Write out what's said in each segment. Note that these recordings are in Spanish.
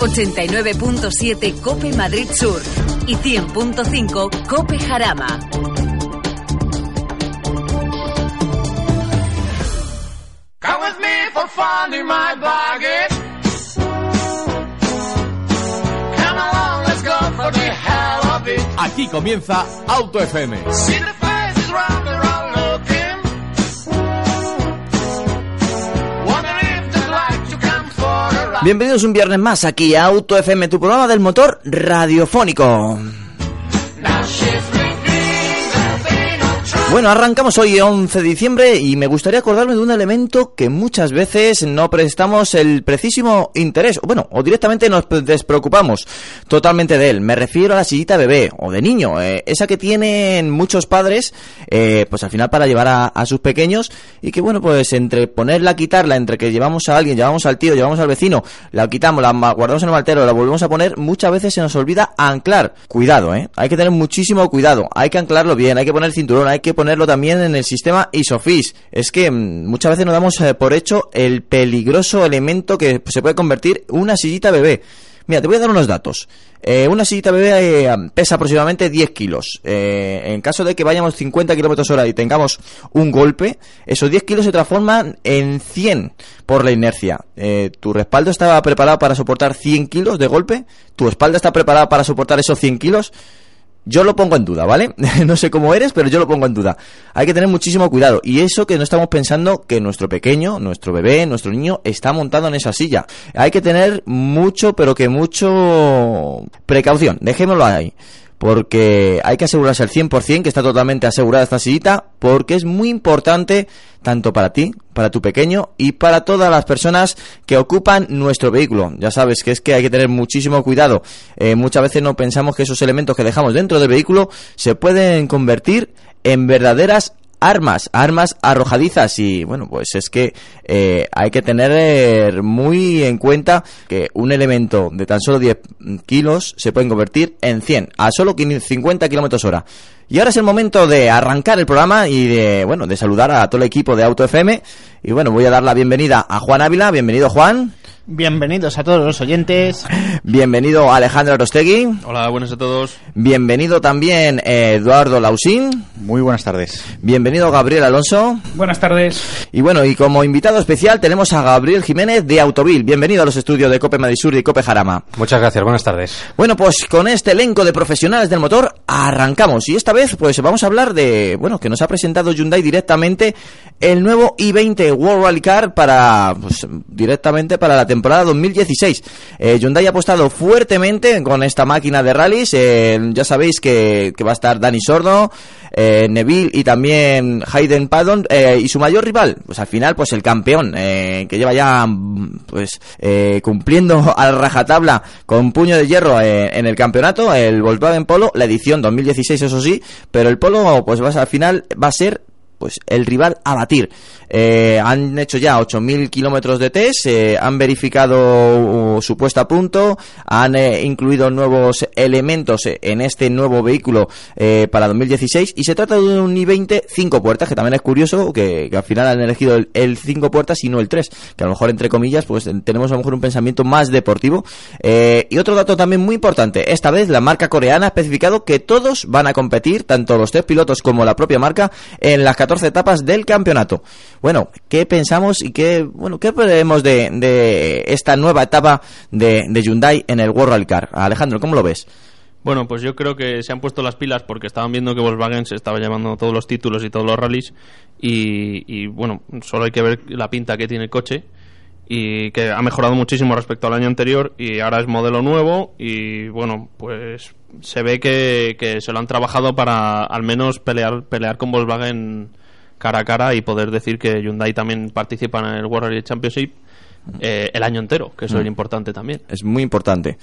89.7 Cope Madrid Sur y 100.5 Cope Jarama. Come with me for fun in my baggage. Come along, let's go for the hell of it. Aquí comienza Auto FM. Bienvenidos un viernes más aquí a Auto FM, tu programa del motor radiofónico. Bueno, arrancamos hoy 11 de diciembre y me gustaría acordarme de un elemento que muchas veces no prestamos el precisísimo interés, o bueno, o directamente nos despreocupamos totalmente de él. Me refiero a la sillita bebé o de niño, eh, esa que tienen muchos padres, eh, pues al final para llevar a, sus pequeños y que bueno, pues entre ponerla, quitarla, entre que llevamos a alguien, llevamos al tío, llevamos al vecino, la quitamos, la guardamos en el maltero, la volvemos a poner, muchas veces se nos olvida anclar. Cuidado, eh, hay que tener muchísimo cuidado, hay que anclarlo bien, hay que poner el cinturón, hay que ponerlo también en el sistema ISOFIX. Es que mm, muchas veces nos damos eh, por hecho el peligroso elemento que se puede convertir una sillita bebé. Mira, te voy a dar unos datos. Eh, una sillita bebé eh, pesa aproximadamente 10 kilos. En caso de que vayamos 50 kilómetros hora y tengamos un golpe, esos 10 kilos se transforman en 100 por la inercia. ¿Tu respaldo estaba preparado para soportar 100 kilos de golpe? ¿Tu espalda está preparada para soportar esos 100 kilos? Yo lo pongo en duda, ¿vale? no sé cómo eres, pero yo lo pongo en duda. Hay que tener muchísimo cuidado. Y eso que no estamos pensando que nuestro pequeño, nuestro bebé, nuestro niño está montado en esa silla. Hay que tener mucho, pero que mucho precaución. Dejémoslo ahí. Porque hay que asegurarse al 100% que está totalmente asegurada esta sillita. Porque es muy importante tanto para ti, para tu pequeño y para todas las personas que ocupan nuestro vehículo. Ya sabes que es que hay que tener muchísimo cuidado. Eh, muchas veces no pensamos que esos elementos que dejamos dentro del vehículo se pueden convertir en verdaderas armas, armas arrojadizas y bueno, pues es que eh, hay que tener eh, muy en cuenta que un elemento de tan solo 10 kilos se puede convertir en 100 a solo 50 kilómetros hora. Y ahora es el momento de arrancar el programa y de, bueno, de saludar a todo el equipo de Auto FM. Y bueno, voy a dar la bienvenida a Juan Ávila. Bienvenido, Juan. Bienvenidos a todos los oyentes. Bienvenido, Alejandro Arostegui. Hola, buenas a todos. Bienvenido también, eh, Eduardo Lausín. Muy buenas tardes. Bienvenido, Gabriel Alonso. Buenas tardes. Y bueno, y como invitado especial tenemos a Gabriel Jiménez de Autovil. Bienvenido a los estudios de Cope Madrid Sur y Cope Jarama. Muchas gracias, buenas tardes. Bueno, pues con este elenco de profesionales del motor arrancamos. Y esta vez pues vamos a hablar de, bueno, que nos ha presentado Hyundai directamente el nuevo i20 World Rally Car para, pues directamente para la temporada 2016. Eh, Hyundai ha apostado fuertemente con esta máquina de rallies. Eh, ya sabéis que, va a estar Dani Sordo, eh, Neville y también Hayden Paddon eh, y su mayor rival, pues al final pues el campeón eh, que lleva ya pues eh, cumpliendo a rajatabla con puño de hierro en el campeonato, el Volkswagen Polo, la edición 2016 eso sí, pero el Polo pues va al final va a ser pues el rival a batir. Eh, han hecho ya 8.000 kilómetros de test, eh, han verificado uh, su puesta a punto, han eh, incluido nuevos elementos en este nuevo vehículo eh, para 2016 y se trata de un i20 5 puertas, que también es curioso que, al final han elegido el, el 5 puertas y no el 3, que a lo mejor entre comillas pues tenemos a lo mejor un pensamiento más deportivo. Eh, y otro dato también muy importante, esta vez la marca coreana ha especificado que todos van a competir, tanto los tres pilotos como la propia marca, en las 14 etapas del campeonato. Bueno, ¿qué pensamos y qué, bueno, qué veremos de, de esta nueva etapa de, de Hyundai en el World Rally Car? Alejandro, ¿cómo lo ves? Bueno, pues yo creo que se han puesto las pilas porque estaban viendo que Volkswagen se estaba llevando todos los títulos y todos los rallies y, y, bueno, solo hay que ver la pinta que tiene el coche y que ha mejorado muchísimo respecto al año anterior y ahora es modelo nuevo y bueno, pues se ve que, que se lo han trabajado para al menos pelear, pelear con Volkswagen cara a cara y poder decir que Hyundai también participa en el World Rally Championship eh, el año entero, que eso es importante también. Es muy importante.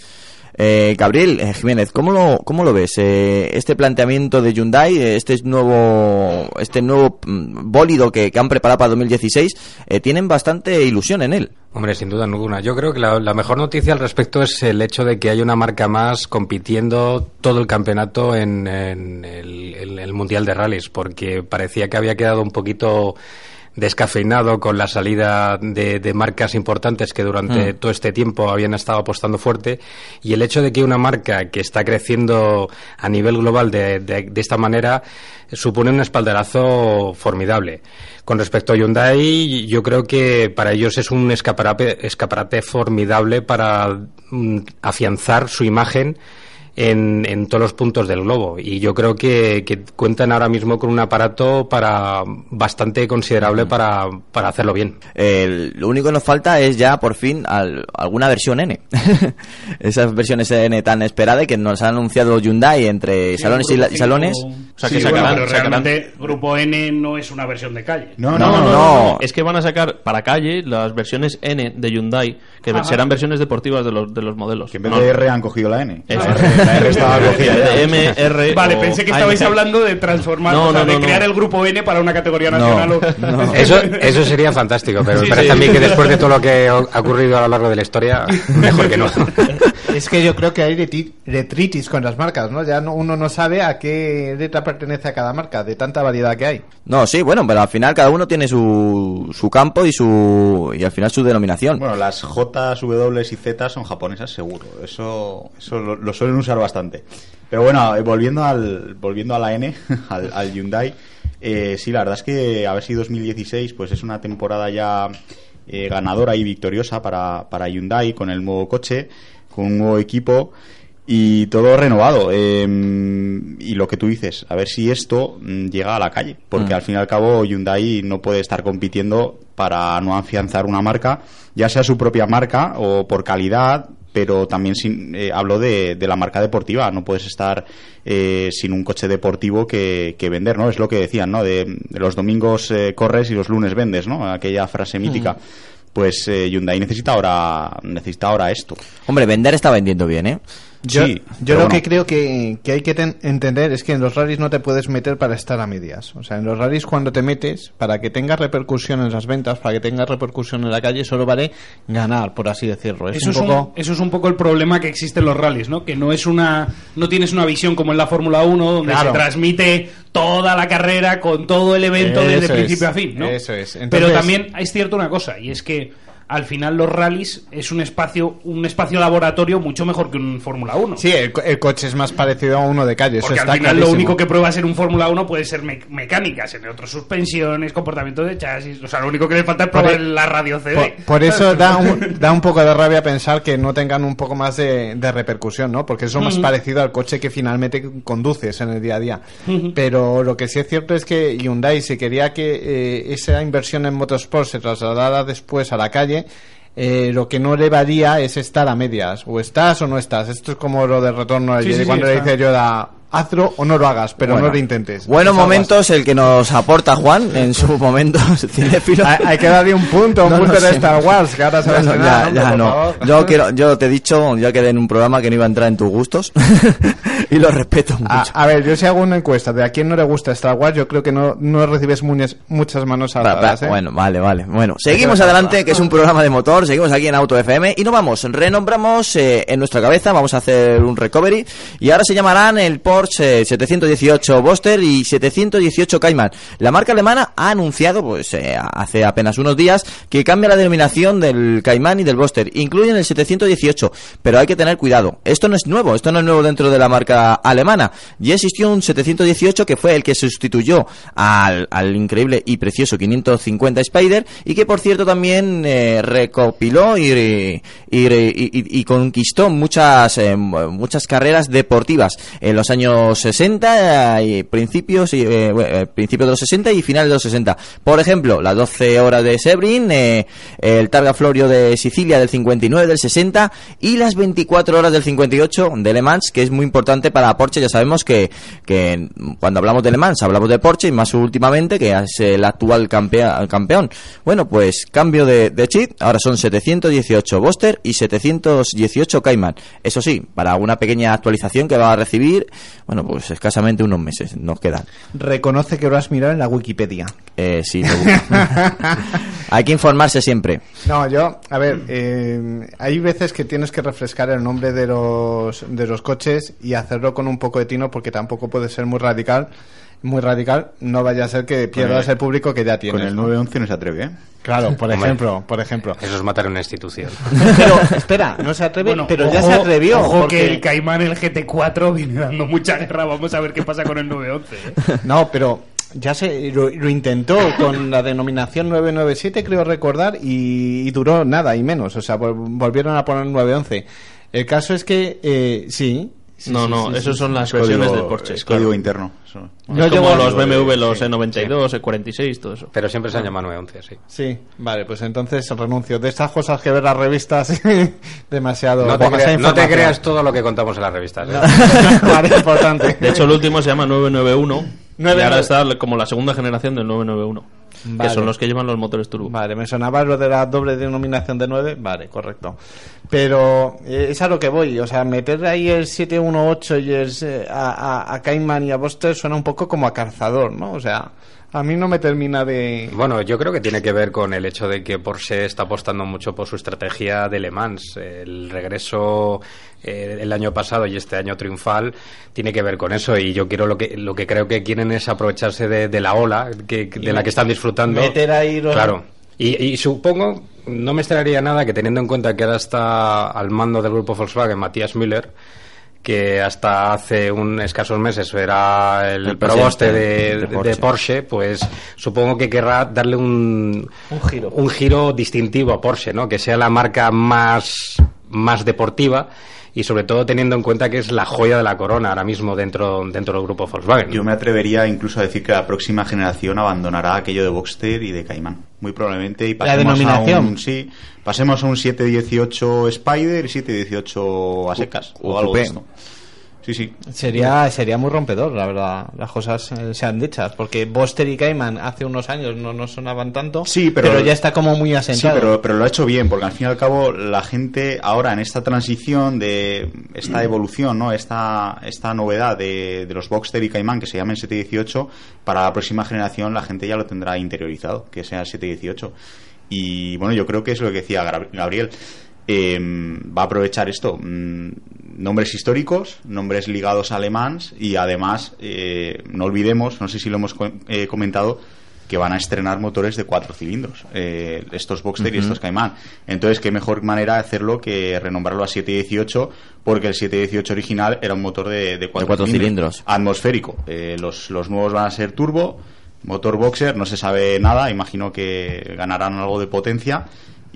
Eh, Gabriel eh, Jiménez, ¿cómo lo, cómo lo ves? Eh, este planteamiento de Hyundai, eh, este nuevo, este nuevo mm, bólido que, que han preparado para 2016, eh, tienen bastante ilusión en él. Hombre, sin duda ninguna. Yo creo que la, mejor noticia al respecto es el hecho de que hay una marca más compitiendo todo el campeonato en, el, el Mundial de Rallys, porque parecía que había quedado un poquito descafeinado con la salida de, de marcas importantes que durante Mm. todo este tiempo habían estado apostando fuerte y el hecho de que una marca que está creciendo a nivel global de, de- de esta manera supone un espaldarazo formidable. Con respecto a Hyundai, yo creo que para ellos es un escaparate, escaparate formidable para mm, afianzar su imagen en, en todos los puntos del globo. Y yo creo que, que cuentan ahora mismo con un aparato para bastante considerable para, para hacerlo bien. El- lo único que nos falta es ya por fin al- alguna versión N. Esas versiones N tan esperadas que nos han anunciado Hyundai entre salones y, la- y salones. O sea, Sí, que bueno, sacarán, pero sacarán- realmente Grupo N no es una versión de calle. No, No, no, no. no. Es que van a sacar para calle las versiones N de Hyundai, que Ajá. serán versiones deportivas de los, de los modelos. Que en vez No. de R han cogido la N. La R, estaba cogida ya. De M, R. Vale, o pensé que estabais hablando de transformar, No, o sea, no, de no, crear no. el Grupo N para una categoría No, nacional. o- no. Eso, eso sería fantástico, pero Sí, me parece sí. a mí que después de todo lo que ha ocurrido a lo largo de la historia, mejor que no. Es que yo creo que hay reti- retritis con las marcas, ¿no? Ya no- uno no sabe a qué letra pertenece a cada marca, de tanta variedad que hay. No, sí, bueno, pero al final cada uno tiene su, su campo y su y al final su denominación. Bueno, las J, W y Z son japonesas seguro. Eso, eso lo, lo suelen usar bastante. Pero bueno, eh, volviendo al, volviendo a la N, al, al Hyundai, eh, sí, la verdad es que a ver si 2016 pues es una temporada ya eh, ganadora y victoriosa para, para Hyundai con el nuevo coche, con un nuevo equipo y todo renovado. eh, y lo que tú dices, a ver si esto mm, llega a la calle, porque Mm. al fin y al cabo Hyundai no puede estar compitiendo para no afianzar una marca, ya sea su propia marca o por calidad, pero también sin, eh, hablo de, de la marca deportiva, no puedes estar eh, sin un coche deportivo que, que vender, ¿no? Es lo que decían, ¿no? De, de los domingos eh, corres y los lunes vendes, ¿no? Aquella frase mítica. Pues eh, Hyundai necesita ahora, necesita ahora esto. Hombre, vender está vendiendo bien, ¿eh? Yo, Sí, yo lo bueno. que creo que, que hay que ten- entender es que en los rallies no te puedes meter para estar a medias. O sea, en los rallies cuando te metes, para que tengas repercusión en las ventas, para que tengas repercusión en la calle, solo vale ganar, por así decirlo. Es Eso, un es un, poco... eso es un poco el problema que existe en los rallies, ¿no? Que no es una no tienes una visión como en la Fórmula 1 donde Claro. se transmite toda la carrera con todo el evento Eso desde es, principio a fin, ¿no? eso es. Pero también es cierto una cosa y es que al final los rallies es un espacio un espacio laboratorio mucho mejor que un Fórmula 1. Sí, el, co- el coche es más parecido a uno de calle, eso Porque está al final lo único que pruebas en un Fórmula 1 puede ser me- mecánicas, en otros suspensiones, comportamiento de chasis. O sea, lo único que le falta es probar e- la radio CD. Por, por eso da un, da un poco de rabia pensar que no tengan un poco más de, de repercusión, ¿no? Porque eso es más parecido al coche que finalmente conduces en el día a día. Pero lo que sí es cierto es que Hyundai, si quería que eh, esa inversión en motorsport se trasladara después a la calle, eh, lo que no le varía es estar a medias. O estás o no estás. Esto es como lo del retorno al Sí, Jedi sí, sí, cuando le dice Yoda, hazlo o no lo hagas, pero Bueno. no lo intentes. Buenos momentos el que nos aporta Juan en su momento cinéfilo. así. Hay, hay que darle un punto, un No, no punto de sé. Star Wars, que ahora a No, no, estrenar, ya, ya no. Yo quiero, yo te he dicho, ya quedé en un programa que no iba a entrar en tus gustos y lo respeto mucho. A, a ver, yo si hago una encuesta de a quién no le gusta Star Wars, yo creo que no, no recibes muñas- muchas manos alzadas, ¿eh? Bueno, vale, vale. Bueno, seguimos adelante, que es un programa de motor, seguimos aquí en Auto FM y nos vamos, renombramos eh, en nuestra cabeza, vamos a hacer un recovery y ahora se llamarán el Porsche eh, 718 Boxster y 718 Cayman. La marca alemana ha anunciado, pues eh, hace apenas unos días, que cambia la denominación del Cayman y del Boxster, incluyen el 718, pero hay que tener cuidado. Esto no es nuevo, esto no es nuevo dentro de la marca alemana. Ya existió un 718 que fue el que sustituyó al, increíble y precioso 550 Spider y que por cierto también eh, recopiló y, conquistó muchas muchas carreras deportivas en los años 60 y principios y eh, eh, principios de los 60 y finales de los 60. Por ejemplo, las 12 horas de Sebring, eh, el Targa Florio de Sicilia del 59 del 60 y las 24 horas del 58 de Le Mans, que es muy importante para Porsche. Ya sabemos que, que cuando hablamos de Le Mans hablamos de Porsche y más últimamente que es el actual campea- campeón. Bueno, pues cambio de, de chip, ahora son 718 Boster y 718 Cayman. Eso sí, para una pequeña actualización que va a recibir, bueno, pues escasamente unos meses nos quedan. Reconoce que lo has mirado en la Wikipedia. Eh, sí, hay que informarse siempre. No, yo, a ver, eh, hay veces que tienes que refrescar el nombre de los, de los coches y hacerlo con un poco de tino porque tampoco puede ser muy radical muy radical, no vaya a ser que pierdas el- el público que ya tienes. Con el ¿no? 911 no se atreve, ¿eh? Claro, por Hombre. ejemplo, por ejemplo. Eso es matar una institución. Pero, espera, no se atreve, Bueno, pero ya ojo- se atrevió. Ojo porque- que el Caimán, el GT4, viene dando mucha guerra. Vamos a ver qué pasa con el 911. ¿eh? No, pero ya se lo, lo intentó con la denominación 997, creo recordar, y, y duró nada y menos. O sea, vol- volvieron a poner 911. El caso es que, eh, sí. Sí, no, sí, no, sí, esos son las Código- versiones del Porsche. es claro. código interno. eso. No Es como llegó- los BMW, los sí, E92, E46, todo eso. Pero siempre se han llamado 911, sí. Sí, vale, pues entonces renuncio. De estas cosas que ver las revistas, demasiado. No te, creas, no te información. creas todo lo que contamos en las revistas. ¿eh? vale, importante. De hecho, el último se llama 991 y 99. ahora está como la segunda generación del 991, Vale. que son los que llevan los motores turbo. Vale, me sonaba lo de la doble denominación de 9. Vale, correcto. Pero eh, es a lo que voy. O sea, meter ahí el 718 y el, eh, a, a, a Cayman y a Buster suena un poco como a calzador, ¿no? O sea, a mí no me termina de. Bueno, yo creo que tiene que ver con el hecho de que Porsche está apostando mucho por su estrategia de Le Mans. El regreso eh, el año pasado y este año triunfal tiene que ver con eso y yo quiero lo que lo que creo que quieren es aprovecharse de, de la ola que, que- de la que están disfrutando. meter ahí los- Claro. Y, y supongo, no me extrañaría nada que teniendo en cuenta que ahora está al mando del grupo Volkswagen Matías Müller, que hasta hace un escasos meses era el, El proboste de, de de Porsche. Porsche. pues supongo que querrá darle un, Un giro. un giro distintivo a Porsche, ¿no? Que sea la marca más, más deportiva y sobre todo teniendo en cuenta que es la joya de la corona ahora mismo dentro, dentro del grupo Volkswagen. Yo me atrevería incluso a decir que la próxima generación abandonará aquello de Boxster y de Cayman. Muy probablemente. Y La pasemos denominación. A un, sí, pasemos a un 718 Spider y 718 a secas. O, o algo de esto. Sí, sí. Sería, sería muy rompedor, la verdad, las cosas eh, sean dichas, porque Buster y Cayman hace unos años no nos sonaban tanto, Sí, pero- ya está como muy Sí, asentado. pero, pero lo ha hecho bien, porque al fin y al cabo la gente ahora en esta transición de esta evolución, ¿no? esta, esta novedad de, de los Boxster y Cayman que se llamen 718, para la próxima generación la gente ya lo tendrá interiorizado, que sea 718. Y bueno, yo creo que es lo que decía Gabriel. eh, va a aprovechar esto, mm, nombres históricos, nombres ligados a alemans y además, eh, no olvidemos, no sé si lo hemos co- eh, comentado, que van a estrenar motores de cuatro cilindros, eh, estos Boxster y estos Cayman. Entonces, qué mejor manera de hacerlo que renombrarlo a 718, porque el 718 original era un motor de, de cuatro, cuatro cilindros. atmosférico. Eh, los, los nuevos van a ser turbo, motor boxer, no se sabe nada, imagino que ganarán algo de potencia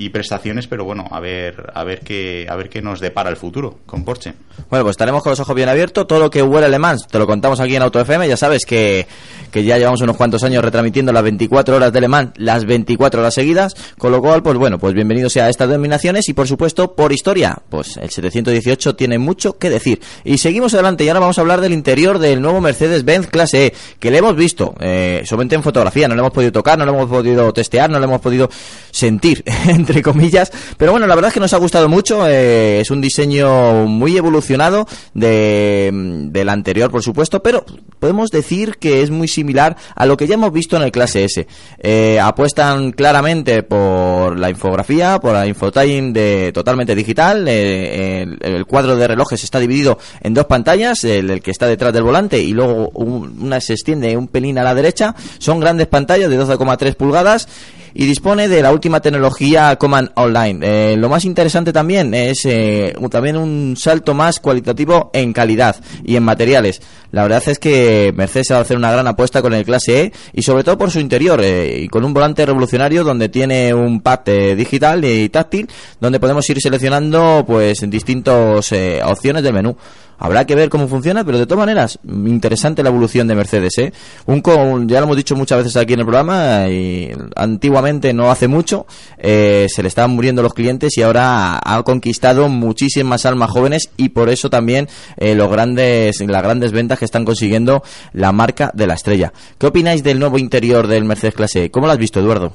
y prestaciones, pero bueno, a ver, a ver qué, a ver qué nos depara el futuro con Porsche. Bueno, pues estaremos con los ojos bien abiertos. Todo lo que huele Le Mans te lo contamos aquí en Auto FM. Ya sabes que, que ya llevamos unos cuantos años retransmitiendo las 24 horas de Le las 24 horas seguidas. Con lo cual, pues bueno, pues bienvenido sea a estas denominaciones y por supuesto, por historia, pues el 718 tiene mucho que decir. Y seguimos adelante y ahora vamos a hablar del interior del nuevo Mercedes-Benz Clase E, que le hemos visto eh, solamente en fotografía, no lo hemos podido tocar, no lo hemos podido testear, no lo hemos podido sentir, entre comillas. Pero bueno, la verdad es que nos ha gustado mucho. eh, es un diseño muy evolucionado de, del anterior, por supuesto, pero podemos decir que es muy similar a lo que ya hemos visto en el clase S. Eh, apuestan claramente por la infografía, por la infotyping de totalmente digital. eh, el, el cuadro de relojes está dividido en dos pantallas, el, el que está detrás del volante y luego un- una se extiende un pelín a la derecha. Son grandes pantallas de 12,3 pulgadas y dispone de la última tecnología Command Online. Eh, lo más interesante también es eh, también un salto más cualitativo en calidad y en materiales. La verdad es que Mercedes va a hacer una gran apuesta con el clase E y sobre todo por su interior eh, y con un volante revolucionario donde tiene un pad eh, digital y táctil donde podemos ir seleccionando pues distintas eh, opciones del menú. Habrá que ver cómo funciona, pero de todas maneras, interesante la evolución de Mercedes, ¿eh? Un, co- ya lo hemos dicho muchas veces aquí en el programa, y antiguamente, no hace mucho, eh, se le estaban muriendo los clientes y ahora ha, ha conquistado muchísimas almas jóvenes y por eso también eh, los grandes, las grandes ventas que están consiguiendo la marca de la estrella. ¿Qué opináis del nuevo interior del Mercedes Clase E? ¿Cómo lo has visto, Eduardo?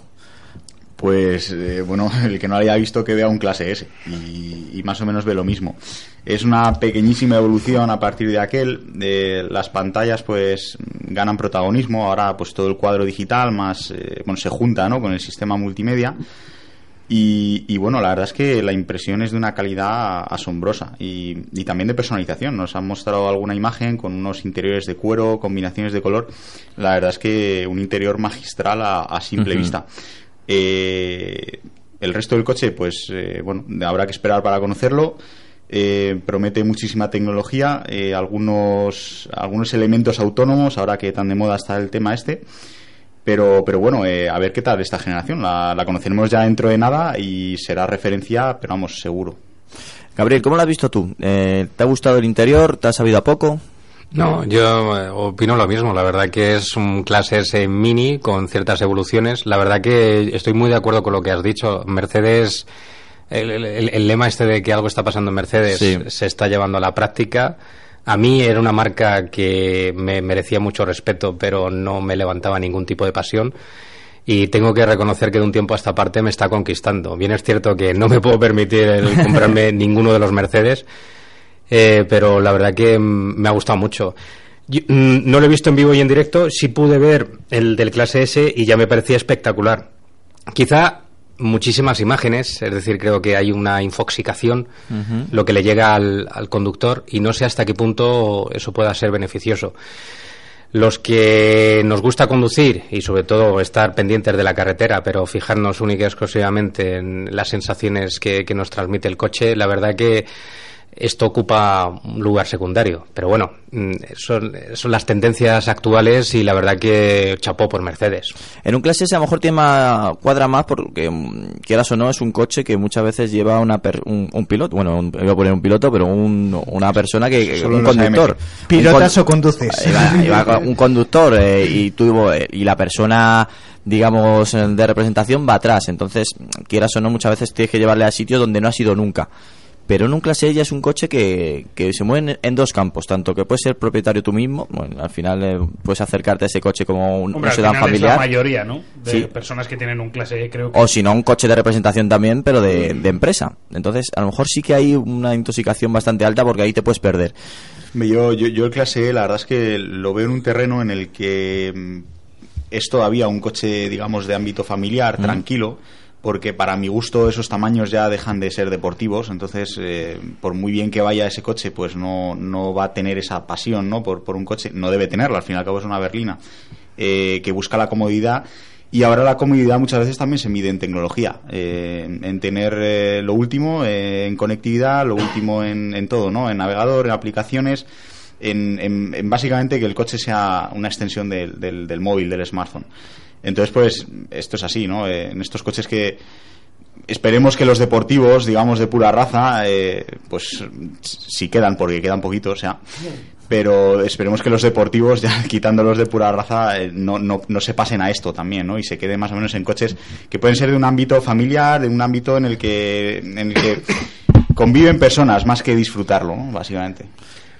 Pues eh, bueno, el que no haya visto que vea un clase S y, y más o menos ve lo mismo. Es una pequeñísima evolución a partir de aquel. De las pantallas pues ganan protagonismo. Ahora pues todo el cuadro digital más eh, bueno se junta ¿no? con el sistema multimedia. Y, y bueno, la verdad es que la impresión es de una calidad asombrosa y, y también de personalización. Nos han mostrado alguna imagen con unos interiores de cuero, combinaciones de color. La verdad es que un interior magistral a, a simple vista. Eh, el resto del coche, pues eh, bueno, habrá que esperar para conocerlo. Eh, promete muchísima tecnología, algunos, algunos elementos autónomos, ahora que tan de moda está el tema este. Pero, pero bueno, a ver qué tal esta generación. La, la conoceremos ya dentro de nada y será referencia, pero vamos, seguro. Gabriel, ¿cómo lo has visto tú? ¿Te ha gustado el interior? ¿Te has sabido a poco? No, yo eh, opino lo mismo. La verdad que es un clase S mini con ciertas evoluciones. La verdad que estoy muy de acuerdo con lo que has dicho. Mercedes, el, el- el lema este de que algo está pasando en Mercedes Sí. se está llevando a la práctica. A mí era una marca que me merecía mucho respeto, pero no me levantaba ningún tipo de pasión. Y tengo que reconocer que de un tiempo a esta parte me está conquistando. Bien es cierto que no me puedo permitir el comprarme ninguno de los Mercedes, eh, pero la verdad que mm, me ha gustado mucho. Yo, mm, no lo he visto en vivo y en directo, sí pude ver el del clase S y ya me parecía espectacular. Quizá muchísimas imágenes, es decir, creo que hay una infoxicación, lo que le llega al, al conductor y no sé hasta qué punto eso pueda ser beneficioso. Los que nos gusta conducir y sobre todo estar pendientes de la carretera, pero fijarnos única y exclusivamente en las sensaciones que, que nos transmite el coche, la verdad que esto ocupa un lugar secundario. Pero bueno, mm, son, son las tendencias actuales y la verdad que chapó por Mercedes. En un clase a lo mejor tiene más, cuadra más porque, mm, quieras o no, es un coche que muchas veces lleva una per- un, un piloto, bueno, un- iba a poner un piloto, pero un- una persona que, Solo un conductor. ¿Pilotas Un o conduces? Iba, un conductor eh, y tuvo eh, y la persona digamos eh, de representación va atrás entonces quieras o no muchas veces tienes que llevarle a sitio donde no ha sido nunca pero en un clase E ya es un coche que, que se mueve en, en dos campos tanto que puedes ser propietario tú mismo bueno al final eh, puedes acercarte a ese coche como un, Hombre, un sedán es familiar la mayoría, ¿no? De Sí. personas que tienen un clase E, creo que... o si no un coche de representación también pero de, de empresa entonces a lo mejor sí que hay una intoxicación bastante alta porque ahí te puedes perder Yo, yo, yo el clase E, la verdad es que lo veo en un terreno en el que mm, es todavía un coche, digamos, de ámbito familiar, tranquilo, porque para mi gusto esos tamaños ya dejan de ser deportivos, entonces eh, por muy bien que vaya ese coche, pues no, no va a tener esa pasión ¿no? por, por un coche, no debe tenerla, al fin y al cabo es una berlina, eh, que busca la comodidad. Y ahora la comodidad muchas veces también se mide en tecnología, eh, en, en tener eh, lo último eh, en conectividad, lo último en, en todo, ¿no? En navegador, en aplicaciones, en, en- en básicamente que el coche sea una extensión del, del- del móvil, del smartphone. Entonces, pues, esto es así, ¿no? Eh, en estos coches que esperemos que los deportivos, digamos, de pura raza, eh, pues sí quedan, porque quedan poquitos, o sea, pero esperemos que los deportivos, ya quitándolos de pura raza, eh, no, no, no se pasen a esto también, ¿no? Y se queden más o menos en coches que pueden ser de un ámbito familiar, de un ámbito en el que, en el que conviven personas más que disfrutarlo, ¿no? Básicamente.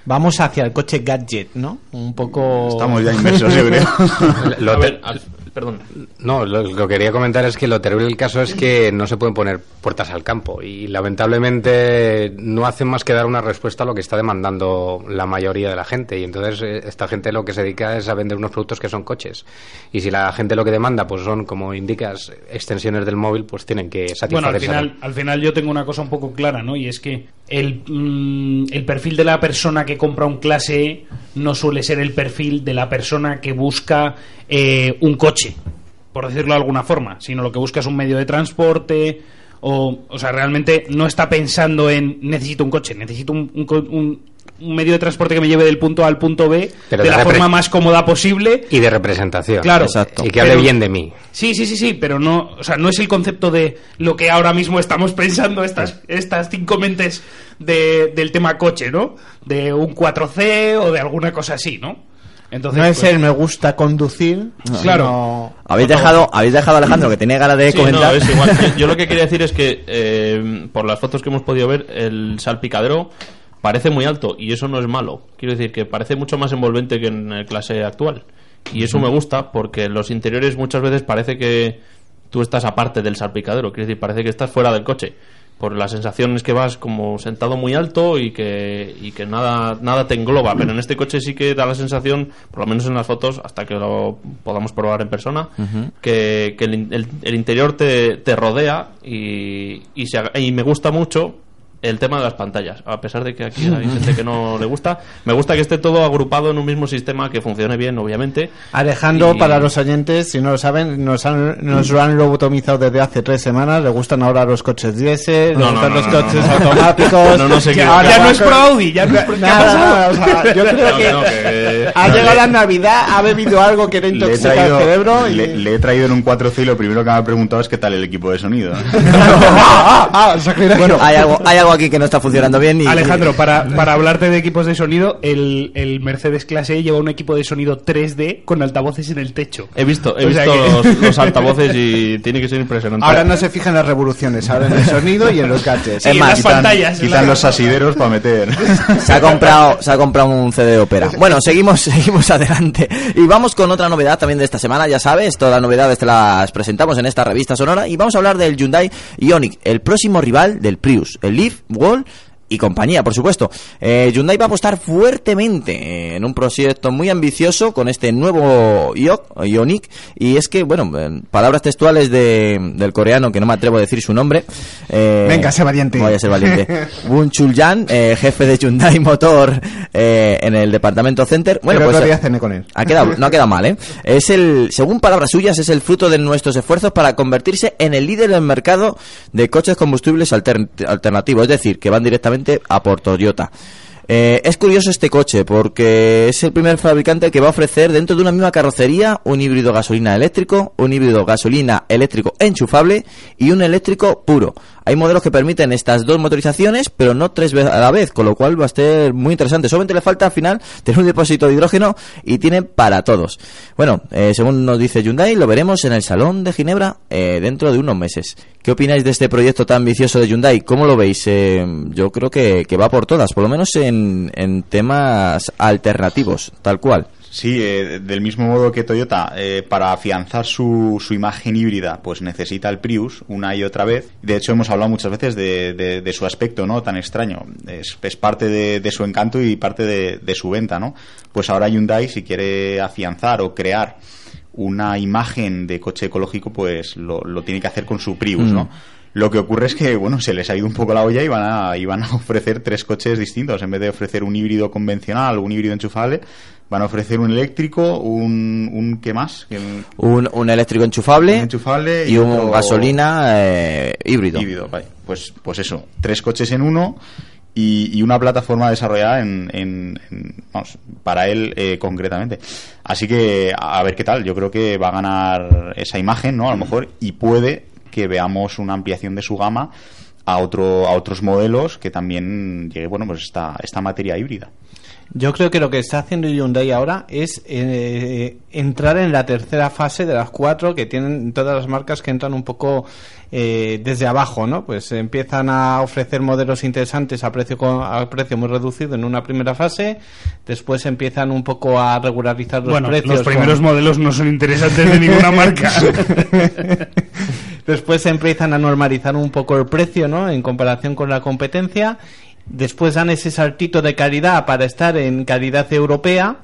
Vamos hacia el coche gadget, ¿no? Un poco... Estamos ya inmersos, yo creo. Lo te- ver, al- perdón. No, lo, lo que quería comentar es que lo terrible del caso es que no se pueden poner puertas al campo y lamentablemente no hacen más que dar una respuesta a lo que está demandando la mayoría de la gente y entonces eh, esta gente lo que se dedica es a vender unos productos que son coches y si la gente lo que demanda pues son como indicas extensiones del móvil pues tienen que satisfacer Bueno, al final, al final yo tengo una cosa un poco clara, ¿no? Y es que el, mm, el perfil de la persona que compra un clase E no suele ser el perfil de la persona que busca eh, un coche, por decirlo de alguna forma, sino lo que busca es un medio de transporte o, o sea, realmente no está pensando en necesito un coche, necesito un, un un medio de transporte que me lleve del punto A al punto B Pero de de la forma más cómoda posible y de representación Claro. Exacto. y que hable Pero- bien de mí Sí, sí, sí, sí, pero no, o sea, no es el concepto de lo que ahora mismo estamos pensando estas, estas cinco mentes de- del tema coche, ¿no? De un 4C o de alguna cosa así, ¿no? Entonces, No es pues, el me gusta conducir, Claro. sino- habéis dejado habéis dejado a Alejandro que tenía ganas de Sí, comentar no, es igual. Yo- Yo lo que quería decir es que, eh, por las fotos que hemos podido ver, el salpicadero parece muy alto y eso no es malo. Quiero decir que parece mucho más envolvente que en el clase actual. Y eso me gusta porque los interiores muchas veces parece que tú estás aparte del salpicadero. Quiero decir, parece que estás fuera del coche. por la sensación es que vas como sentado muy alto y que, y que nada, nada te engloba. Pero en este coche sí que da la sensación, por lo menos en las fotos, hasta que lo podamos probar en persona, que, que el, el- el interior te, te rodea y, y, se y me gusta mucho el tema de las pantallas. A pesar de que aquí hay gente que no le gusta, me gusta que esté todo agrupado en un mismo sistema que funcione bien, obviamente. Alejandro, Y- para los oyentes, si no lo saben, nos, han, nos lo han lobotomizado desde hace tres semanas. Le gustan ahora los coches diésel, le No, no, gustan no, los no, coches no. automáticos. No, no sé qué- Ahora ya no es pro Audi, ya no es pro- ¿qué ha Nada, o sea, yo creo que no, que- ha llegado la Navidad, ha bebido algo que le Le he, intoxica traído, el cerebro y... le, le he traído en un 4C y lo primero que me ha preguntado es qué tal el equipo de sonido. ah, ah, sacrilegio. Bueno, hay algo, hay algo aquí que no está funcionando bien y... Alejandro, para, para hablarte de equipos de sonido, el, el Mercedes Clase E lleva un equipo de sonido 3D con altavoces en el techo. He visto, he O sea visto que- los, los altavoces y tiene que ser impresionante. Ahora no se fijan en las revoluciones, ahora en el sonido y en los gadgets. Sí, Es en más, las quitan pantallas. quitan la- los asideros para meter. Se ha comprado, se ha comprado un CD de ópera. Bueno, seguimos, seguimos adelante. Y vamos con otra novedad también de esta semana, ya sabes, todas las novedades te las presentamos en esta revista sonora y vamos a hablar del Hyundai Ioniq, el próximo rival del Prius, el Leaf, Wall y compañía, por supuesto. Eh, Hyundai va a apostar fuertemente eh, en un proyecto muy ambicioso con este nuevo Ioniq, Ioniq y es que, bueno, en palabras textuales de, del coreano, que no me atrevo a decir su nombre. eh, Venga, sé valiente. Voy a ser valiente. Won Chul-jan, eh, jefe de Hyundai Motor eh, en el departamento Center. Bueno, pues eh, con él. ha quedado, no ha quedado mal, ¿eh? Es el, según palabras suyas, es el fruto de nuestros esfuerzos para convertirse en el líder del mercado de coches combustibles altern- alternativos, es decir, que van directamente a por Toyota. Eh, es curioso este coche porque es el primer fabricante que va a ofrecer dentro de una misma carrocería un híbrido gasolina eléctrico, un híbrido gasolina eléctrico enchufable y un eléctrico puro. Hay modelos que permiten estas dos motorizaciones, pero no tres a la vez, con lo cual va a ser muy interesante. Solamente le falta al final tener un depósito de hidrógeno y tiene para todos. Bueno, eh, según nos dice Hyundai, lo veremos en el Salón de Ginebra eh, dentro de unos meses. ¿Qué opináis de este proyecto tan ambicioso de Hyundai? ¿Cómo lo veis? Eh, yo creo que, va por todas, por lo menos en, en temas alternativos, tal cual. Sí, eh, del mismo modo que Toyota, eh, para afianzar su, su imagen híbrida, pues necesita el Prius una y otra vez. De hecho, hemos hablado muchas veces de, de- de su aspecto, ¿no? Tan extraño. Es, es parte de, de su encanto y parte de, de su venta, ¿no? Pues ahora Hyundai, si quiere afianzar o crear una imagen de coche ecológico, pues lo, lo tiene que hacer con su Prius, ¿no? Lo que ocurre es que, bueno, se les ha ido un poco la olla y van a, y van a ofrecer tres coches distintos. En vez de ofrecer un híbrido convencional, un híbrido enchufable, van a ofrecer un eléctrico, un, un ¿qué más? Un, un eléctrico enchufable, Un enchufable y, y un gasolina eh, híbrido. híbrido, vale. Pues, pues eso, tres coches en uno y, y una plataforma desarrollada en, en- en- vamos, para él eh, concretamente. Así que a ver qué tal. Yo creo que va a ganar esa imagen, ¿no? A lo mejor y puede que veamos una ampliación de su gama a otro a otros modelos que también llegue, bueno, pues esta esta materia híbrida. Yo creo que lo que está haciendo Hyundai ahora es eh, entrar en la tercera fase de las cuatro que tienen todas las marcas que entran un poco eh, desde abajo, ¿no? Pues empiezan a ofrecer modelos interesantes a precio a precio muy reducido en una primera fase, después empiezan un poco a regularizar los Bueno, precios. los primeros con- modelos no son interesantes de ninguna marca. Después empiezan a normalizar un poco el precio, ¿no? En comparación con la competencia. Después dan ese saltito de calidad para estar en calidad europea.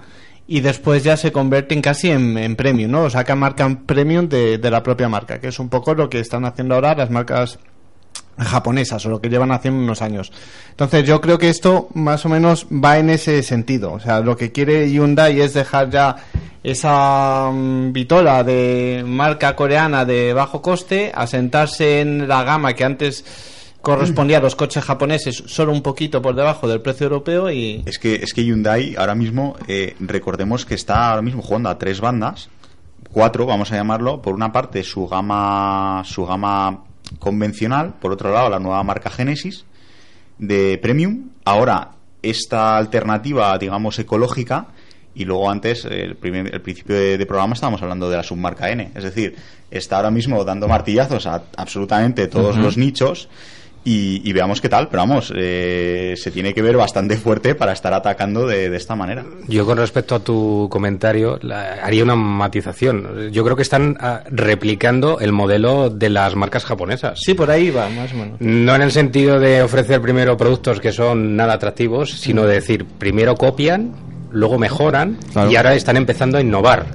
Y después ya se convierten casi en, en premium, ¿no? O sacan marca premium de, de la propia marca, que es un poco lo que están haciendo ahora las marcas japonesas o lo que llevan haciendo unos años. Entonces yo creo que esto más o menos va en ese sentido. O sea, lo que quiere Hyundai es dejar ya esa mm, vitola de marca coreana de bajo coste, asentarse en la gama que antes correspondía a los coches japoneses solo un poquito por debajo del precio europeo y Es que, es que Hyundai ahora mismo, eh, recordemos que está ahora mismo jugando a tres bandas, cuatro vamos a llamarlo, por una parte su gama, su gama convencional, por otro lado la nueva marca Genesis de Premium, ahora esta alternativa, digamos, ecológica, y luego antes, el, primer- el principio de, de programa estábamos hablando de la submarca N, es decir, está ahora mismo dando martillazos a absolutamente todos los nichos y, y veamos qué tal. Pero vamos, eh, se tiene que ver bastante fuerte para estar atacando de, de esta manera. Yo con respecto a tu comentario la- haría una matización. Yo creo que están ah, replicando el modelo de las marcas japonesas. Sí, por ahí va, más o menos. No en el sentido de ofrecer primero productos que son nada atractivos, sino de decir, primero copian, luego mejoran Claro. y ahora están empezando a innovar.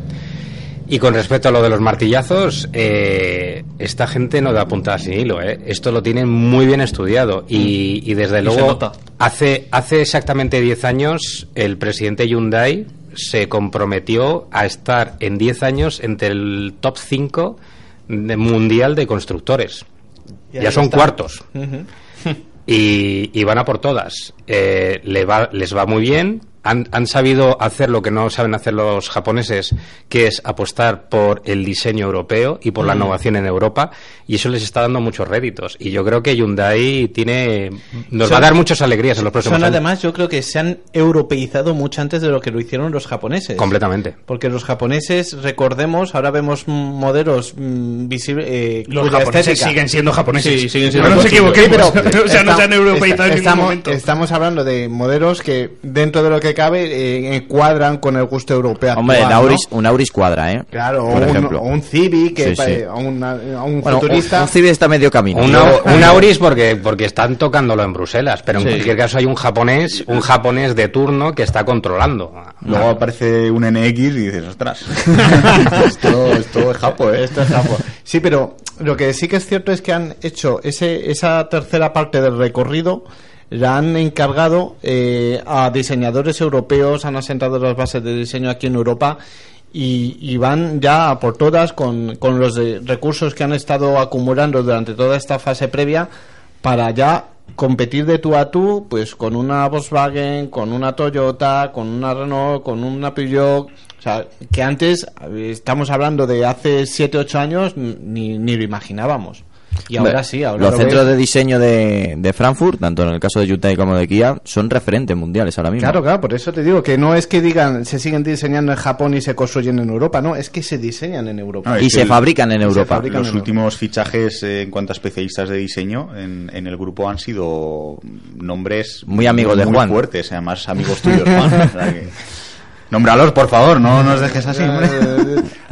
Y con respecto a lo de los martillazos, eh, esta gente no da puntada sin hilo. ¿eh? Esto lo tienen muy bien estudiado y, y desde luego hace, hace exactamente 10 años el presidente Hyundai se comprometió a estar en 10 años entre el top 5 de mundial de constructores. Ya son está. cuartos y van a por todas. Eh, le va- les va muy bien. Han, han sabido hacer lo que no saben hacer los japoneses, que es apostar por el diseño europeo y por la innovación en Europa, y eso les está dando muchos réditos. Y yo creo que Hyundai tiene, nos va a Son- dar muchas alegrías en los próximos Son años. además, yo creo que se han europeizado mucho antes de lo que lo hicieron los japoneses. Completamente. Porque los japoneses, recordemos, ahora vemos mm, modelos mm, visibles. eh, Los japoneses estética- siguen siendo japoneses. Sí, siguen siendo no nos japoneses. equivoquemos. pero o sea, no se han europeizado en ningún estamos, momento. estamos hablando de modelos que, dentro de lo que cabe, eh, cuadran con el gusto europeo. Hombre, actual, un Auris, ¿no? un Auris cuadra, ¿eh? Claro, o por un, ejemplo. o un Civic, que Sí, pa- sí. o una- a un Bueno, futurista. un, un Civic está medio camino. Un, au- un Auris porque, porque están tocándolo en Bruselas, pero en Sí. cualquier caso hay un japonés, un japonés de turno que está controlando. Luego aparece un NX y dices, ostras, esto, esto es japo, ¿eh? Esto es Japón. Sí, pero lo que sí que es cierto es que han hecho ese, esa tercera parte del recorrido, la han encargado eh, a diseñadores europeos, han asentado las bases de diseño aquí en Europa y, van ya por todas con, con los de- recursos que han estado acumulando durante toda esta fase previa para ya competir de tú a tú pues con una Volkswagen, con una Toyota, con una Renault, con una Peugeot, o sea, que antes eh, estamos hablando de hace 7 8 años ni, ni lo imaginábamos. Y ahora sí, ahora Los lo centros de diseño de, de Frankfurt, tanto en el caso de Hyundai como de Kia, son referentes mundiales ahora mismo. Claro, claro, por eso te digo que no es que digan se siguen diseñando en Japón y se construyen en Europa, no, es que se diseñan en Europa. No, y se el- fabrican en y se Europa. fabrican Los en últimos fichajes eh, en cuanto a especialistas de diseño en, en el grupo han sido nombres Muy amigos de muy Juan. fuertes, además amigos tuyos, Juan. o sea que- Nómbralos, por favor, no nos dejes así, hombre.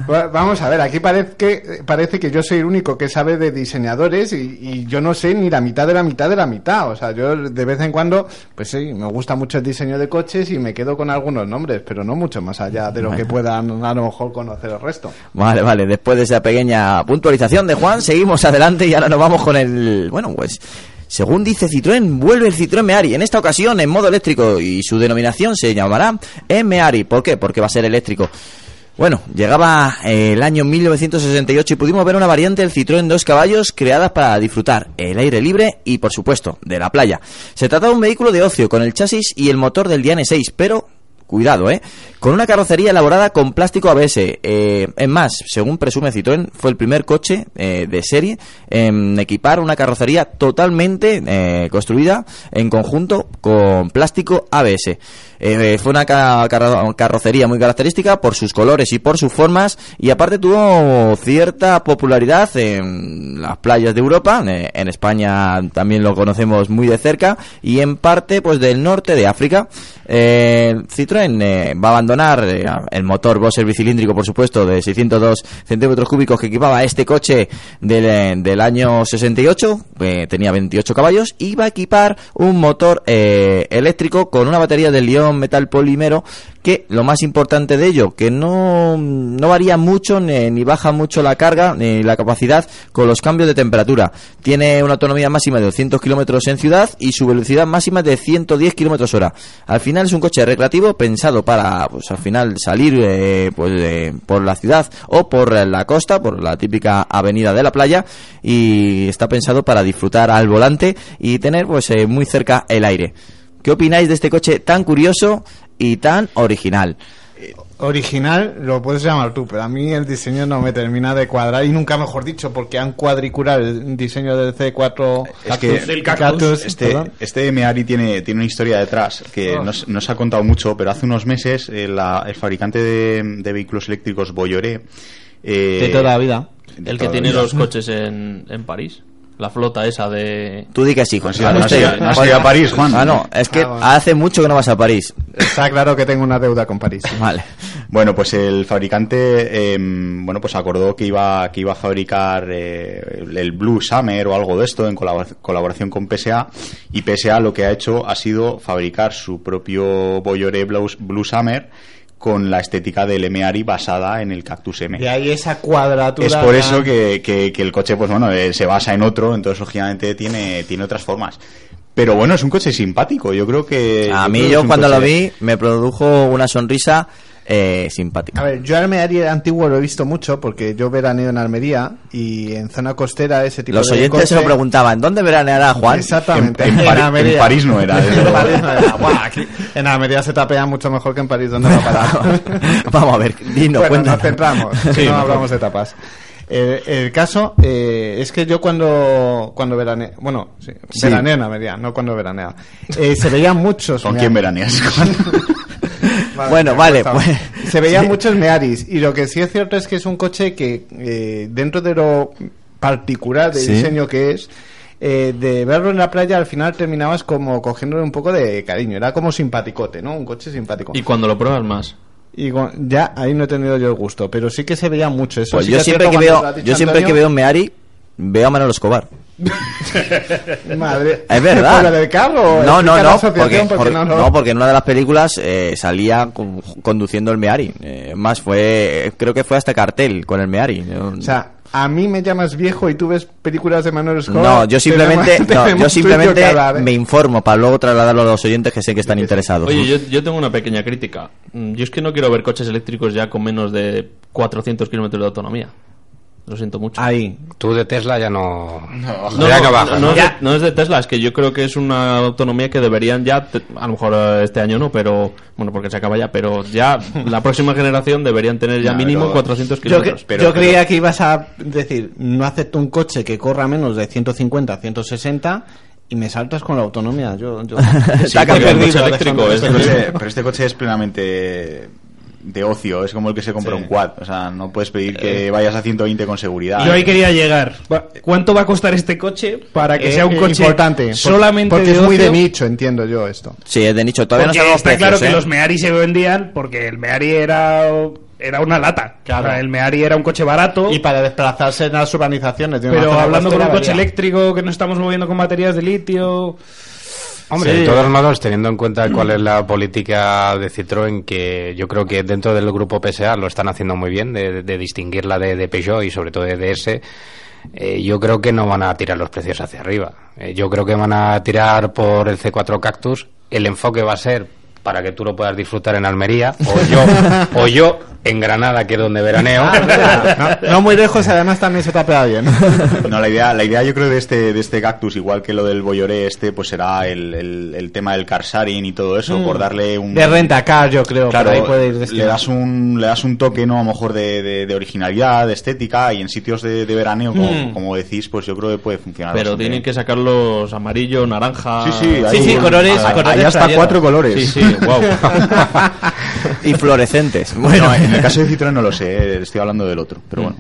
Va- Vamos a ver, aquí parece que, parece que yo soy el único que sabe de diseñadores y, y yo no sé ni la mitad de la mitad de la mitad. O sea, yo de vez en cuando, pues sí, me gusta mucho el diseño de coches y me quedo con algunos nombres, pero no mucho más allá de lo que puedan a lo mejor conocer el resto. Vale, vale. Después de esa pequeña puntualización de Juan, seguimos adelante y ahora nos vamos con el... Bueno, pues... Según dice Citroën, vuelve el Citroën Meari, en esta ocasión en modo eléctrico y su denominación se llamará E-Meari. ¿Por qué? Porque va a ser eléctrico. Bueno, llegaba eh, el año 1968 y pudimos ver una variante del Citroën dos caballos creada para disfrutar el aire libre y, por supuesto, de la playa. Se trata de un vehículo de ocio con el chasis y el motor del Diane 6, pero Cuidado, ¿eh? Con una carrocería elaborada con plástico ABS. Eh, es más, según presume Citroën, fue el primer coche eh, de serie en equipar una carrocería totalmente eh, construida en conjunto con plástico ABS. Eh, fue una ca- carro- carrocería muy característica por sus colores y por sus formas y aparte tuvo cierta popularidad en las playas de Europa, eh, en España también lo conocemos muy de cerca y en parte pues del norte de África. Eh, Citroën eh, va a abandonar eh, el motor Boxer bicilíndrico, por supuesto, de 602 centímetros cúbicos que equipaba este coche del, eh, año 68, eh, tenía 28 caballos, y va a equipar un motor eléctrico con una batería de Lyon metal polímero que lo más importante de ello, que no, no varía mucho ni, ni baja mucho la carga ni la capacidad con los cambios de temperatura. Tiene una autonomía máxima de 200 kilómetros en ciudad y su velocidad máxima de 110 kilómetros hora. Al es un coche recreativo pensado para, pues al final salir eh, pues, por la ciudad o por la costa, por la típica avenida de la playa y está pensado para disfrutar al volante y tener pues eh, muy cerca el aire. ¿Qué opináis de este coche tan curioso y tan original? Original lo puedes llamar tú, pero a mí el diseño no me termina de cuadrar y nunca mejor dicho, porque han cuadriculado el diseño del C4 Es que Del cactus. este, perdón. este Meari tiene, tiene una historia detrás que no, se- no se ha contado mucho, pero hace unos meses eh, la- el fabricante de, de vehículos eléctricos Bolloré eh, de toda la vida. El que tiene vida. los coches en, en París. La flota esa de... Tú di que sí. Pues sí, no has ido- no has ido a París, Juan. Ah, no, es que Ah, bueno. hace mucho que no vas a París. Está claro que tengo una deuda con París. Vale. Bueno, pues el fabricante, eh, bueno, pues acordó que iba, que iba a fabricar eh, el- Blue Summer o algo de esto en colabor- colaboración con PSA y PSA lo que ha hecho ha sido fabricar su propio Blue, Blue Summer con la estética del Meari basada en el Cactus M. Y ahí esa cuadratura. Es por eso que, que- que el coche, pues bueno, eh, se basa en otro, entonces lógicamente tiene, tiene otras formas. Pero bueno, es un coche simpático, yo creo que... A mí yo cuando lo vi me produjo una sonrisa eh, simpática. A ver, yo Almería antiguo lo he visto mucho porque yo veraneo en Almería y en zona costera ese tipo Los de oyentes se lo preguntaban, ¿dónde veraneará Juan? Exactamente. En- en Pari- en París no era, En luego. París no era. Buah, aquí- en Almería se tapea mucho mejor que en París, donde va a parar. Vamos a ver, dinos, bueno, cuéntanos. nos centramos, Sí, no mejor. hablamos de tapas. El, el caso eh, es que yo cuando cuando veraneo, bueno, sí, Sí. veraneo en Almería, no cuando veranea, eh, se veían muchos. ¿Con quién veraneas? Vale, Bueno, vale, pues- Se veían sí. muchos Mearis y lo que sí es cierto es que es un coche que eh, dentro de lo particular de Sí. diseño que es, eh, de verlo en la playa al final terminabas como cogiéndole un poco de cariño, era como simpaticote, ¿no? Un coche simpático. Y cuando lo pruebas más. Y ya ahí no he tenido yo el gusto, pero sí que se veía mucho eso. Pues sí yo siempre que veo, yo siempre que veo un Meari, veo a Manolo Escobar. Madre, Es verdad. ¿Por del carro? No, no, no, porque, por- no, no. no, porque en una de las películas eh, salía con- conduciendo el Meari. Eh, más fue, creo que fue hasta cartel con el Meari. No, O sea, a mí me llamas viejo y tú ves películas de Manuel Escobar. no, yo simplemente, no, yo simplemente ¿eh? me informo para luego trasladarlo a los oyentes que sé que están interesados. Oye, yo, yo tengo una pequeña crítica. Mm, Yo es que no quiero ver coches eléctricos ya con menos de 400 kilómetros de autonomía. Lo siento mucho. Ahí. Tú de Tesla ya no. No, ya no, baja, no, ¿no? es de, no es de Tesla, es que yo creo que es una autonomía que deberían ya, te- a lo mejor eh, este año no, pero bueno, porque se acaba ya, pero ya la próxima generación deberían tener ya No, mínimo pero- 400 Yo, que- kilómetros. pero- yo creía que ibas a decir, no acepto un coche que corra menos de 150, 160 y me saltas con la autonomía. Yo, yo Sí, coche eléctrico es- Este coche- pero este coche es plenamente de ocio, es como el que se compra Sí. un quad, o sea, no puedes pedir que vayas a 120 con seguridad. Yo ahí quería llegar. Va- ¿Cuánto va a costar este coche para que Eh, sea un eh, coche importante, por- solamente porque de es muy de nicho, entiendo yo esto. Sí, es de nicho. Todavía Porque no sabemos está precios, claro que ¿eh? los Meari se vendían porque el Meari era era una lata. Claro. O sea, el Meari era un coche barato. Y para desplazarse en las urbanizaciones. de pero hablando con un coche eléctrico que nos estamos moviendo con baterías de litio. Hombre, Sí. de todos modos, teniendo en cuenta cuál es la política de Citroën, que yo creo que dentro del grupo PSA lo están haciendo muy bien, de, de distinguirla de, de Peugeot y sobre todo de DS, eh, yo creo que no van a tirar los precios hacia arriba. Eh, yo creo que van a tirar por el C4 Cactus. El enfoque va a ser para que tú lo puedas disfrutar en Almería, o yo, o yo en Granada, que es donde veraneo. Ah, No, no muy lejos, además también se tapea bien. No, la idea, la idea yo creo de este, de este cactus, igual que lo del Bolloré este, pues será el, el, el tema del carsaring y todo eso, por darle un... De renta car, yo creo. Claro, por ahí puede ir le destinado. das un le das un toque no a lo mejor de, de- de originalidad de estética y en sitios de, de veraneo como, Mm. como decís pues yo creo que puede funcionar Pero tienen bien. que sacarlos amarillo, naranja. sí sí hay, sí, colores- hay- colores hay hasta cuatro colores Sí, sí, wow. y fluorescentes. bueno en el caso de Citroën no lo sé eh, estoy hablando del otro pero bueno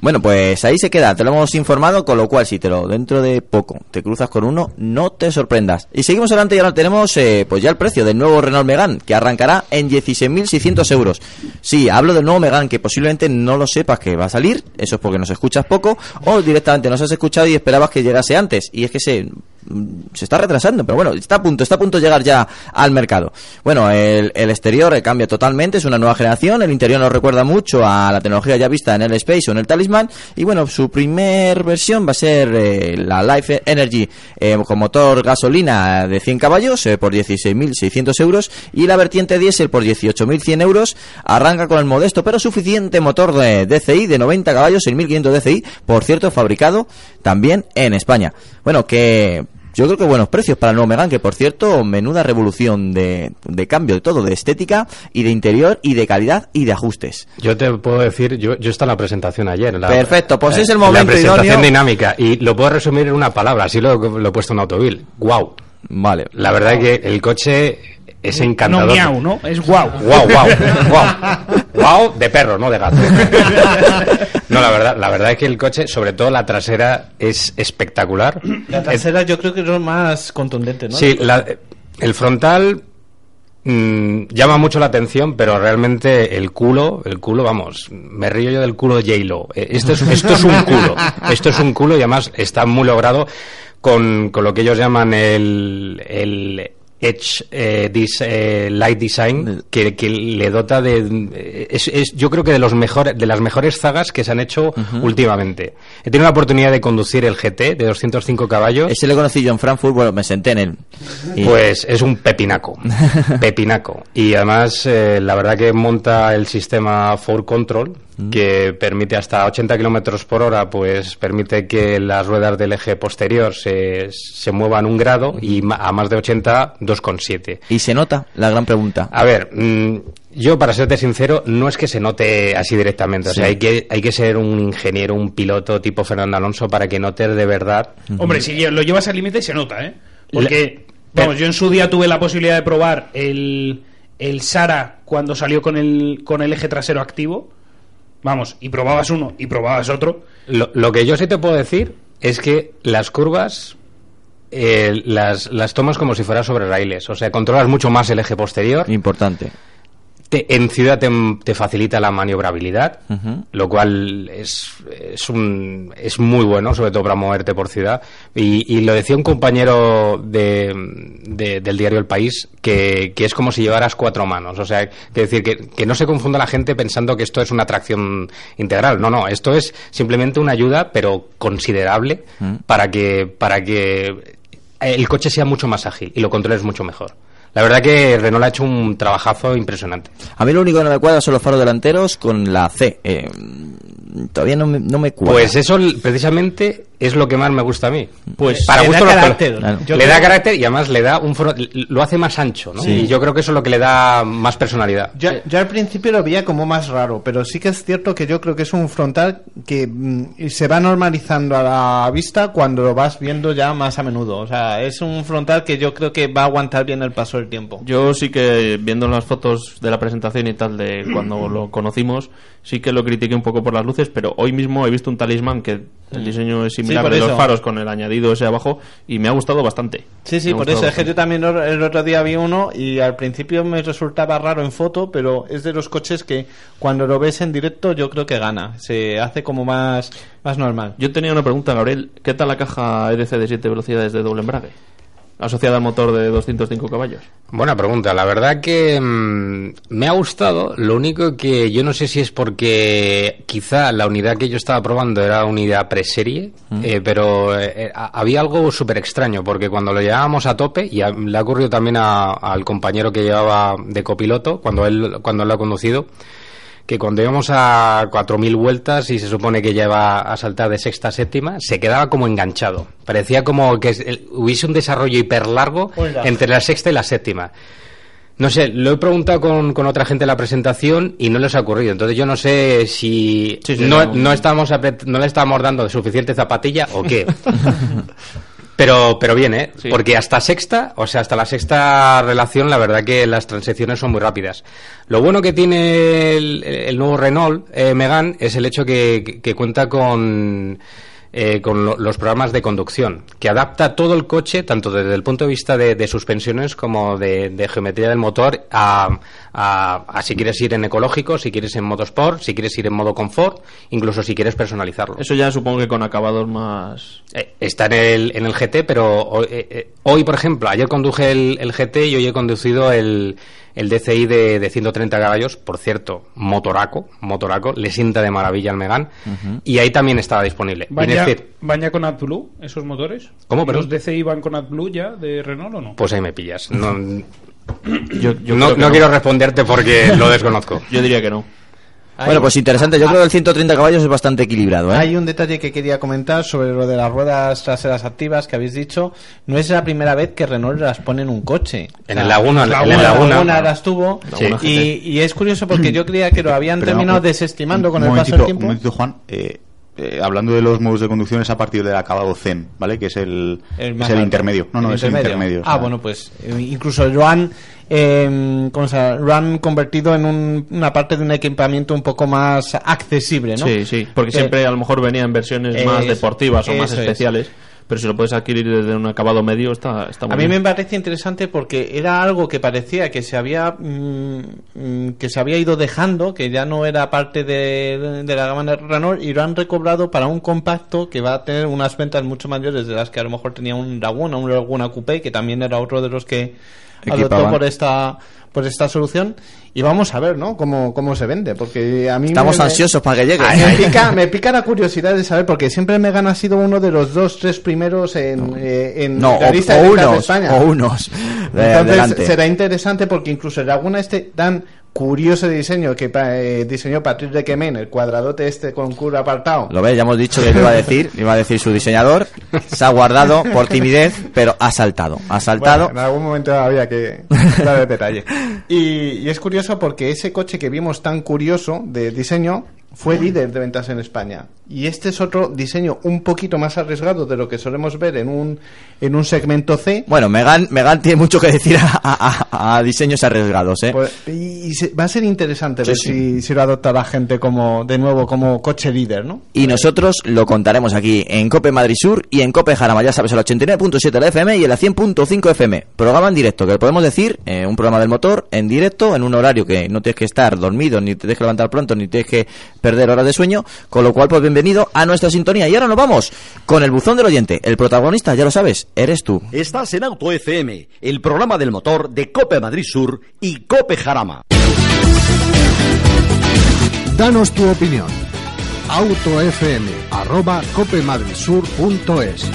Bueno, pues ahí se queda, te lo hemos informado, con lo cual si te lo dentro de poco te cruzas con uno, no te sorprendas. Y seguimos adelante y ahora tenemos eh, pues ya el precio del nuevo Renault Megane, que arrancará en 16.600 euros. Sí, hablo del nuevo Megane, que posiblemente no lo sepas que va a salir, eso es porque nos escuchas poco, o directamente nos has escuchado y esperabas que llegase antes, y es que se se está retrasando, pero bueno, está a punto, está a punto de llegar ya al mercado. Bueno, el, el exterior eh, cambia totalmente, es una nueva generación, el interior nos recuerda mucho a la tecnología ya vista en el Space o en el Talisman, y bueno, su primer versión va a ser eh, la Life Energy eh, con motor gasolina de 100 caballos por 16.600 euros, y la vertiente diésel por 18.100 euros, arranca con el modesto pero suficiente motor de DCI de 90 caballos, 6.500 DCI, por cierto, fabricado también en España. Bueno, que yo creo que buenos precios para el nuevo Megane, que por cierto, menuda revolución de, de cambio de todo, de estética y de interior y de calidad y de ajustes. Yo te puedo decir, yo, yo estaba en la presentación ayer. la- Perfecto, pues es el en momento La presentación idóneo. dinámica. Y lo puedo resumir en una palabra, así lo, lo he puesto en autovil. Wow. Vale. La verdad es que el coche es No encantador. miau, ¿no? Es guau. Wow, wow, wow. De perro, no de gato. no, la verdad, la verdad es que el coche, sobre todo la trasera, es espectacular. La trasera yo creo que es lo más contundente, ¿no? Sí, la- el frontal mm, llama mucho la atención, pero realmente el culo, el culo, vamos, me río yo del culo de J-Lo. Eh, Esto es, esto es un culo, esto es un culo y además está muy logrado con, con lo que ellos llaman el, el Edge eh, dis- eh, Light Design, que, que le dota de... Es, es- yo creo que de, los mejores, de las mejores zagas que se han hecho últimamente. He tenido la oportunidad de conducir el GT de 205 caballos. Ese le conocí yo en Frankfurt, bueno, me senté en él. Y- Pues es un pepinaco, pepinaco. Y además, eh, la verdad que monta el sistema Force Control, que permite hasta 80 kilómetros por hora, pues permite que las ruedas del eje posterior se, se muevan un grado y ma- a más de 80, 2,7. y se nota, la gran pregunta. A ver, mm, yo para serte sincero, no es que se note así directamente. O sea, Sí. hay que, hay que ser un ingeniero, un piloto tipo Fernando Alonso para que notes de verdad Hombre, si lo llevas al límite se nota, ¿eh? Porque, Le- vamos, yo en su día tuve la posibilidad de probar el, el Sara cuando salió con el, con el eje trasero activo. Vamos, y probabas uno y probabas otro. Lo, lo que yo sí te puedo decir es que las curvas eh, las, las tomas como si fueran sobre raíles. O sea, controlas mucho más el eje posterior. Importante. Te- en ciudad te, te facilita la maniobrabilidad, lo cual es, es, un, es muy bueno, sobre todo para moverte por ciudad. Y, y lo decía un compañero de, de- del diario El País, que, que es como si llevaras cuatro manos. O sea, que decir, que, que no se confunda la gente pensando que esto es una tracción integral. No, no, esto es simplemente una ayuda, pero considerable, para que, para que el coche sea mucho más ágil y lo controles mucho mejor. La verdad que Renault ha hecho un trabajazo impresionante. A mí lo único que no me cuadra son los faros delanteros con la C. Eh, todavía no me, no me cuadra. Pues eso precisamente es lo que más me gusta a mí. Pues para le da gusto los carácter. Claro. Yo le creo- da carácter y además le da un foro- lo hace más ancho, ¿no? Sí. Y yo creo que eso es lo que le da más personalidad. Yo, yo al principio lo veía como más raro, pero sí que es cierto que yo creo que es un frontal que mm, se va normalizando a la vista cuando lo vas viendo ya más a menudo. O sea, es un frontal que yo creo que va a aguantar bien el paso del tiempo. Yo sí que, viendo las fotos de la presentación y tal de cuando lo conocimos, sí que lo critiqué un poco por las luces, pero hoy mismo he visto un talismán que el diseño es similar por de los eso. faros con el añadido ese abajo y me ha gustado bastante. Sí, sí, por eso es que yo también el otro día vi uno y al principio me resultaba raro en foto, pero es de los coches que cuando lo ves en directo yo creo que gana. Se hace como más, más normal. Yo tenía una pregunta, Gabriel. ¿Qué tal la caja EDC de 7 velocidades de doble embrague? Asociada al motor de 205 caballos. Buena pregunta. La verdad que mm, me ha gustado. Lo único que yo no sé si es porque quizá la unidad que yo estaba probando era unidad preserie, eh, pero eh, eh, ha- había algo súper extraño porque cuando lo llevábamos a tope, y a- le ha ocurrido también a- al compañero que llevaba de copiloto cuando él, cuando él lo ha conducido, que cuando íbamos a 4.000 vueltas y se supone que ya iba a saltar de sexta a séptima, se quedaba como enganchado. Parecía como que hubiese un desarrollo hiper largo Oiga. entre la sexta y la séptima. No sé, lo he preguntado con, con otra gente en la presentación y no les ha ocurrido. Entonces yo no sé si Sí, sí, no, no. estamos no le estamos dando suficiente zapatilla o qué. Pero, pero bien, ¿eh? Sí. Porque hasta sexta, o sea, hasta la sexta relación, la verdad que las transiciones son muy rápidas. Lo bueno que tiene el, el nuevo Renault eh, Megane es el hecho que, que- que cuenta con, eh, con lo- los programas de conducción, que adapta todo el coche, tanto desde el punto de vista de, de suspensiones como de, de geometría del motor, a, a- a si quieres ir en ecológico, si quieres en modo sport, si quieres ir en modo confort, incluso si quieres personalizarlo. Eso ya supongo que con acabados más... Eh, está en el, en el GT, pero hoy, eh, eh, hoy, por ejemplo, ayer conduje el, el GT y hoy he conducido el, el DCI de, de 130 caballos, por cierto, motoraco, motoraco, le sienta de maravilla al Megane, y ahí también estaba disponible. ¿Van Viene ya, decir, van ya con AdBlue esos motores? ¿Cómo, perdón? ¿Los DCI van con AdBlue ya de Renault o no? pues ahí me pillas. No, Yo, yo no, no quiero responderte porque lo desconozco. Yo diría que no. Bueno, pues interesante. Yo creo que el 130 caballos es bastante equilibrado, ¿eh? Hay un detalle que quería comentar sobre lo de las ruedas traseras activas que habéis dicho. No es la primera vez que Renault las pone en un coche. En el Laguna, en en el Laguna. las tuvo. Laguna Y, y es curioso porque yo creía que lo habían Pero terminado no, desestimando con un el paso del Un tiempo. momentito, Juan. Eh, eh, hablando de los modos de conducción es a partir del acabado Zen, ¿vale? Que es el, El es el intermedio. No, no, es el intermedio. o Ah, sea, bueno, pues eh, incluso lo han eh, ¿cómo se llama? lo han convertido en un- una parte de un equipamiento un poco más accesible, ¿no? Sí, sí, porque Que- siempre a lo mejor venía en versiones más deportivas o más eso es. Pero si lo puedes adquirir desde un acabado medio está, está muy A mí bien. me parece interesante porque era algo que parecía que se había mm, mm, que se había ido dejando, que ya no era parte de, de la gama de Renault y lo han recobrado para un compacto que va a tener unas ventas mucho mayores de las que a lo mejor tenía un Laguna, un Laguna Coupé, que también era otro de los que adoptó por esta por esta solución y vamos a ver, ¿no? Cómo, cómo se vende, porque a mí Estamos me- ansiosos para que llegue. me pica, me pica la curiosidad de saber, porque siempre Megan ha sido uno de los dos, tres primeros en, eh, en No, la lista o de España. o unos. De- Entonces adelante. será interesante porque incluso el Laguna este tan curioso diseño que eh, diseñó Patrick de Quemen, el cuadradote este con curva apartado. Lo ves, ya hemos dicho que iba a decir, iba a decir su diseñador. Se ha guardado por timidez, pero ha saltado. Ha saltado. Bueno, en algún momento había que dar el detalle. Y, y es curioso porque ese coche que vimos tan curioso de diseño fue líder de ventas en España. Y este es otro diseño un poquito más arriesgado de lo que solemos ver en un, en un segmento C. Bueno, Megan, Megan tiene mucho que decir a, a- a diseños arriesgados, ¿eh? Pues, y y se- va a ser interesante Sí, ver sí. Si, si lo adopta la gente como, de nuevo, como coche líder, ¿no? Y nosotros lo contaremos aquí en Cope Madrid Sur y en Cope Jarama, ya sabes, el 89.7 de la FM y el 100.5 FM. Programa en directo, que podemos decir, eh, un programa del motor en directo, en un horario que no tienes que estar dormido, ni te tienes que levantar pronto, ni tienes que perder horas de sueño, con lo cual, pues bienvenido a nuestra sintonía. Y ahora nos vamos con el buzón del oyente. El protagonista, ya lo sabes, eres tú. Estás en Auto FM, el programa del motor de Cope Madrid Sur y Cope Jarama. Danos tu opinión. autofm arroba copemadridsur.es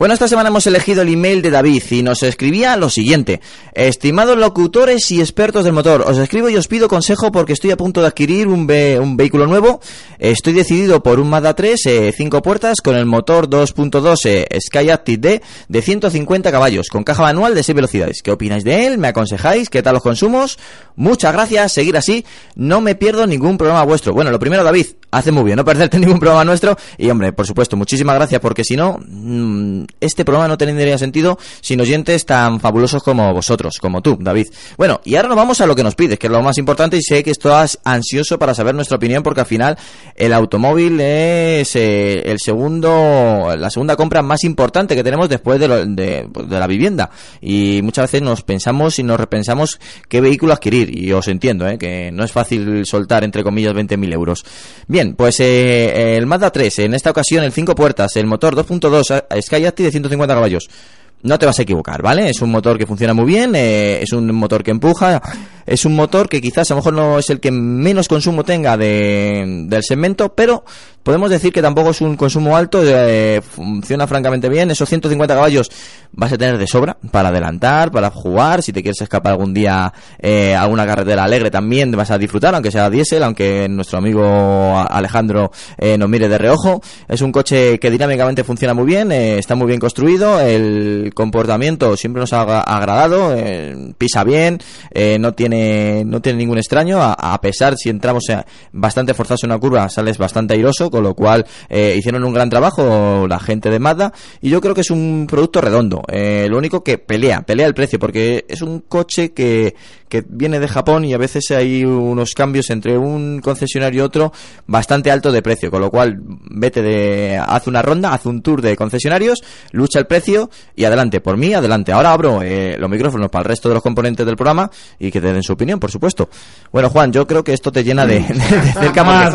Bueno, esta semana hemos elegido el email de David y nos escribía lo siguiente. Estimados locutores y expertos del motor, os escribo y os pido consejo porque estoy a punto de adquirir un, ve- un vehículo nuevo. Estoy decidido por un Mazda 3, 5 puertas, con el motor 2.2 eh, Skyactiv D de 150 caballos, con caja manual de 6 velocidades. ¿Qué opináis de él? ¿Me aconsejáis? ¿Qué tal los consumos? Muchas gracias, seguir así. No me pierdo ningún programa vuestro. Bueno, lo primero, David, hace muy bien no perderte ningún programa nuestro. Y hombre, por supuesto, muchísimas gracias porque si no, mm, este programa no tendría sentido sin oyentes tan fabulosos como vosotros, como tú, David. Bueno, y ahora nos vamos a lo que nos pides, que es lo más importante y sé que estás ansioso para saber nuestra opinión porque al final el automóvil es eh, el segundo, la segunda compra más importante que tenemos después de, lo- de- la vivienda. Y muchas veces nos pensamos y nos repensamos qué vehículo adquirir. Y os entiendo, eh, que no es fácil soltar, entre comillas, 20.000 euros. Bien, pues eh, el Mazda 3, en esta ocasión el 5 puertas, el motor 2.2 eh, De 150 caballos. No te vas a equivocar, ¿vale? Es un motor que funciona muy bien, eh, es un motor que empuja, es un motor que quizás a lo mejor no es el que menos consumo tenga de, del segmento, pero podemos decir que tampoco es un consumo alto, eh, funciona francamente bien, esos 150 caballos vas a tener de sobra para adelantar, para jugar, si te quieres escapar algún día eh, a alguna carretera alegre también vas a disfrutar, aunque sea diésel, aunque nuestro amigo Alejandro eh, nos mire de reojo, es un coche que dinámicamente funciona muy bien, está muy bien construido, el comportamiento siempre nos ha agra- agradado, pisa bien, no tiene no tiene ningún extraño, a, a pesar si entramos bastante forzados en una curva, sales bastante airoso, con lo cual eh, hicieron un gran trabajo la gente de Mazda y yo creo que es un producto redondo. Eh, lo único que pelea, pelea el precio, porque es un coche que, que viene de Japón y a veces hay unos cambios entre un concesionario y otro bastante alto de precio, con lo cual vete de, haz una ronda, haz un tour de concesionarios, lucha el precio y adelante, por mí, adelante. Ahora abro eh, los micrófonos para el resto de los componentes del programa y que te den su opinión, por supuesto. Bueno, Juan, yo creo que esto te llena de, de, de cerca Más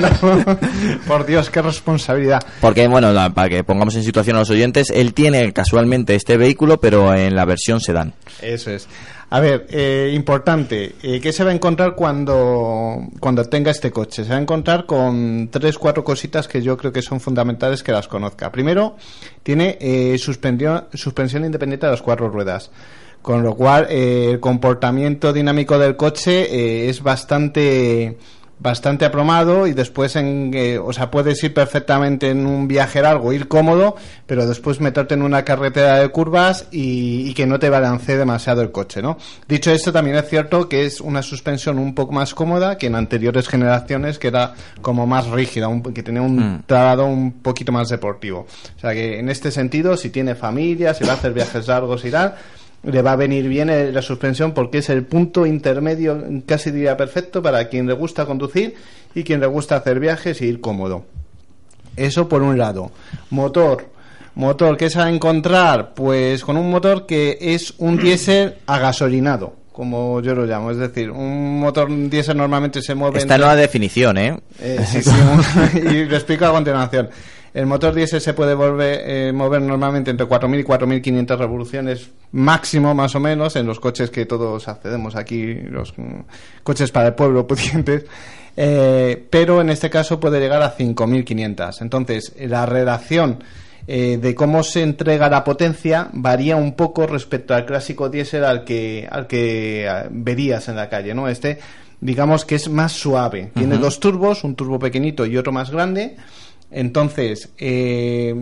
Por Dios, qué responsabilidad. Porque, bueno, la- para que pongamos en situación a los oyentes, él tiene casualmente este vehículo, pero en la versión sedán. Eso es. A ver, eh, importante, eh, ¿qué se va a encontrar cuando, cuando tenga este coche? Se va a encontrar con tres, cuatro cositas que yo creo que son fundamentales que las conozca. Primero, tiene eh, suspensión, suspensión independiente de las cuatro ruedas. Con lo cual, eh, el comportamiento dinámico del coche eh, es bastante bastante apromado y después en eh, o sea puedes ir perfectamente en un viaje largo ir cómodo pero después meterte en una carretera de curvas y, y que no te balancee demasiado el coche no dicho esto también es cierto que es una suspensión un poco más cómoda que en anteriores generaciones que era como más rígida un- que tenía un Mm. trabado un poquito más deportivo o sea que en este sentido si tiene familia si va a hacer viajes largos y tal le va a venir bien eh, la suspensión porque es el punto intermedio, casi diría perfecto, para quien le gusta conducir y quien le gusta hacer viajes y ir cómodo. Eso por un lado. Motor. Motor, ¿qué es a encontrar? Pues con un motor que es un diésel agasolinado, como yo lo llamo. Es decir, un motor diésel normalmente se mueve... Esta entre- nueva definición, ¿eh? eh, sí, sí, un- y lo explico a continuación. El motor diésel se puede volver, eh, mover normalmente entre 4.000 y 4.500 revoluciones máximo, más o menos, en los coches que todos accedemos aquí, los mm, coches para el pueblo pudientes. Eh, pero en este caso puede llegar a 5.500. Entonces, la relación eh, de cómo se entrega la potencia varía un poco respecto al clásico diésel al que, al que eh, verías en la calle, ¿no? Este, digamos que es más suave. Tiene dos turbos, un turbo pequeñito y otro más grande. Entonces, eh,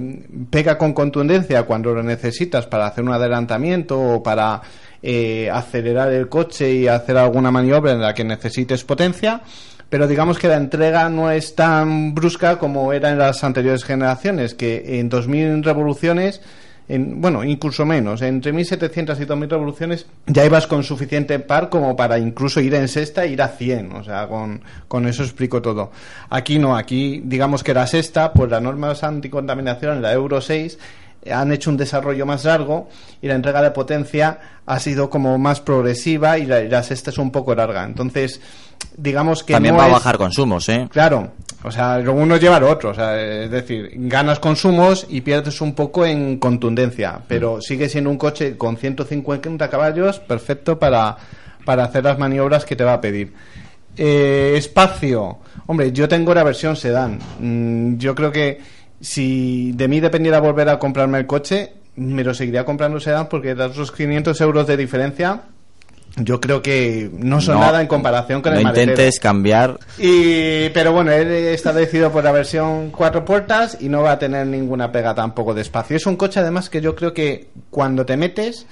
pega con contundencia cuando lo necesitas para hacer un adelantamiento o para eh, acelerar el coche y hacer alguna maniobra en la que necesites potencia. Pero digamos que la entrega no es tan brusca como era en las anteriores generaciones, que en 2000 revoluciones, en, bueno, incluso menos, entre 1700 y 2000 revoluciones ya ibas con suficiente par como para incluso ir en sexta e ir a 100, o sea, con, con eso explico todo. Aquí no, aquí digamos que la sexta, pues las normas anticontaminación la Euro 6 han hecho un desarrollo más largo y la entrega de potencia ha sido como más progresiva y la, y la sexta es un poco larga. Entonces, digamos que También no va a bajar consumos, ¿eh? Claro, o sea, lo uno lleva lo otro, o sea, es decir, ganas consumos y pierdes un poco en contundencia, pero sigue siendo un coche con 150 caballos perfecto para, para hacer las maniobras que te va a pedir. Eh, espacio, hombre, yo tengo la versión sedán. Mm, yo creo que si de mí dependiera volver a comprarme el coche, me lo seguiría comprando sedán porque de esos 500 euros de diferencia, yo creo que no son No, nada en comparación con no el maletero. intentes cambiar. Y, pero bueno, él está decidido por la versión cuatro puertas y no va a tener ninguna pega tampoco de espacio. Es un coche además que yo creo que cuando te metes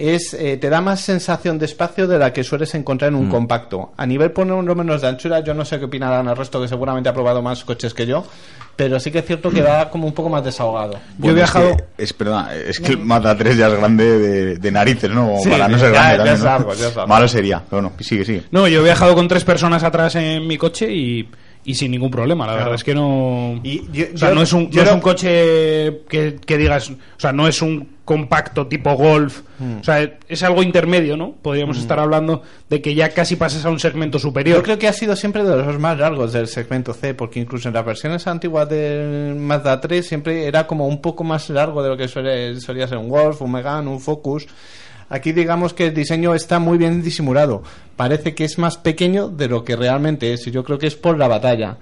es eh, te da más sensación de espacio de la que sueles encontrar en un Mm. compacto. A nivel por lo menos de anchura, yo no sé qué opinarán el resto que seguramente ha probado más coches que yo, pero sí que es cierto que va como un poco más desahogado. Bueno, es que- Es, perdona, es que el Mazda 3 ya es grande de, de narices, ¿no? Sí, para no ser ya- grande ya también, es ¿no? algo, ya es algo. Malo sería. Pero bueno, sigue, sigue. No, yo he viajado con tres personas atrás en mi coche y, y sin ningún problema. La Claro. verdad es que no. yo- o sea, yo- no es un, no es un coche que, que digas. O sea, no es un compacto tipo golf. Mm. O sea, es algo intermedio, ¿no? Podríamos estar hablando de que ya casi pasas a un segmento superior. Yo creo que ha sido siempre de los más largos del segmento C, porque incluso en las versiones antiguas del Mazda 3 siempre era como un poco más largo de lo que suele, solía ser un Golf, un Megane, un Focus. Aquí digamos que el diseño está muy bien disimulado. Parece que es más pequeño de lo que realmente es, y yo creo que es por la batalla.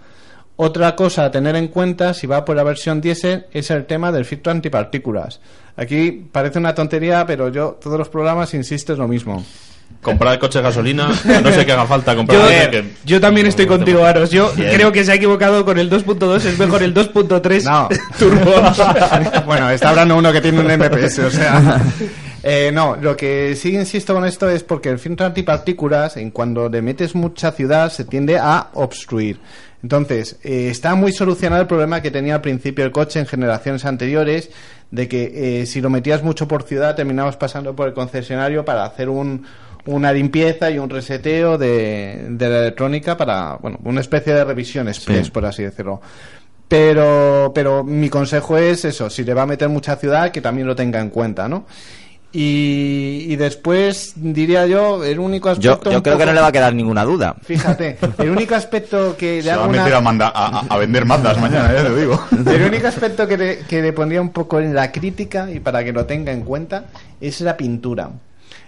Otra cosa a tener en cuenta, si va por la versión diésel, es el tema del filtro antipartículas. Aquí parece una tontería, pero yo todos los programas insisto es lo mismo. Comprar el coche de gasolina, no sé qué haga falta comprar Yo, coche que- yo también estoy contigo, Aros. Yo Bien. creo que se ha equivocado con el 2.2. Es mejor el 2.3 No. turbo. bueno, está hablando uno que tiene un MPS, o sea. Eh, no, lo que sí insisto con esto es porque el filtro antipartículas, en cuando le metes mucha ciudad, se tiende a obstruir. Entonces, eh, está muy solucionado el problema que tenía al principio el coche en generaciones anteriores, de que eh, si lo metías mucho por ciudad, terminabas pasando por el concesionario para hacer un, una limpieza y un reseteo de, de la electrónica para, bueno, una especie de revisión express, Sí. por así decirlo. Pero, pero mi consejo es eso, si le va a meter mucha ciudad, que también lo tenga en cuenta, ¿no? Y, y después diría yo, el único aspecto... yo creo que no le va a quedar ninguna duda. Fíjate, el único aspecto que le Se va hago a una- a, manda- a, vender Mazdas mañana, ya te lo digo. el único aspecto que le, que le pondría un poco en la crítica y para que lo tenga en cuenta es la pintura.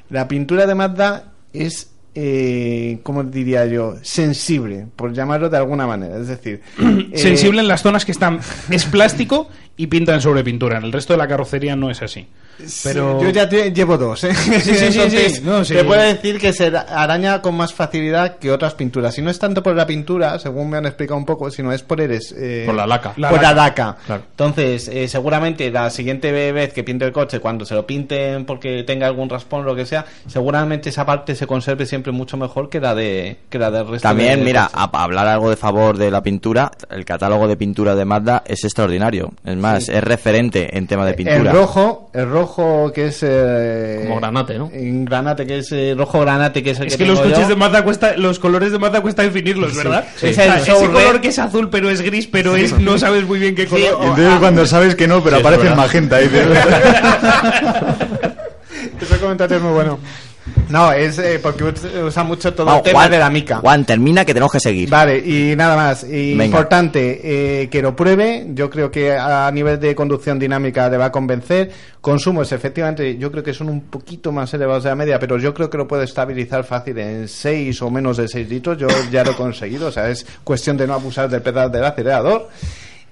La pintura de Mazda es, eh, ¿cómo diría yo? Sensible, por llamarlo de alguna manera. Es decir, eh, Sensible en las zonas que están. Es plástico y pintan sobre pintura. En el resto de la carrocería no es así. Pero. Yo ya te- llevo dos, ¿eh? Sí, sí, sí, Entonces, sí. No, sí. Te puedo decir que se araña con más facilidad que otras pinturas. Y no es tanto por la pintura, según me han explicado un poco, sino es por el... eh, Por la laca. por La la laca. Claro. Entonces, eh, seguramente la siguiente vez que pinte el coche, cuando se lo pinten porque tenga algún raspón o lo que sea, seguramente esa parte se conserve siempre mucho mejor que la de que la del resto También, de- mira, a, a hablar algo de favor de la pintura, el catálogo de pintura de Mazda es extraordinario. Es más, Sí. es referente en tema de El pintura. rojo, el rojo rojo que es... eh, Como granate, ¿no? en granate, que es eh, rojo granate, que es el Es que que los tengo coches yo. de Mazda cuesta, los colores de Mazda cuesta definirlos, ¿verdad? Sí. O Es sea, el ese color que es azul pero es gris, pero es no sabes muy bien qué color. Y entonces cuando sabes que no, pero Sí, aparece en magenta. dices, Ese comentario es muy bueno. No, es eh, porque us- usa mucho todo el tema Juan, de la mica. Juan, termina que tenemos que seguir. Vale, y nada más. Y importante, eh, que lo pruebe. Yo creo que a nivel de conducción dinámica le va a convencer. Consumos, efectivamente, yo creo que son un poquito más elevados de la media, pero yo creo que lo puede estabilizar fácil en 6 o menos de 6 litros. Yo ya lo he conseguido. O sea, es cuestión de no abusar del pedal del acelerador.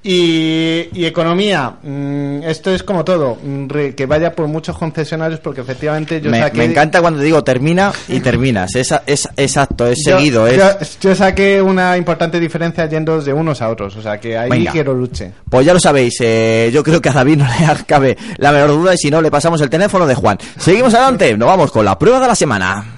Y, y economía, mm, esto es como todo, mm, re- que vaya por muchos concesionarios porque efectivamente yo me, saqué... me encanta cuando digo termina y terminas. Es, es exacto, es Yo- seguido. Es... Yo, yo saqué una importante diferencia yendo de unos a otros, o sea que ahí Venga. quiero luche. Pues ya lo sabéis, eh, yo creo que a David no le cabe la menor duda y si no le pasamos el teléfono de Juan. Seguimos adelante, nos vamos con la prueba de la semana.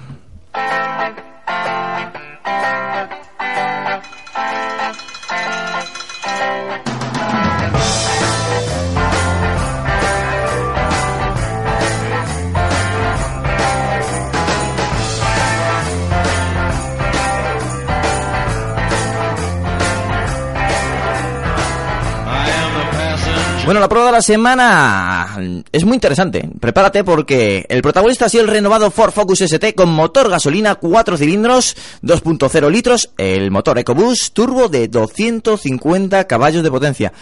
Bueno, la prueba de la semana es muy interesante. Prepárate porque el protagonista ha sido el renovado Ford Focus ST con motor gasolina 4 cilindros, 2.0 litros, el motor EcoBoost turbo de 250 caballos de potencia.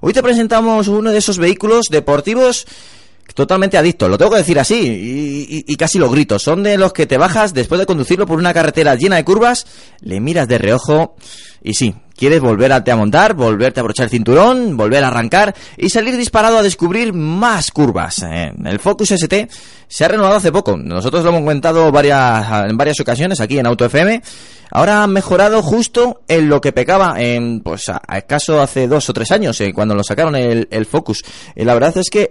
Hoy te presentamos uno de esos vehículos deportivos totalmente adictos, lo tengo que decir así, y, y- y casi lo grito. Son de los que te bajas después de conducirlo por una carretera llena de curvas, le miras de reojo y sí, quieres volverte a montar, volverte a abrochar el cinturón, volver a arrancar y salir disparado a descubrir más curvas. Eh, El Focus ST se ha renovado hace poco. Nosotros lo hemos comentado varias, en varias ocasiones aquí en Auto FM. Ahora han mejorado justo en lo que pecaba en, pues, a, a hace dos o tres años, eh, cuando lo sacaron el, Focus. Eh, la verdad es que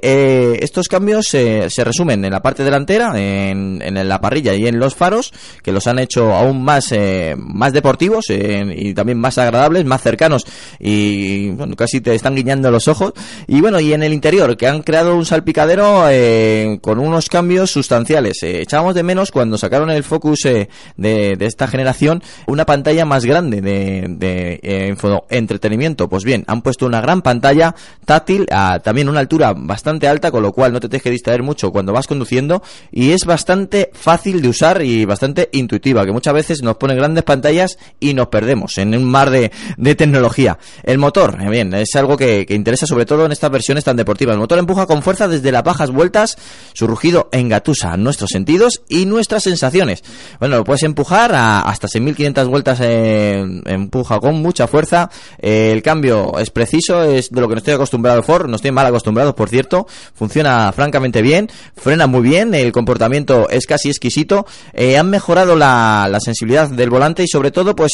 estos cambios eh, se resumen en la parte delantera, en, en la parrilla y en los faros, que los han hecho aún más, más deportivos y también más agradables, más cercanos y bueno, casi te están guiñando los ojos. Y bueno, y en el interior, que han creado un salpicadero eh, con unos cambios sustanciales. Eh, echábamos de menos cuando sacaron el Focus eh, de, esta generación una pantalla más grande de, de eh, entretenimiento. Pues bien, han puesto una gran pantalla táctil a también una altura bastante alta, con lo cual no te tienes que distraer mucho cuando vas conduciendo y es bastante fácil de usar y bastante intuitiva, que muchas veces nos pone grandes pantallas y nos perdemos en un mar de, de tecnología. El motor, eh, bien, es algo que, interesa sobre todo en estas versiones tan deportivas. El motor empuja con fuerza desde las bajas vueltas, su rugido engatusa nuestros sentidos y nuestras sensaciones. Bueno, lo puedes empujar a hasta 6.500 vueltas, empuja con mucha fuerza. Eh, el cambio es preciso, es de lo que no estoy acostumbrado al Ford, no estoy mal acostumbrado, por cierto. Funciona francamente bien, frena muy bien, el comportamiento es casi exquisito. Eh, han mejorado la, la sensibilidad del volante y sobre todo, pues,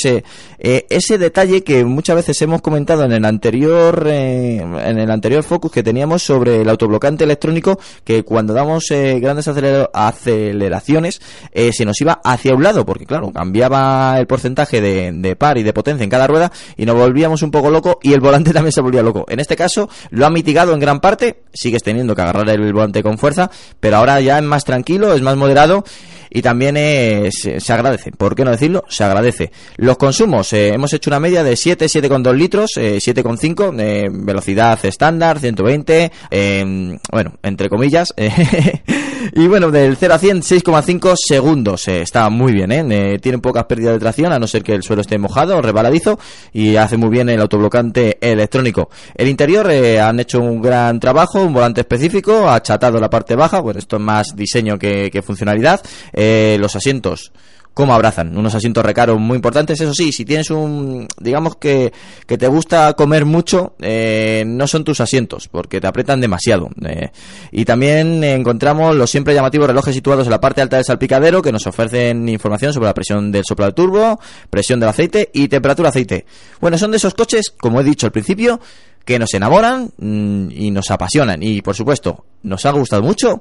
ese detalle que muchas veces hemos comentado en el anterior, eh, en el anterior Focus que teníamos sobre el autoblocante electrónico, que cuando damos eh, grandes acelera- aceleraciones eh, se nos iba hacia un lado, porque claro, cambiaba el porcentaje de, de par y de potencia en cada rueda y nos volvíamos un poco loco y el volante también se volvía loco. En este caso lo ha mitigado en gran parte, sigues teniendo que agarrar el volante con fuerza, pero ahora ya es más tranquilo, es más moderado y también eh, se, agradece. ¿Por qué no decirlo? Se agradece. Los consumos, eh, hemos hecho una media de 7, 7,2 litros, eh, 7,5, eh, velocidad estándar, 120, eh, bueno, entre comillas. y bueno, del 0 a 100, 6,5 segundos. está muy bien, ¿eh? Eh, Tiene pocas pérdidas de tracción, a no ser que el suelo esté mojado rebaladizo, y hace muy bien el autoblocante electrónico. El interior han hecho un gran trabajo, un volante específico, ha achatado la parte baja, bueno, esto es más diseño que funcionalidad. Eh, los asientos cómo abrazan. Unos asientos recaros muy importantes. Eso sí, si tienes un, digamos que, que te gusta comer mucho, eh, no son tus asientos, porque te aprietan demasiado. Eh, y también encontramos los siempre llamativos relojes situados en la parte alta del salpicadero, que nos ofrecen información sobre la presión del soplo del turbo, presión del aceite y temperatura aceite. Bueno, son de esos coches, como he dicho al principio, que nos enamoran mm, y nos apasionan. Y por supuesto, nos ha gustado mucho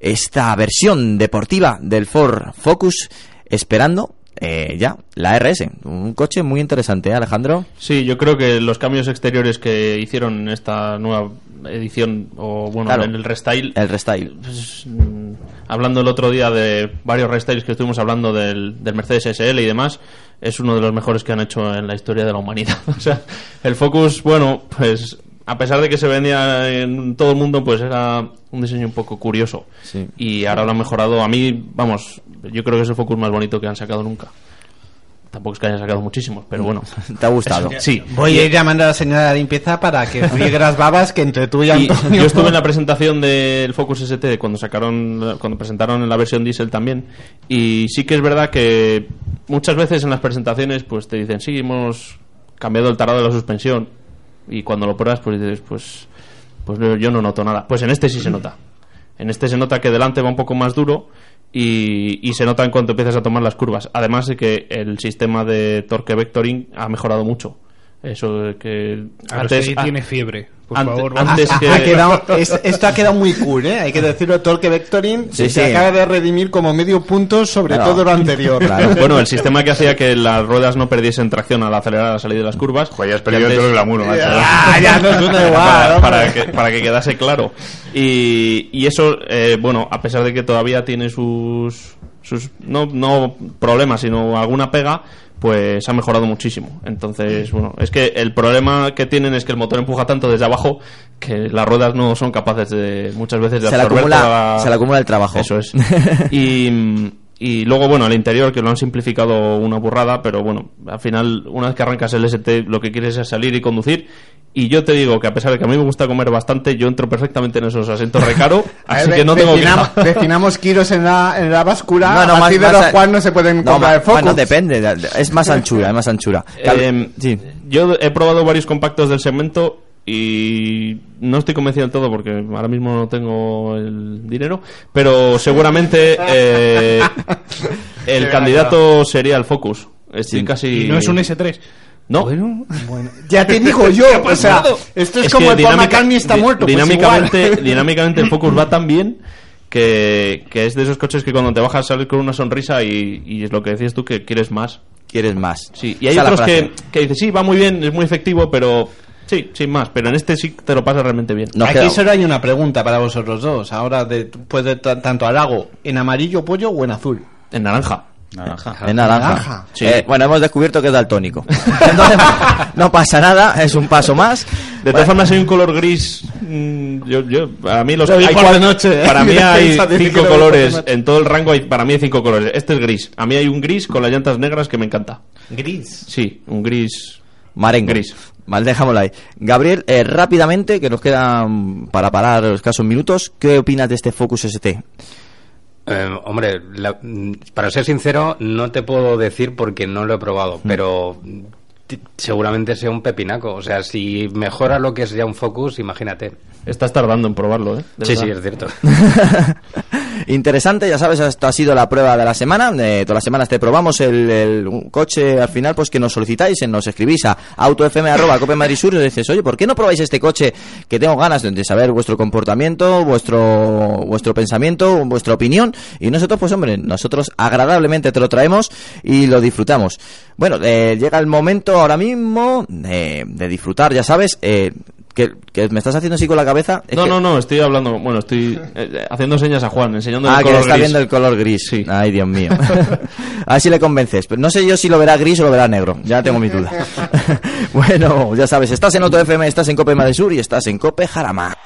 esta versión deportiva del Ford Focus, esperando eh, ya la RS. Un coche muy interesante, ¿eh, Alejandro. Sí, yo creo que los cambios exteriores que hicieron en esta nueva edición o bueno Claro. en el restyle El restyle. pues, mm, hablando el otro día de varios restyles que estuvimos hablando del, del Mercedes SL y demás, es uno de los mejores que han hecho en la historia de la humanidad. o sea, el Focus, bueno, pues a pesar de que se vendía en todo el mundo, pues era un diseño un poco curioso. Sí. Y ahora lo han mejorado. A mí, vamos, yo creo que es el Focus más bonito que han sacado nunca. Tampoco es que hayan sacado muchísimos, pero bueno. ¿Te ha gustado? Sí. Voy a ir llamando a la señora de limpieza para que friegue las babas que entre tú y Y Antonio. yo estuve en la presentación del Focus ST cuando sacaron cuando presentaron en la versión diesel también y sí que es verdad que muchas veces en las presentaciones pues te dicen sí hemos cambiado el tarado de la suspensión y cuando lo pruebas pues dices pues pues yo no noto nada pues en este sí se nota en este se nota que delante va un poco más duro y, y se nota en cuanto empiezas a tomar las curvas. Además de que el sistema de torque vectoring ha mejorado mucho eso que A ver si tiene fiebre. Por ante- favor, antes que- Ha quedado- es- esto ha quedado muy cool, ¿eh? Hay que decirlo, Torque Vectoring Sí, se sí. acaba de redimir como medio punto sobre Claro. todo lo anterior. Claro. Bueno, el sistema que hacía que las ruedas no perdiesen tracción al acelerar a la salida de las curvas. Joder, ya has perdido antes- todo el glamour, macho. Ah, ya no es una igual, para, hombre. para que, para que quedase claro. Y, y eso, eh, bueno, a pesar de que todavía tiene sus, sus no, no problemas, sino alguna pega, pues ha mejorado muchísimo. Entonces, bueno, es que el problema que tienen es que el motor empuja tanto desde abajo que las ruedas no son capaces de muchas veces de Se le absorber acumula, toda se le acumula el trabajo. eso es. Y, y luego, bueno, al interior, que lo han simplificado una burrada, pero bueno, al final, una vez que arrancas el ST, lo que quieres es salir y conducir. Y yo te digo que a pesar de que a mí me gusta comer bastante, yo entro perfectamente en esos asientos recaro, A así ver, que no tengo queja. definamos kilos en la, en la báscula, No, no, a más- partir de los cuales no se pueden No, comprar Focus. bueno, depende. de- de- Es más anchura, es más anchura. Eh, sí. Yo he probado varios compactos del segmento y no estoy convencido del todo porque ahora mismo no tengo el dinero, pero seguramente eh, el candidato sería el Focus. Estoy casi... Y no es un S3. No. Bueno, ya te digo yo, o sea, esto es, Es como el Paul dinámica- McCartney está muerto. pues dinámicamente, dinámicamente el Focus va tan bien que, que es de esos coches que cuando te bajas sales con una sonrisa y, y es lo que decías tú que quieres más. Quieres más. Sí, y hay Esa otros que, que dices, sí, va muy bien, es muy efectivo, pero sí, sin más. Pero en este sí te lo pasas realmente bien. Nos Aquí queda- solo hay una pregunta para vosotros dos. Ahora, de, pues de ta- tanto halago, ¿en amarillo pollo o en azul? En naranja. Naranja. En naranja. Naranja. Sí. Eh, bueno, hemos descubierto que es daltónico. Entonces, no pasa nada, es un paso más. De todas formas hay un color gris. mm, yo, yo, para mí los hay por cuatro- la noche, ¿eh? Para mí Mi hay cinco colores en todo el rango. Hay, para mí hay cinco colores. Este es gris. A mí hay un gris con las llantas negras que me encanta. Gris. Sí, un gris. Marengo. Gris. Vale, dejámoslo ahí. Gabriel, eh, rápidamente, que nos quedan para parar escasos minutos, ¿qué opinas de este Focus ST? Eh, hombre, la- mm, para ser sincero, no te puedo decir porque no lo he probado, pero mm, t- seguramente sea un pepinaco. O sea, si mejora lo que es ya un Focus, imagínate. Estás tardando en probarlo, ¿eh? De sí, verdad. sí, es cierto. Interesante, ya sabes, esto ha sido la prueba de la semana. Eh, todas las semanas te probamos el, coche al final, pues que nos solicitáis, nos escribís a autofm.copemadrisur y dices, oye, ¿por qué no probáis este coche que tengo ganas de, de saber vuestro comportamiento, vuestro, vuestro pensamiento, vuestra opinión? Y nosotros, pues hombre, nosotros agradablemente te lo traemos y lo disfrutamos. Bueno, eh, llega el momento ahora mismo eh, de disfrutar, ya sabes, eh, que, que me estás haciendo así con la cabeza. Es No, que- no, no, estoy hablando, bueno, estoy eh, haciendo señas a Juan, enseñando Ah, el que color está gris. viendo el color gris. Sí. Ay, Dios mío. a ver si le convences. Pero no sé yo si lo verá gris o lo verá negro. Ya tengo mis dudas. bueno, ya sabes, estás en Otto FM, estás en Cope Madre Sur y estás en Cope Jarama.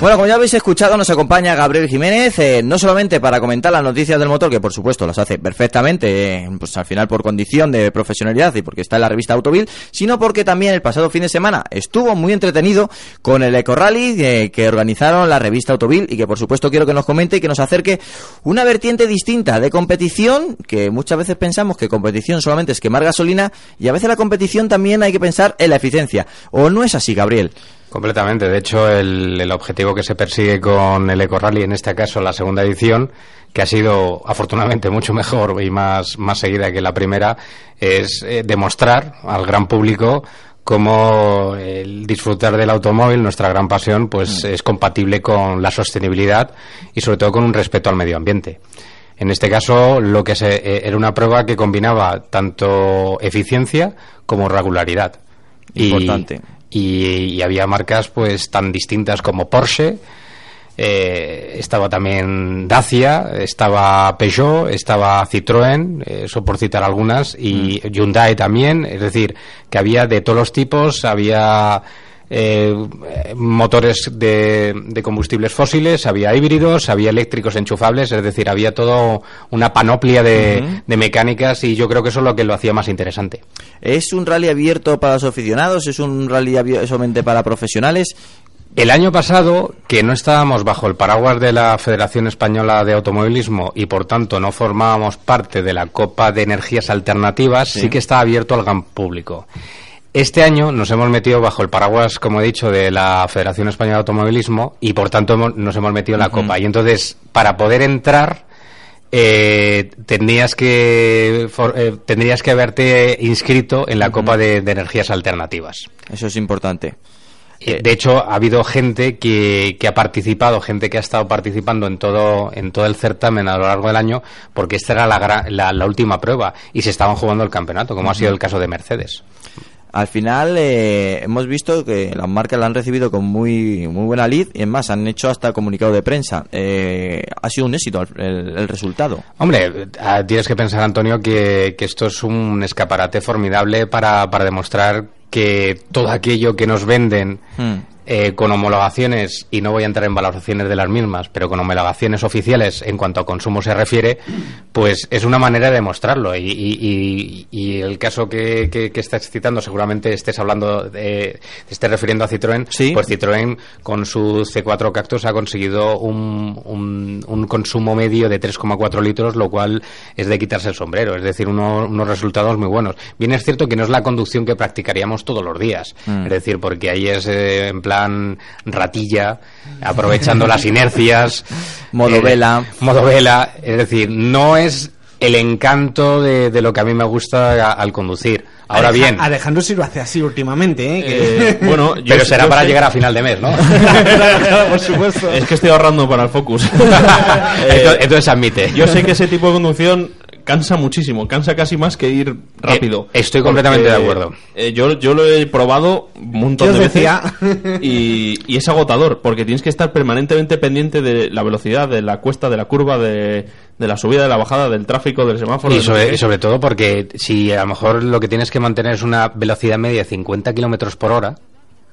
Bueno, como ya habéis escuchado, nos acompaña Gabriel Jiménez, eh, no solamente para comentar las noticias del motor, que por supuesto las hace perfectamente, eh, pues al final por condición de profesionalidad y porque está en la revista Autovil, sino porque también el pasado fin de semana estuvo muy entretenido con el Eco Rally eh, que organizaron la revista Autovil y que por supuesto quiero que nos comente y que nos acerque una vertiente distinta de competición, que muchas veces pensamos que competición solamente es quemar gasolina y a veces la competición también hay que pensar en la eficiencia. ¿O no es así, Gabriel? Completamente. De hecho, el, el objetivo que se persigue con el Eco Rally, en este caso la segunda edición, que ha sido afortunadamente mucho mejor y más, más seguida que la primera, es eh, demostrar al gran público cómo el disfrutar del automóvil, nuestra gran pasión, pues es compatible con la sostenibilidad y sobre todo con un respeto al medio ambiente. En este caso, lo que se, eh, era una prueba que combinaba tanto eficiencia como regularidad. Importante. Y, y había marcas pues tan distintas como Porsche, eh, estaba también Dacia, estaba Peugeot, estaba Citroën, eh, eso por citar algunas, y Hyundai también, es decir, que había de todos los tipos, había eh, motores de, de combustibles fósiles, había híbridos, había eléctricos enchufables, es decir, había todo una panoplia de, mecánicas y yo creo que eso es lo que lo hacía más interesante. ¿Es un rally abierto para los aficionados? ¿Es un rally solamente para profesionales? El año pasado, que no estábamos bajo el paraguas de la Federación Española de Automovilismo y por tanto no formábamos parte de la Copa de Energías Alternativas, sí, Sí. que está abierto al gran público. Este año nos hemos metido bajo el paraguas, como he dicho, de la Federación Española de Automovilismo y por tanto hemos- nos hemos metido en la Copa. Y entonces, para poder entrar, eh, tendrías que for- eh, tendrías que haberte inscrito en la Copa de, de Energías Alternativas. Eso es importante. Eh, De hecho, ha habido gente que, que ha participado, gente que ha estado participando en todo, en todo el certamen a lo largo del año, porque esta era la, la, la última prueba y se estaban jugando el campeonato, como ha sido el caso de Mercedes. Al final eh, hemos visto que las marcas la han recibido con muy muy buena lid y es más, han hecho hasta comunicado de prensa. Eh, ha sido un éxito el, resultado. Hombre, eh, tienes que pensar, Antonio, que, que esto es un escaparate formidable para, para demostrar que todo aquello que nos venden Hmm. Eh, con homologaciones, y no voy a entrar en valoraciones de las mismas, pero con homologaciones oficiales en cuanto a consumo se refiere, pues es una manera de demostrarlo. Y, y- y- y el caso que, que, que estás citando, seguramente estés hablando, de, te estés refiriendo a Citroën, pues Citroën con su C4 Cactus ha conseguido un, un, un consumo medio de 3,4 litros, lo cual es de quitarse el sombrero, es decir, uno- unos resultados muy buenos. Bien es cierto que no es la conducción que practicaríamos todos los días, Mm. es decir, porque ahí es eh, en plan ratilla, aprovechando las inercias. Modo eh, vela. Modo vela, es decir, no es el encanto de, de lo que a mí me gusta a- al conducir. Ahora Aleja- bien, Alejandro sí lo hace así últimamente, ¿eh? Eh, bueno, yo- pero será yo para sé- llegar a final de mes, ¿no? por supuesto. Es que estoy ahorrando para el Focus. entonces, entonces admite. Yo sé que ese tipo de conducción cansa muchísimo, cansa casi más que ir rápido. Eh, estoy completamente de acuerdo. eh, yo, yo lo he probado un montón Yo de veces decía. y, y es agotador porque tienes que estar permanentemente pendiente de la velocidad, de la cuesta, de la curva, de, de la subida, de la bajada, del tráfico, del semáforo. Y sobre, qué. y sobre todo porque si a lo mejor lo que tienes que mantener es una velocidad media de 50 kilómetros por hora,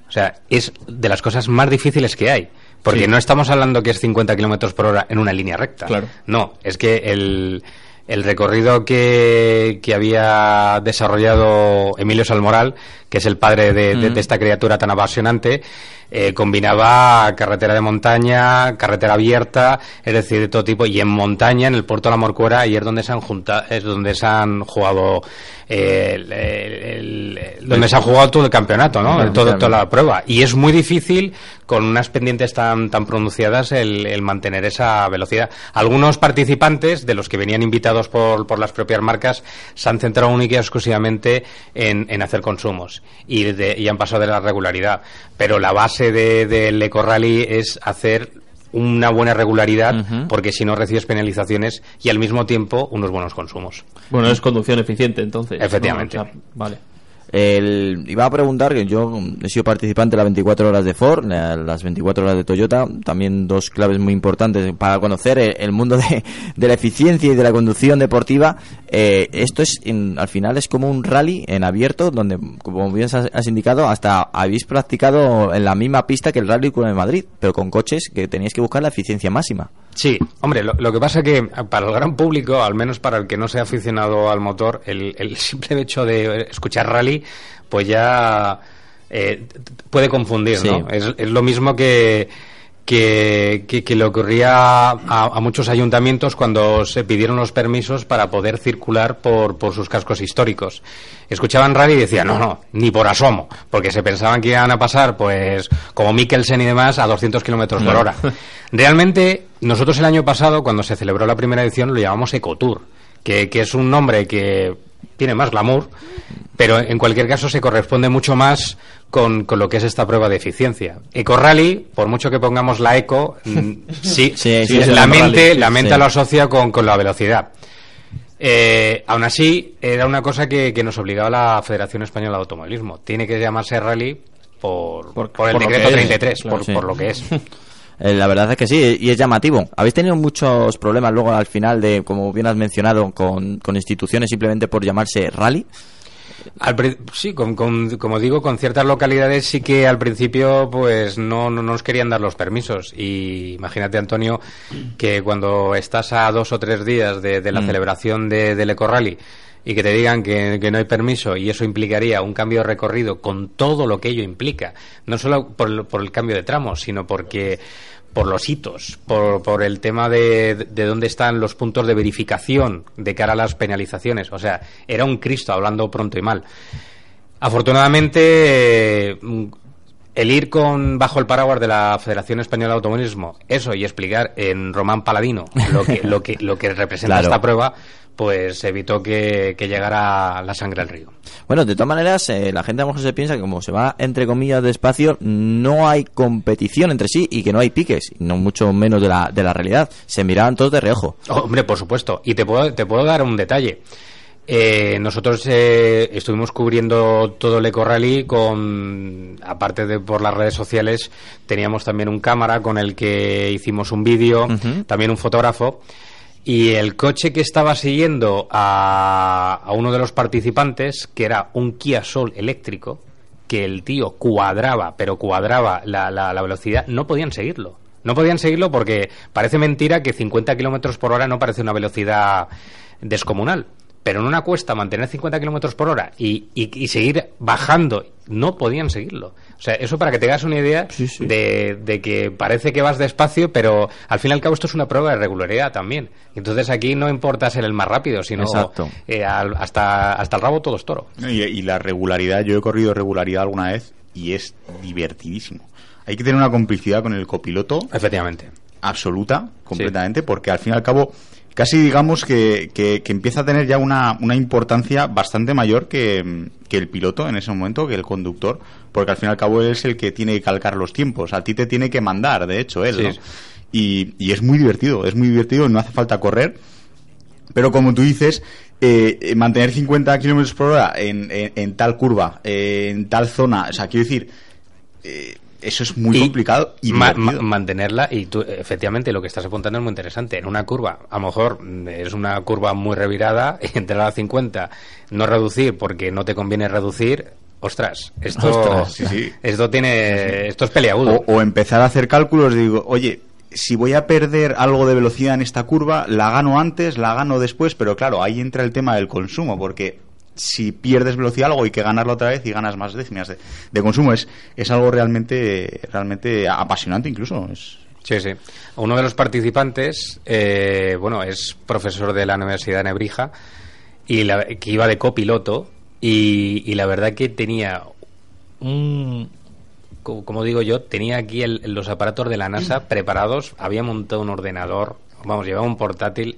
o sea, es de las cosas más difíciles que hay. Porque Sí. no estamos hablando que es 50 kilómetros por hora en una línea recta. Claro. No, es que el, el recorrido que, que había desarrollado Emilio Salmoral, que es el padre de, esta criatura tan apasionante, eh, combinaba carretera de montaña, carretera abierta, es decir, de todo tipo, y en montaña, en el puerto de la Morcuera, y es donde se han junta, es donde se han jugado, eh, el- el- el- donde se ha jugado todo el campeonato, ¿no? Claro, todo, toda la prueba. Y es muy difícil, con unas pendientes tan, tan pronunciadas, el, el mantener esa velocidad. Algunos participantes, de los que venían invitados por, por las propias marcas, se han centrado única y exclusivamente en, en hacer consumos y, de- y han pasado de la regularidad. Pero la base de- del Eco Rally es hacer una buena regularidad, porque si no recibes penalizaciones y al mismo tiempo unos buenos consumos. Bueno, es conducción eficiente entonces. ¿no? Efectivamente. O sea, vale. El, iba a preguntar que yo he sido participante de las 24 horas de Ford, la- las 24 horas de Toyota, también dos claves muy importantes para conocer el, mundo de, de la eficiencia y de la conducción deportiva. Eh, esto es, en- al final es como un rally en abierto, donde, como bien has, has indicado, hasta habéis practicado en la misma pista que el rally el Madrid, pero con coches que teníais que buscar la eficiencia máxima. Sí, hombre, lo, lo que pasa que para el gran público, al menos para el que no sea aficionado al motor, el, el simple hecho de escuchar rally, pues ya eh, puede confundir, Sí. ¿no? Es, es lo mismo que que, que, que le ocurría a, a muchos ayuntamientos cuando se pidieron los permisos para poder circular por, por sus cascos históricos. Escuchaban rally y decían, no, no, ni por asomo, porque se pensaban que iban a pasar, pues, como Mikkelsen y demás, a 200 kilómetros por hora. Realmente, nosotros el año pasado, cuando se celebró la primera edición, lo llamamos Ecotour, que, que es un nombre que tiene más glamour, pero en cualquier caso se corresponde mucho más con, con lo que es esta prueba de eficiencia. Eco Rally, por mucho que pongamos la eco, sí, Sí, sí, es la mente, la mente lo asocia con, con la velocidad. Eh, aún así, era una cosa que, que nos obligaba la Federación Española de Automovilismo. Tiene que llamarse rally por, por, el por decreto es, 33, claro, por lo que es. Eh, La verdad es que sí, y es llamativo. ¿Habéis tenido muchos problemas luego al final de, como bien has mencionado, con, con instituciones simplemente por llamarse rally? Al sí, con- con- como digo, con ciertas localidades sí que al principio pues no, no nos querían dar los permisos. Y imagínate, Antonio, que cuando estás a dos o tres días de, de la Mm. celebración de, del Eco Rally y que te digan que, que no hay permiso y eso implicaría un cambio de recorrido con todo lo que ello implica, no solo por el, por el cambio de tramos, sino porque por los hitos, por, por el tema de, de dónde están los puntos de verificación de cara a las penalizaciones. O sea, era un Cristo hablando pronto y mal. Afortunadamente, eh, el ir con bajo el paraguas de la Federación Española de Automovilismo, eso y explicar en Román Paladino lo que, lo que, lo que representa Claro. esta prueba, pues evitó que, que llegara la sangre al río. Bueno, de todas maneras, eh, la gente a lo mejor se piensa que como se va, entre comillas, despacio, no hay competición entre sí y que no hay piques, no mucho menos de la, de la realidad. Se miraban todos de reojo. Oh, hombre, por supuesto. Y te puedo, te puedo dar un detalle. Eh, nosotros eh, estuvimos cubriendo todo el Eco Rally con, aparte de por las redes sociales, teníamos también un cámara con el que hicimos un vídeo, también un fotógrafo. Y el coche que estaba siguiendo a, uno de los participantes, que era un Kia Soul eléctrico, que el tío cuadraba, pero cuadraba la, la- la velocidad, no podían seguirlo. No podían seguirlo porque parece mentira que 50 kilómetros por hora no parece una velocidad descomunal. Pero en una cuesta mantener 50 kilómetros por hora y, y- y seguir bajando, no podían seguirlo. O sea, eso para que te hagas una idea De, de que parece que vas despacio, pero al fin y al cabo esto es una prueba de regularidad también. Entonces aquí no importa ser el más rápido, sino eh, al- hasta, hasta el rabo todo es toro. Y, y la regularidad, yo he corrido regularidad alguna vez y es divertidísimo. Hay que tener una complicidad con el copiloto. Efectivamente. Absoluta, completamente, porque al fin y al cabo, casi digamos que, que- que empieza a tener ya una, una importancia bastante mayor que, que el piloto en ese momento, que el conductor, porque al fin y al cabo él es el que tiene que calcar los tiempos. A ti te tiene que mandar, de hecho, él. Sí. ¿no? Y, y es muy divertido, es muy divertido no hace falta correr. Pero como tú dices, eh, mantener 50 kilómetros por hora en, en- en tal curva, en tal zona, o sea, quiero decir, eh, eso es muy Y complicado y ma- divertido. ma- mantenerla y tú efectivamente lo que estás apuntando es muy interesante en una curva a lo mejor mm, es una curva muy revirada entrar a 50 no reducir porque no te conviene reducir ostras esto Ostras, sí, sí. esto tiene esto es peleagudo O, o empezar a hacer cálculos, digo, oye, si voy a perder algo de velocidad en esta curva, la gano antes, la gano después, pero claro, ahí entra el tema del consumo, porque si pierdes velocidad algo hay que ganarlo otra vez y ganas más décimas de, consumo. Es, es algo realmente, realmente apasionante incluso. Es, Sí, sí. Uno de los participantes, eh, bueno, es profesor de la Universidad de Nebrija y la- que iba de copiloto y, y la verdad que tenía un, co- como digo yo, tenía aquí el- los aparatos de la NASA preparados, había montado un ordenador, vamos, llevaba un portátil.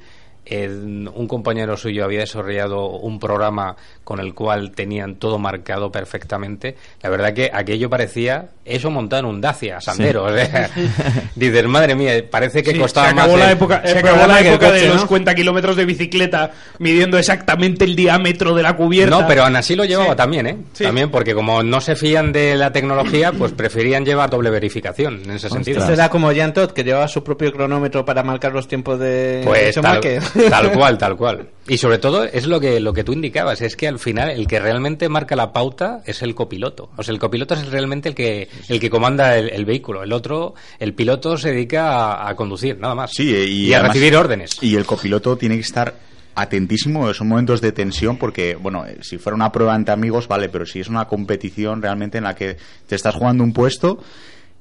Eh, un compañero suyo había desarrollado un programa con el cual tenían todo marcado perfectamente. La verdad que aquello parecía eso montado en un Dacia, Sandero. o sea, dices, madre mía, parece que Sí, costaba se acabó más la el- época, el se acabó la época de los. 50 kilómetros de bicicleta midiendo exactamente el diámetro de la cubierta. No, pero aún así lo llevaba Sí. también, ¿eh? Sí. También porque como no se fían de la tecnología, pues preferían llevar doble verificación en ese sentido. Esto era como Jan Todd, que llevaba su propio cronómetro para marcar los tiempos de Pues de tal. Tal cual, tal cual. Y sobre todo es lo que, lo que tú indicabas, es que al final el que realmente marca la pauta es el copiloto. O sea, el copiloto es realmente el que, el que comanda el, el vehículo. El otro, el piloto se dedica a, a conducir, nada más. Sí, eh, y, a recibir órdenes. Y el copiloto tiene que estar atentísimo, son momentos de tensión porque, bueno, eh, si fuera una prueba entre amigos, vale, pero si es una competición realmente en la que te estás jugando un puesto,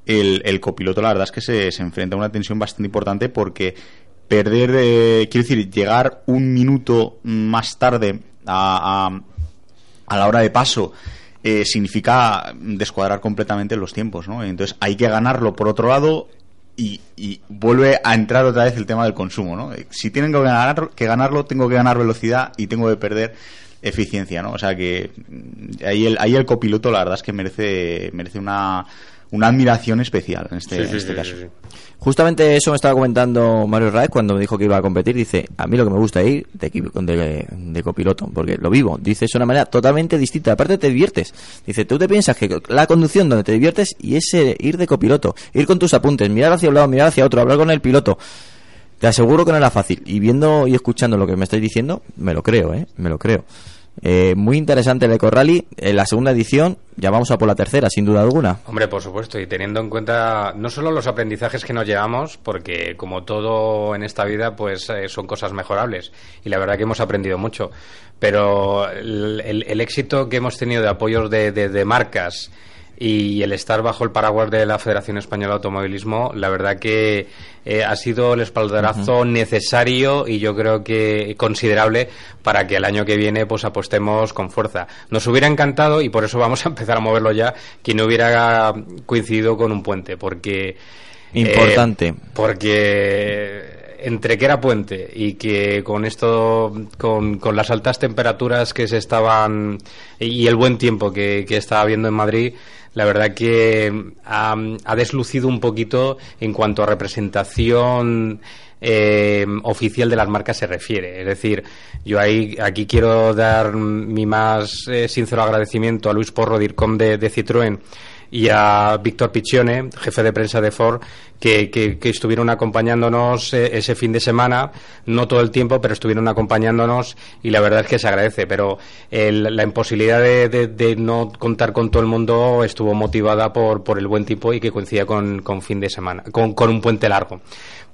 el, el copiloto la verdad es que se, se enfrenta a una tensión bastante importante porque perder, eh, quiero decir, llegar un minuto más tarde a, a, la hora de paso eh, significa descuadrar completamente los tiempos, ¿no? Entonces hay que ganarlo por otro lado y, y vuelve a entrar otra vez el tema del consumo, ¿no? Eh, Si tienen que, ganar, que ganarlo, tengo que ganar velocidad y tengo que perder eficiencia, ¿no? O sea que mm, ahí el, ahí el copiloto la verdad es que merece, merece una, una admiración especial en este, Sí, sí, en este sí, caso. sí, sí. Justamente eso me estaba comentando Mario Raez cuando me dijo que iba a competir. Dice, a mí lo que me gusta es ir de, de, de copiloto, porque lo vivo. Dice, es una manera totalmente distinta. Aparte te diviertes. Dice, tú te piensas que la conducción donde te diviertes y es eh, ir de copiloto. Ir con tus apuntes, mirar hacia un lado, mirar hacia otro, hablar con el piloto. Te aseguro que no era fácil. Y viendo y escuchando lo que me estáis diciendo, me lo creo, ¿eh? Me lo creo. Eh, muy interesante el Eco Rally. En la segunda edición, ya vamos a por la tercera, sin duda alguna. Hombre, por supuesto, y teniendo en cuenta no solo los aprendizajes que nos llevamos, porque como todo en esta vida, pues eh, son cosas mejorables, y la verdad que hemos aprendido mucho, pero el, éxito que hemos tenido de apoyos de- de marcas y el estar bajo el paraguas de la Federación Española de Automovilismo, la verdad que eh, ha sido el espaldarazo necesario y yo creo que considerable para que el año que viene pues apostemos con fuerza. Nos hubiera encantado y por eso vamos a empezar a moverlo ya que no hubiera coincidido con un puente, porque Importante. eh, porque entre que era puente y que con esto, con, con las altas temperaturas que se estaban y el buen tiempo que, que estaba habiendo en Madrid, la verdad que ha, deslucido un poquito en cuanto a representación eh, oficial de las marcas se refiere. Es decir, yo aquí quiero dar mi más eh, sincero agradecimiento a Luis Porro, DIRCOM de, de Citroën y a Víctor Piccione, jefe de prensa de Ford, que, que- que estuvieron acompañándonos eh, ese fin de semana, no todo el tiempo, pero estuvieron acompañándonos y la verdad es que se agradece. Pero el- la imposibilidad de, de- de no contar con todo el mundo estuvo motivada por, por el buen tiempo y que coincidía con, con fin de semana, con, con un puente largo.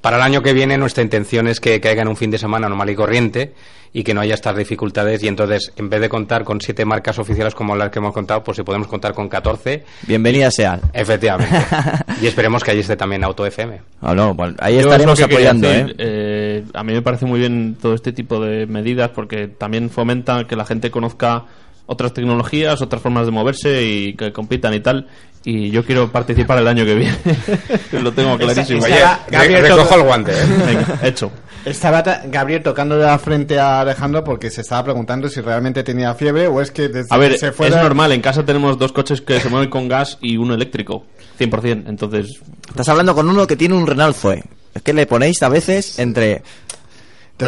Para el año que viene nuestra intención es que caiga en un fin de semana normal y corriente y que no haya estas dificultades y entonces en vez de contar con siete marcas oficiales como las que hemos contado, pues si podemos contar con 14, Bienvenida sea. efectivamente. y esperemos que allí esté también Auto FM. Ah, no, ahí Yo es estaremos lo que apoyando, decir, ¿eh? eh, A mí me parece muy bien todo este tipo de medidas porque también fomenta que la gente conozca otras tecnologías, otras formas de moverse y que compitan y tal. Y yo quiero participar el año que viene. lo tengo clarísimo. Esa- esa- Oye, Gabriel, re- recojo el guante, ¿eh? Venga, hecho. Estaba ta- Gabriel tocando de la frente a Alejandro porque se estaba preguntando si realmente tenía fiebre o es que desde A ver, que se fue es normal. En casa tenemos dos coches que se mueven con gas y uno eléctrico. 100%. Entonces, Estás hablando con uno que tiene un Renault Zoe. Es que le ponéis a veces entre...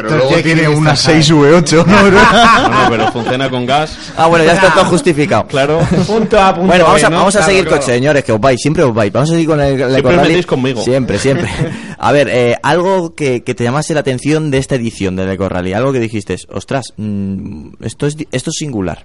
Pero luego Jekyll tiene y una Mr. 6 V8, ¿no? no, no, pero funciona con gas. Ah, bueno, ya está todo justificado. Claro. Punto a punto. Bueno, vamos a, B, ¿no? vamos a Claro, seguir claro. con señores, que os vais, siempre os vais. Vamos a seguir con el, el Siempre Eco Rally. metéis conmigo. Siempre, siempre. A ver, eh, algo que, que te llamase la atención de esta edición del Eco Rally, algo que dijiste, ostras, mm, esto, es, di- esto es singular.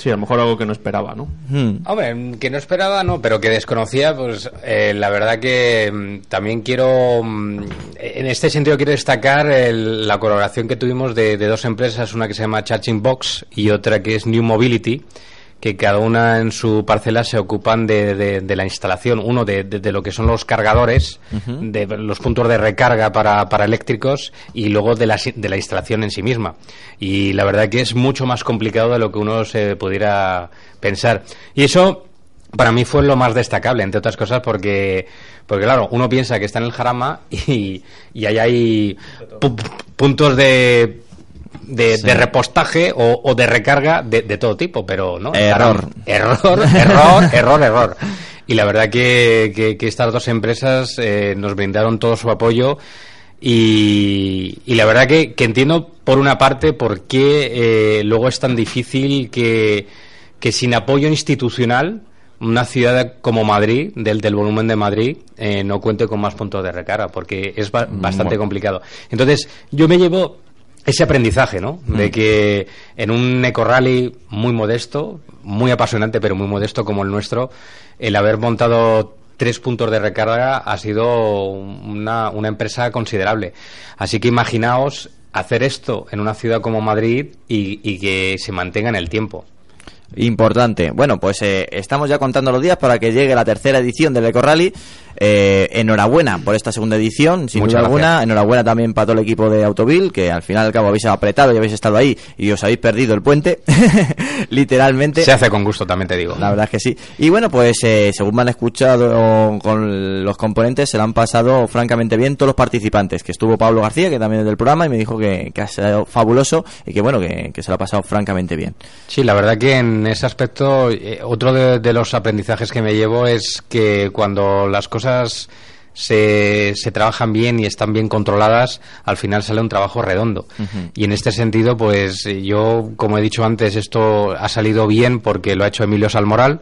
Sí, a lo mejor algo que no esperaba, ¿no? Hmm. Hombre, que no esperaba, no, pero que desconocía, pues eh, la verdad que mm, también quiero, mm, en este sentido quiero destacar el- la colaboración que tuvimos de, de dos empresas, una que se llama Charging Box y otra que es New Mobility, que cada una en su parcela se ocupan de, de- de la instalación, uno de, de- lo que son los cargadores, de los puntos de recarga para, para eléctricos y luego de la, de la instalación en sí misma. Y la verdad que es mucho más complicado de lo que uno se pudiera pensar. Y eso para mí fue lo más destacable, entre otras cosas, porque, porque claro, uno piensa que está en el Jarama y, y ahí hay pu- pu- puntos de, de, de repostaje o, o de recarga de, de todo tipo, pero no. Error. Error, error, error, error. Y la verdad que, que- que estas dos empresas eh, nos brindaron todo su apoyo y, y la verdad que, que entiendo por una parte por qué eh, luego es tan difícil que, que sin apoyo institucional una ciudad como Madrid, del, del volumen de Madrid, eh, no cuente con más puntos de recarga, porque es ba- bastante complicado. Entonces, yo me llevo ese aprendizaje, ¿no? De que en un eco rally muy modesto, muy apasionante, pero muy modesto como el nuestro, el haber montado tres puntos de recarga ha sido una, una empresa considerable. Así que imaginaos hacer esto en una ciudad como Madrid y, y que se mantenga en el tiempo. Importante. Bueno, pues eh, estamos ya contando los días para que llegue la tercera edición del Eco Rally. Eh, enhorabuena por esta segunda edición, sin Muchas duda gracias. alguna. Enhorabuena también para todo el equipo de Autovil, que al final y al cabo habéis apretado y habéis estado ahí y os habéis perdido el puente, literalmente. Se hace con gusto, también te digo. La verdad es que sí. Y bueno, pues eh, según me han escuchado con los componentes, se la han pasado francamente bien todos los participantes. Que estuvo Pablo García, que también es del programa, y me dijo que, que ha sido fabuloso y que bueno, que, que se lo ha pasado francamente bien. Sí, la verdad que en ese aspecto, eh, otro de, de los aprendizajes que me llevo es que cuando las cosas se, se trabajan bien y están bien controladas, al final sale un trabajo redondo. Y en este sentido, pues yo, como he dicho antes, esto ha salido bien porque lo ha hecho Emilio Salmoral.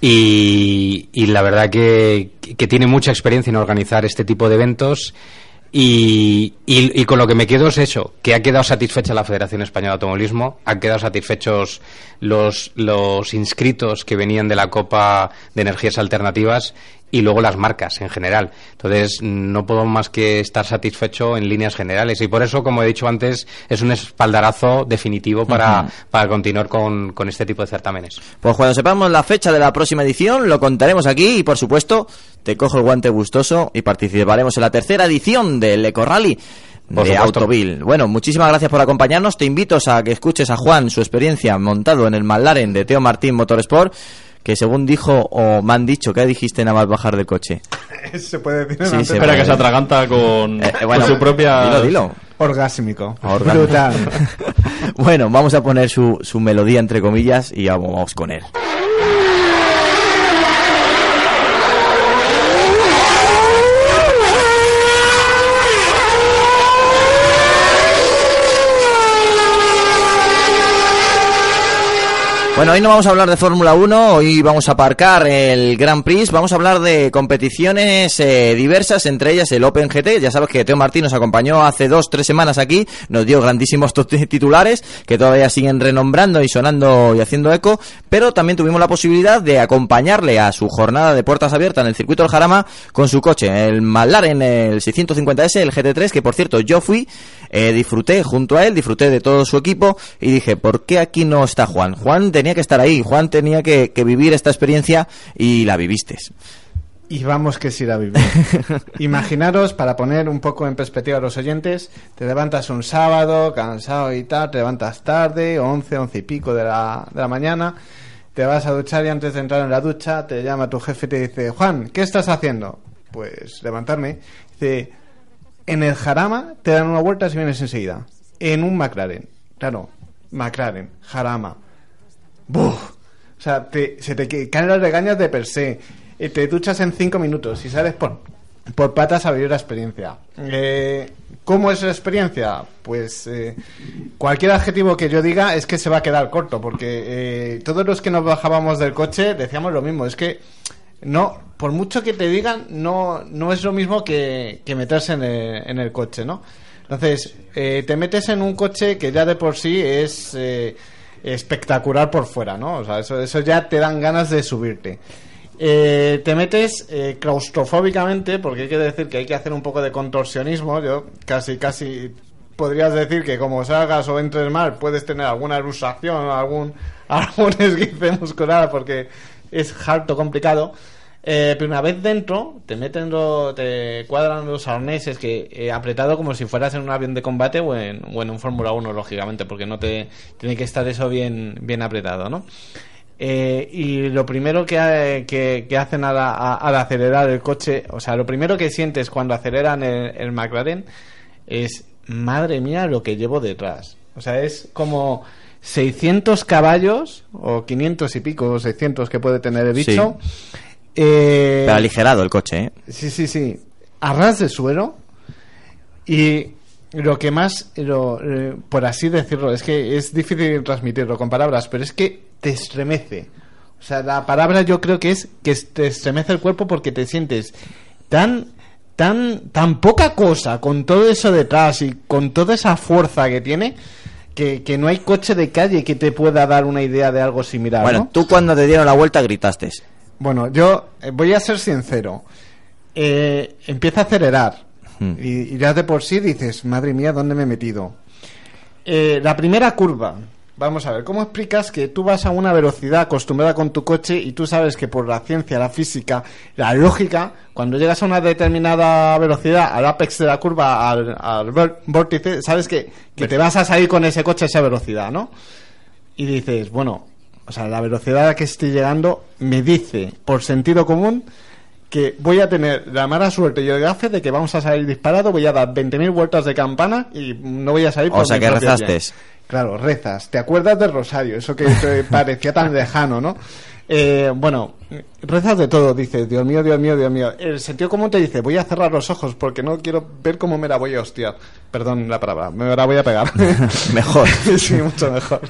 Y, y la verdad que, que tiene mucha experiencia en organizar este tipo de eventos y, y- y con lo que me quedo es eso, que ha quedado satisfecha la Federación Española de Automovilismo, han quedado satisfechos los, los inscritos que venían de la Copa de Energías Alternativas y luego las marcas en general. Entonces, no puedo más que estar satisfecho en líneas generales y por eso, como he dicho antes, es un espaldarazo definitivo para, para continuar con, con este tipo de certámenes. Pues cuando sepamos la fecha de la próxima edición, lo contaremos aquí y por supuesto, te cojo el guante gustoso y participaremos en la tercera edición del Eco Rally Por de supuesto. Autovil. Bueno, muchísimas gracias por acompañarnos. Te invito a que escuches a Juan su experiencia montado en el McLaren de Teo Martín Motorsport, que según dijo o me han dicho, ¿qué dijiste nada más bajar del coche? Se puede decir Sí, se. Espera puede. que se atraganta con, Eh, eh, bueno, con su propia... Dilo, dilo. Orgásmico. Orgásmico. Brutal. bueno, vamos a poner su, su melodía entre comillas y vamos con él. Bueno, hoy no vamos a hablar de Fórmula 1, hoy vamos a aparcar el Grand Prix, vamos a hablar de competiciones eh, diversas, entre ellas el Open GT. Ya sabes que Teo Martín nos acompañó hace dos, tres semanas aquí, nos dio grandísimos titulares que todavía siguen renombrando y sonando y haciendo eco, pero también tuvimos la posibilidad de acompañarle a su jornada de puertas abiertas en el circuito del Jarama con su coche, el McLaren, el 650S, el GT3, que por cierto yo fui, eh, disfruté junto a él, disfruté de todo su equipo y dije, ¿por qué aquí no está Juan? Juan tenía que estar ahí, Juan tenía que, que vivir esta experiencia y la viviste. Y vamos que sí la vivir. Imaginaros, para poner un poco en perspectiva a los oyentes, te levantas un sábado, cansado y tal, te levantas tarde, 11, 11 y pico de la, de la mañana, te vas a duchar y antes de entrar en la ducha te llama tu jefe y te dice, Juan, ¿qué estás haciendo? Pues levantarme. Dice, en el Jarama te dan una vuelta si vienes enseguida. En un McLaren. Claro, McLaren, Jarama. ¡Buf! O sea, te- se te caen las regañas de per se. Eh, te duchas en cinco minutos y sales por, por patas a vivir la experiencia. Eh, ¿Cómo es la experiencia? Pues eh, cualquier adjetivo que yo diga es que se va a quedar corto, porque eh, todos los que nos bajábamos del coche decíamos lo mismo. Es que no, por mucho que te digan, no, no es lo mismo que, que meterse en el, en el coche, ¿no? Entonces, eh, te metes en un coche que ya de por sí es eh, espectacular por fuera, ¿no? O sea, eso, eso ya te dan ganas de subirte. Eh, te metes eh, claustrofóbicamente, porque hay que decir que hay que hacer un poco de contorsionismo. Yo casi, casi podrías decir que como salgas o entres mal, puedes tener alguna luxación, algún, algún esguince muscular, porque es harto complicado. Eh, pero una vez dentro, te meten lo- te cuadran los arneses que eh, apretado como si fueras en un avión de combate o en, o en un Fórmula 1, lógicamente, porque no te tiene que estar eso bien, bien apretado, ¿no? Eh, y lo primero que, ha- que, que hacen al, al acelerar el coche, o sea, lo primero que sientes cuando aceleran el, el McLaren es, madre mía, lo que llevo detrás. O sea, es como 600 caballos, o 500 y pico, o 600 que puede tener el bicho. Eh, Pero aligerado el coche, ¿eh? Sí, sí, sí. A ras de suelo. Y lo que más, lo, eh, por así decirlo, es que es difícil transmitirlo con palabras, pero es que te estremece. O sea, la palabra yo creo que es que te estremece el cuerpo porque te sientes tan, tan, tan poca cosa con todo eso detrás y con toda esa fuerza que tiene. Que, que no hay coche de calle que te pueda dar una idea de algo similar. Bueno, ¿no? tú cuando te dieron la vuelta gritaste. Bueno, yo eh, voy a ser sincero. Eh, empieza a acelerar. Hmm. Y, y ya de por sí dices, madre mía, ¿dónde me he metido? Eh, la primera curva. Vamos a ver, ¿cómo explicas que tú vas a una velocidad acostumbrada con tu coche y tú sabes que por la ciencia, la física, la lógica, cuando llegas a una determinada velocidad, al apex de la curva, al, al vórtice, sabes que, que te vas a salir con ese coche a esa velocidad, ¿no? Y dices, bueno, o sea, la velocidad a la que estoy llegando me dice, por sentido común, que voy a tener la mala suerte y el gafe de que vamos a salir disparado, voy a dar 20.000 vueltas de campana y no voy a salir O por sea, mi que rezaste. Claro, rezas. ¿Te acuerdas del rosario? Eso que te parecía tan lejano, ¿no? Eh, bueno, rezas de todo, dices, Dios mío, Dios mío, Dios mío. El sentido común te dice, voy a cerrar los ojos porque no quiero ver cómo me la voy a hostiar. Perdón la palabra, me la voy a pegar. Mejor. sí, mucho mejor.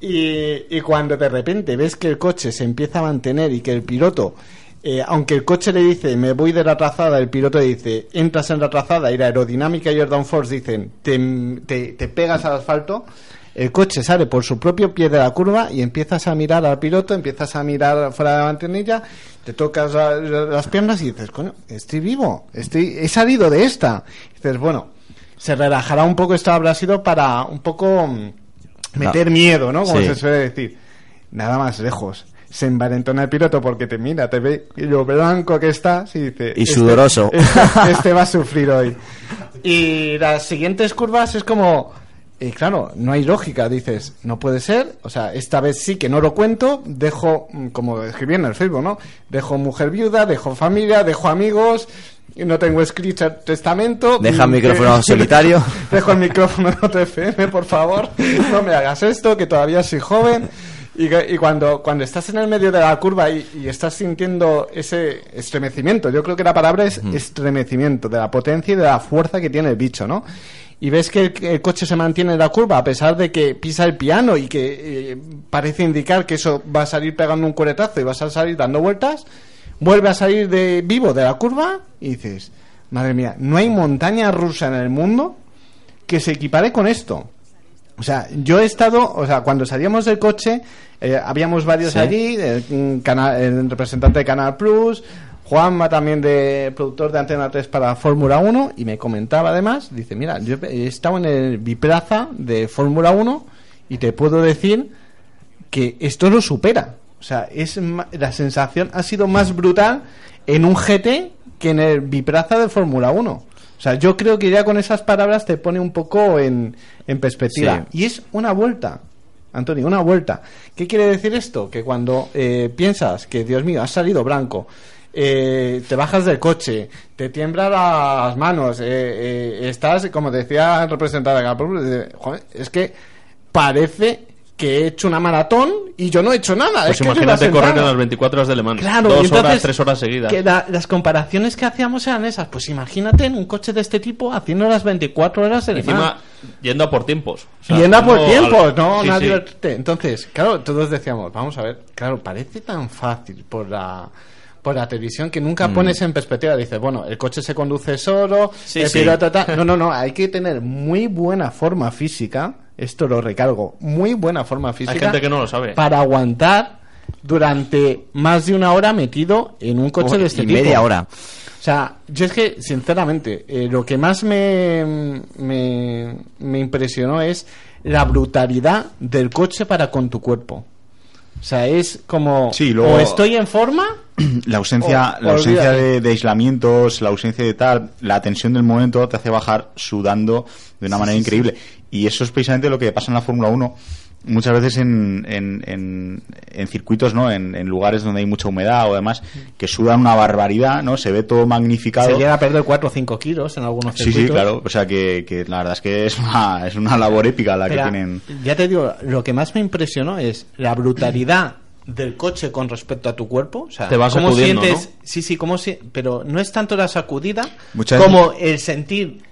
Y, y cuando de repente ves que el coche se empieza a mantener y que el piloto, eh, aunque el coche le dice me voy de la trazada, el piloto dice entras en la trazada y la aerodinámica y el downforce dicen te, te, te pegas al asfalto, el coche sale por su propio pie de la curva y empiezas a mirar al piloto, empiezas a mirar fuera de la mantenilla, te tocas la- las piernas y dices, coño, estoy vivo, estoy, he salido de esta. Y dices, bueno, se relajará un poco, esto habrá sido para un poco mm, meter No. miedo, ¿no? Como Sí. se suele decir. Nada más lejos. Se envalentona el piloto porque te mira, te ve lo blanco que estás y dice... Y sudoroso. Este, este va a sufrir hoy. Y las siguientes curvas es como... Y claro, no hay lógica, dices, no puede ser, o sea, esta vez sí que no lo cuento, dejo, mm, como escribí en el Facebook, ¿no? Dejo mujer viuda, dejo familia, dejo amigos, y no tengo escrito testamento. Deja el mm, micrófono solitario. Dejo el micrófono en otro FM, por favor. No me hagas esto, que todavía soy joven. Y, que- y cuando, cuando estás en el medio de la curva y, y estás sintiendo ese estremecimiento, yo creo que la palabra es estremecimiento, de la potencia y de la fuerza que tiene el bicho, ¿no? Y ves que el, el coche se mantiene en la curva a pesar de que pisa el piano y que eh, parece indicar que eso va a salir pegando un cueretazo y vas a salir dando vueltas, vuelve a salir de vivo de la curva y dices, madre mía, no hay montaña rusa en el mundo que se equipare con esto. O sea, yo he estado, o sea, cuando salíamos del coche, eh, habíamos varios Sí. allí, el, mm, el representante de Canal Plus, Juanma también de productor de Antena 3 para Fórmula 1, y me comentaba además, dice, mira, yo he estado en el biplaza de Fórmula 1 y te puedo decir que esto lo supera. O sea, es la sensación ha sido más brutal en un GT que en el biplaza de Fórmula 1. O sea, yo creo que ya con esas palabras te pone un poco en, en perspectiva. Y es una vuelta, Antonio, una vuelta. ¿Qué quiere decir esto? Que cuando eh, piensas que, Dios mío, has salido blanco, eh, te bajas del coche, te tiemblan las manos, eh, eh, estás, como decía el representante de eh, es que parece que he hecho una maratón y yo no he hecho nada. Pues es que imagínate una correr en las 24 horas de Le Mans. Claro, Dos entonces, horas, tres horas seguidas. Que la- las comparaciones que hacíamos eran esas. Pues imagínate en un coche de este tipo haciendo las 24 horas de Le Mans. Encima, yendo a por tiempos. O sea, y anda por yendo tiempo, al- no, Sí, sí. Entonces, claro, todos decíamos, vamos a ver, claro, parece tan fácil por la por la televisión que nunca Mm. pones en perspectiva. Dices, bueno, el coche se conduce solo, Sí, el piloto. No, no, no, hay que tener muy buena forma física. Esto lo recargo, muy buena forma física. Hay gente que no lo sabe. Para aguantar durante más de una hora metido en un coche Uy, de este y tipo. media hora. O sea, yo es que, sinceramente, eh, lo que más me, me, me impresionó es la brutalidad del coche para con tu cuerpo. O sea, es como, Sí, luego- o estoy en forma, la ausencia, la ausencia de, de aislamientos, la ausencia de tal, la tensión del momento te hace bajar sudando de una manera increíble. Y eso es precisamente lo que pasa en la Fórmula 1 muchas veces en, en, en, en circuitos, ¿no? En, en lugares donde hay mucha humedad o demás, que sudan una barbaridad, ¿no? Se ve todo magnificado. se llega a perder 4 o 5 kilos en algunos Sí, circuitos. sí, claro. O sea que, que la verdad es que es una, es una labor épica la Pero, que tienen. Ya te digo, lo que más me impresionó es la brutalidad del coche con respecto a tu cuerpo. O sea, Te va cómo sacudiendo, sientes, ¿no? sí, sí, cómo si- pero no es tanto la sacudida Muchas como el sentir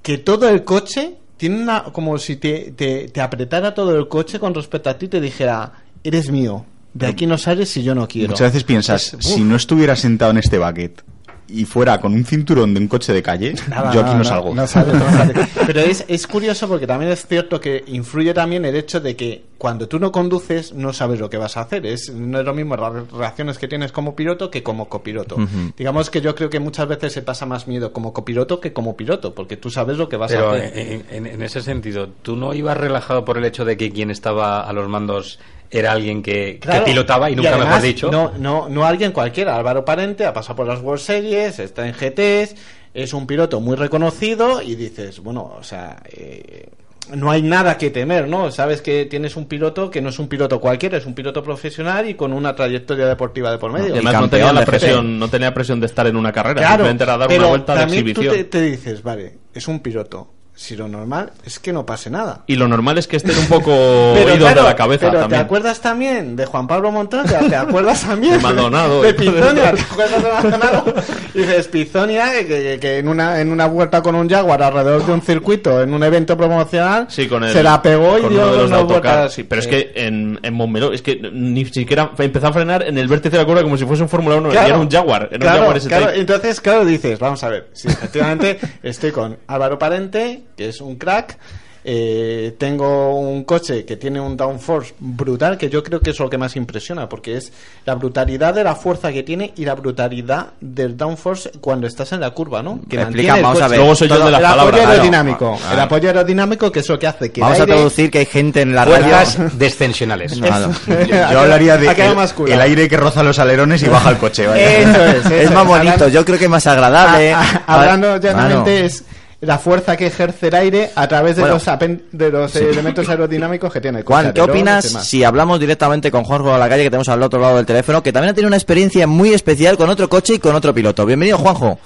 que todo el coche tiene una, como si te, te, te apretara todo el coche con respecto a ti y te dijera, eres mío, de aquí no sales si yo no quiero. Muchas veces piensas, Es- si no estuviera sentado en este bucket, y fuera con un cinturón de un coche de calle, Nada, yo aquí no, no, salgo. no sale, no sale. Pero es, es curioso porque también es cierto que influye también el hecho de que cuando tú no conduces no sabes lo que vas a hacer. Es, no es lo mismo las reacciones que tienes como piloto que como copiloto. Digamos que yo creo que muchas veces se pasa más miedo como copiloto que como piloto porque tú sabes lo que vas Pero a hacer. en, en- en ese sentido, ¿tú no ibas relajado por el hecho de que quien estaba a los mandos era alguien que, que pilotaba y nunca además, mejor dicho? No, no, no alguien cualquiera. Álvaro Parente ha pasado por las World Series, está en GTs, es un piloto muy reconocido y dices, bueno, o sea, eh, no hay nada que temer, ¿no? Sabes que tienes un piloto que no es un piloto cualquiera, es un piloto profesional y con una trayectoria deportiva de por medio. Y además no tenía la presión, no tenía presión de estar en una carrera, Claro, simplemente era dar pero una vuelta de también exhibición. tú te, te dices, vale, es un piloto. Si lo normal es que no pase nada. Y lo normal es que estén un poco Pero claro, de la cabeza pero también. ¿te acuerdas también de Juan Pablo Montoya? ¿Te acuerdas también De Maldonado. de Pizonia? ¿Te acuerdas de Maldonado? Y dices, Pizonia, que, que- en, una, en una vuelta con un Jaguar alrededor de un circuito, en un evento promocional, Sí, con el, se la pegó y dio autocar, vueltas. sí, pero es Eh, que en, en Montmeló, es que ni siquiera empezó a frenar en el vértice de la curva como si fuese un Fórmula 1 y Claro, era un Jaguar, era claro, un Jaguar claro, entonces, claro, dices, vamos a ver, sí, efectivamente estoy con Álvaro Parente, que es un crack, eh, tengo un coche que tiene un downforce brutal, que yo creo que es lo que más impresiona, porque es la brutalidad de la fuerza que tiene y la brutalidad del downforce cuando estás en la curva, ¿no? Que Explica, mantiene el vamos a coche. ver. Luego soy yo Todo- de las el palabras, apoyo claro. aerodinámico, Ah, el apoyo aerodinámico que es lo que hace que Vamos el a aire- traducir que hay gente en la radio. Vueltas descensionales. Claro. Yo, yo hablaría de el, el aire que roza los alerones y baja el coche. vaya. Eso es, eso es más es. bonito, yo creo que es más agradable. Ah, ah, hablando llanamente Mano. es la fuerza que ejerce el aire a través de Bueno. los apen- de los elementos aerodinámicos que tiene el coche, Juan, ¿qué opinas si hablamos directamente con Juanjo a la calle que tenemos al otro lado del teléfono, que también ha tenido una experiencia muy especial con otro coche y con otro piloto? Bienvenido, Juanjo.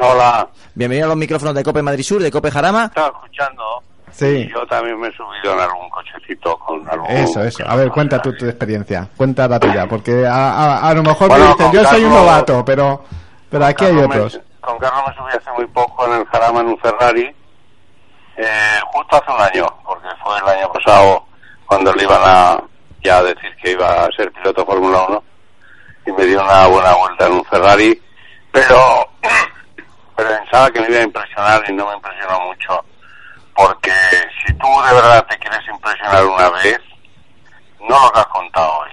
Hola, Bienvenido a los micrófonos de Cope Madrid Sur, de Cope Jarama. estaba escuchando. Sí. Y yo también me he subido en algún cochecito con algún. Eso, eso. A ver, cuenta tu, tu experiencia. Cuenta la tuya, porque a, a- a lo mejor Bueno, me dicen, yo soy un novato, pero, pero aquí hay otros. Con Carlos me subí hace muy poco en el Jarama en un Ferrari, eh, justo hace un año, porque fue el año pasado cuando le iban a ya decir que iba a ser piloto Fórmula 1 y me dio una buena vuelta en un Ferrari, pero, pero pensaba que me iba a impresionar y no me impresionó mucho, porque si tú de verdad te quieres impresionar una vez, no lo has contado hoy.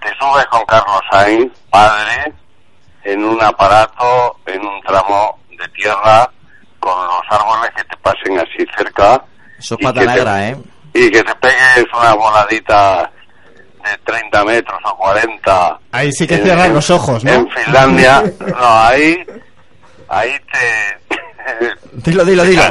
Te subes con Carlos Sainz, padre, en un aparato, en un tramo de tierra, con los árboles que te pasen así cerca. Eso es y pata te- negra, ¿eh? Y que te pegues una voladita de 30 metros o 40. Ahí sí que en- cierran los ojos, ¿no? En Finlandia. No, ahí, ahí te... Dilo, dilo, dilo.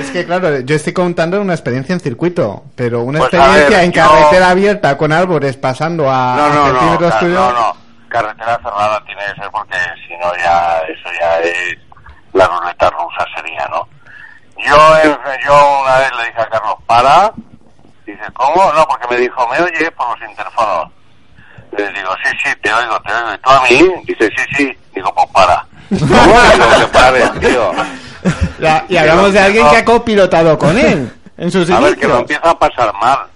Es que claro, yo estoy contando una experiencia en circuito, pero una Pues, experiencia ver, en yo- carretera abierta con árboles pasando a, No, no, no, centímetros ca- tuyos. no, no. Carretera cerrada tiene que ser porque si no ya, eso ya es la ruleta rusa sería, ¿no? Yo, yo una vez le dije a Carlos, para. Dice, ¿cómo? No, porque me dijo, ¿me oye por los interfonos? Le digo, sí, sí, te oigo, te oigo. ¿Y tú a mí? Dice, sí, sí. Digo, pues para. ¿Cómo? Digo, que pares, tío. Y hablamos de alguien que ha copilotado con él en sus A ver, que lo empieza a pasar mal.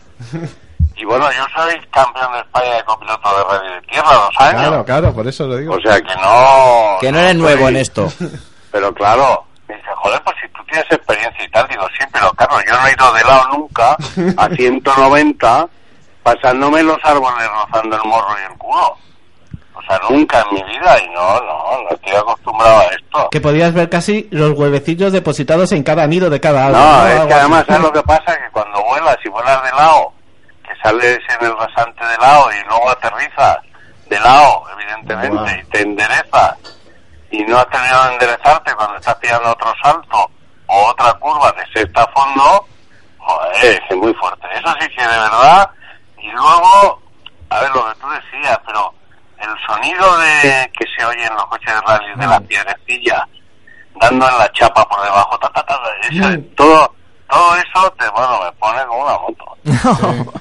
Y bueno, yo soy campeón de España de copiloto de rally de tierra dos años. Claro, claro, por eso lo digo. O sea que no. Que no eres nuevo en esto. Pero claro, me dice, joder, pues si tú tienes experiencia y tal, digo, sí, pero claro, yo no he ido de lado nunca a 190 pasándome los árboles rozando el morro y el culo. O sea, nunca en mi vida y no, no, no estoy acostumbrado a esto. Que podías ver casi los huevecillos depositados en cada nido de cada árbol. No, es que además. ¿sabes lo que pasa? Que cuando vuelas y vuelas de lado, que sales en el rasante de lado y luego aterrizas de lado, evidentemente, y te enderezas y no has terminado de enderezarte cuando estás pillando otro salto o otra curva de sexta a fondo, joder, es muy fuerte. Eso sí que de verdad. Y luego, a ver lo que tú decías, pero el sonido de que se oye en los coches de rally de las piedrecillas dando en la chapa por debajo, ta, ta, ta, eso- todo, todo eso te, bueno, me pone como una moto.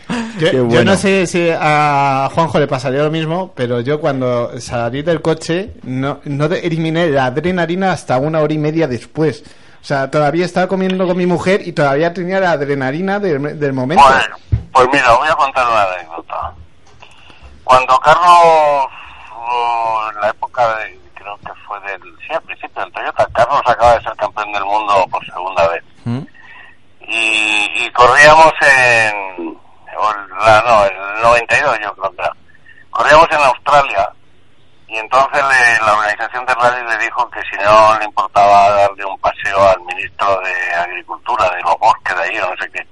Yo, no sé si a Juanjo le pasaría lo mismo, pero yo cuando salí del coche no, no eliminé la adrenalina hasta una hora y media después. O sea, todavía estaba comiendo con mi mujer y todavía tenía la adrenalina del, del momento. Pues, pues mira, voy a contar una anécdota. Cuando Carlos en la época de, creo que fue del, sí, al principio del Toyota, Carlos acaba de ser campeón del mundo por segunda vez. Y, y corríamos en, la, no, el 92 yo creo que era. Corríamos en Australia y entonces le- la organización de rally le dijo que si no le importaba darle un paseo al ministro de Agricultura de los bosques de ahí o no sé qué.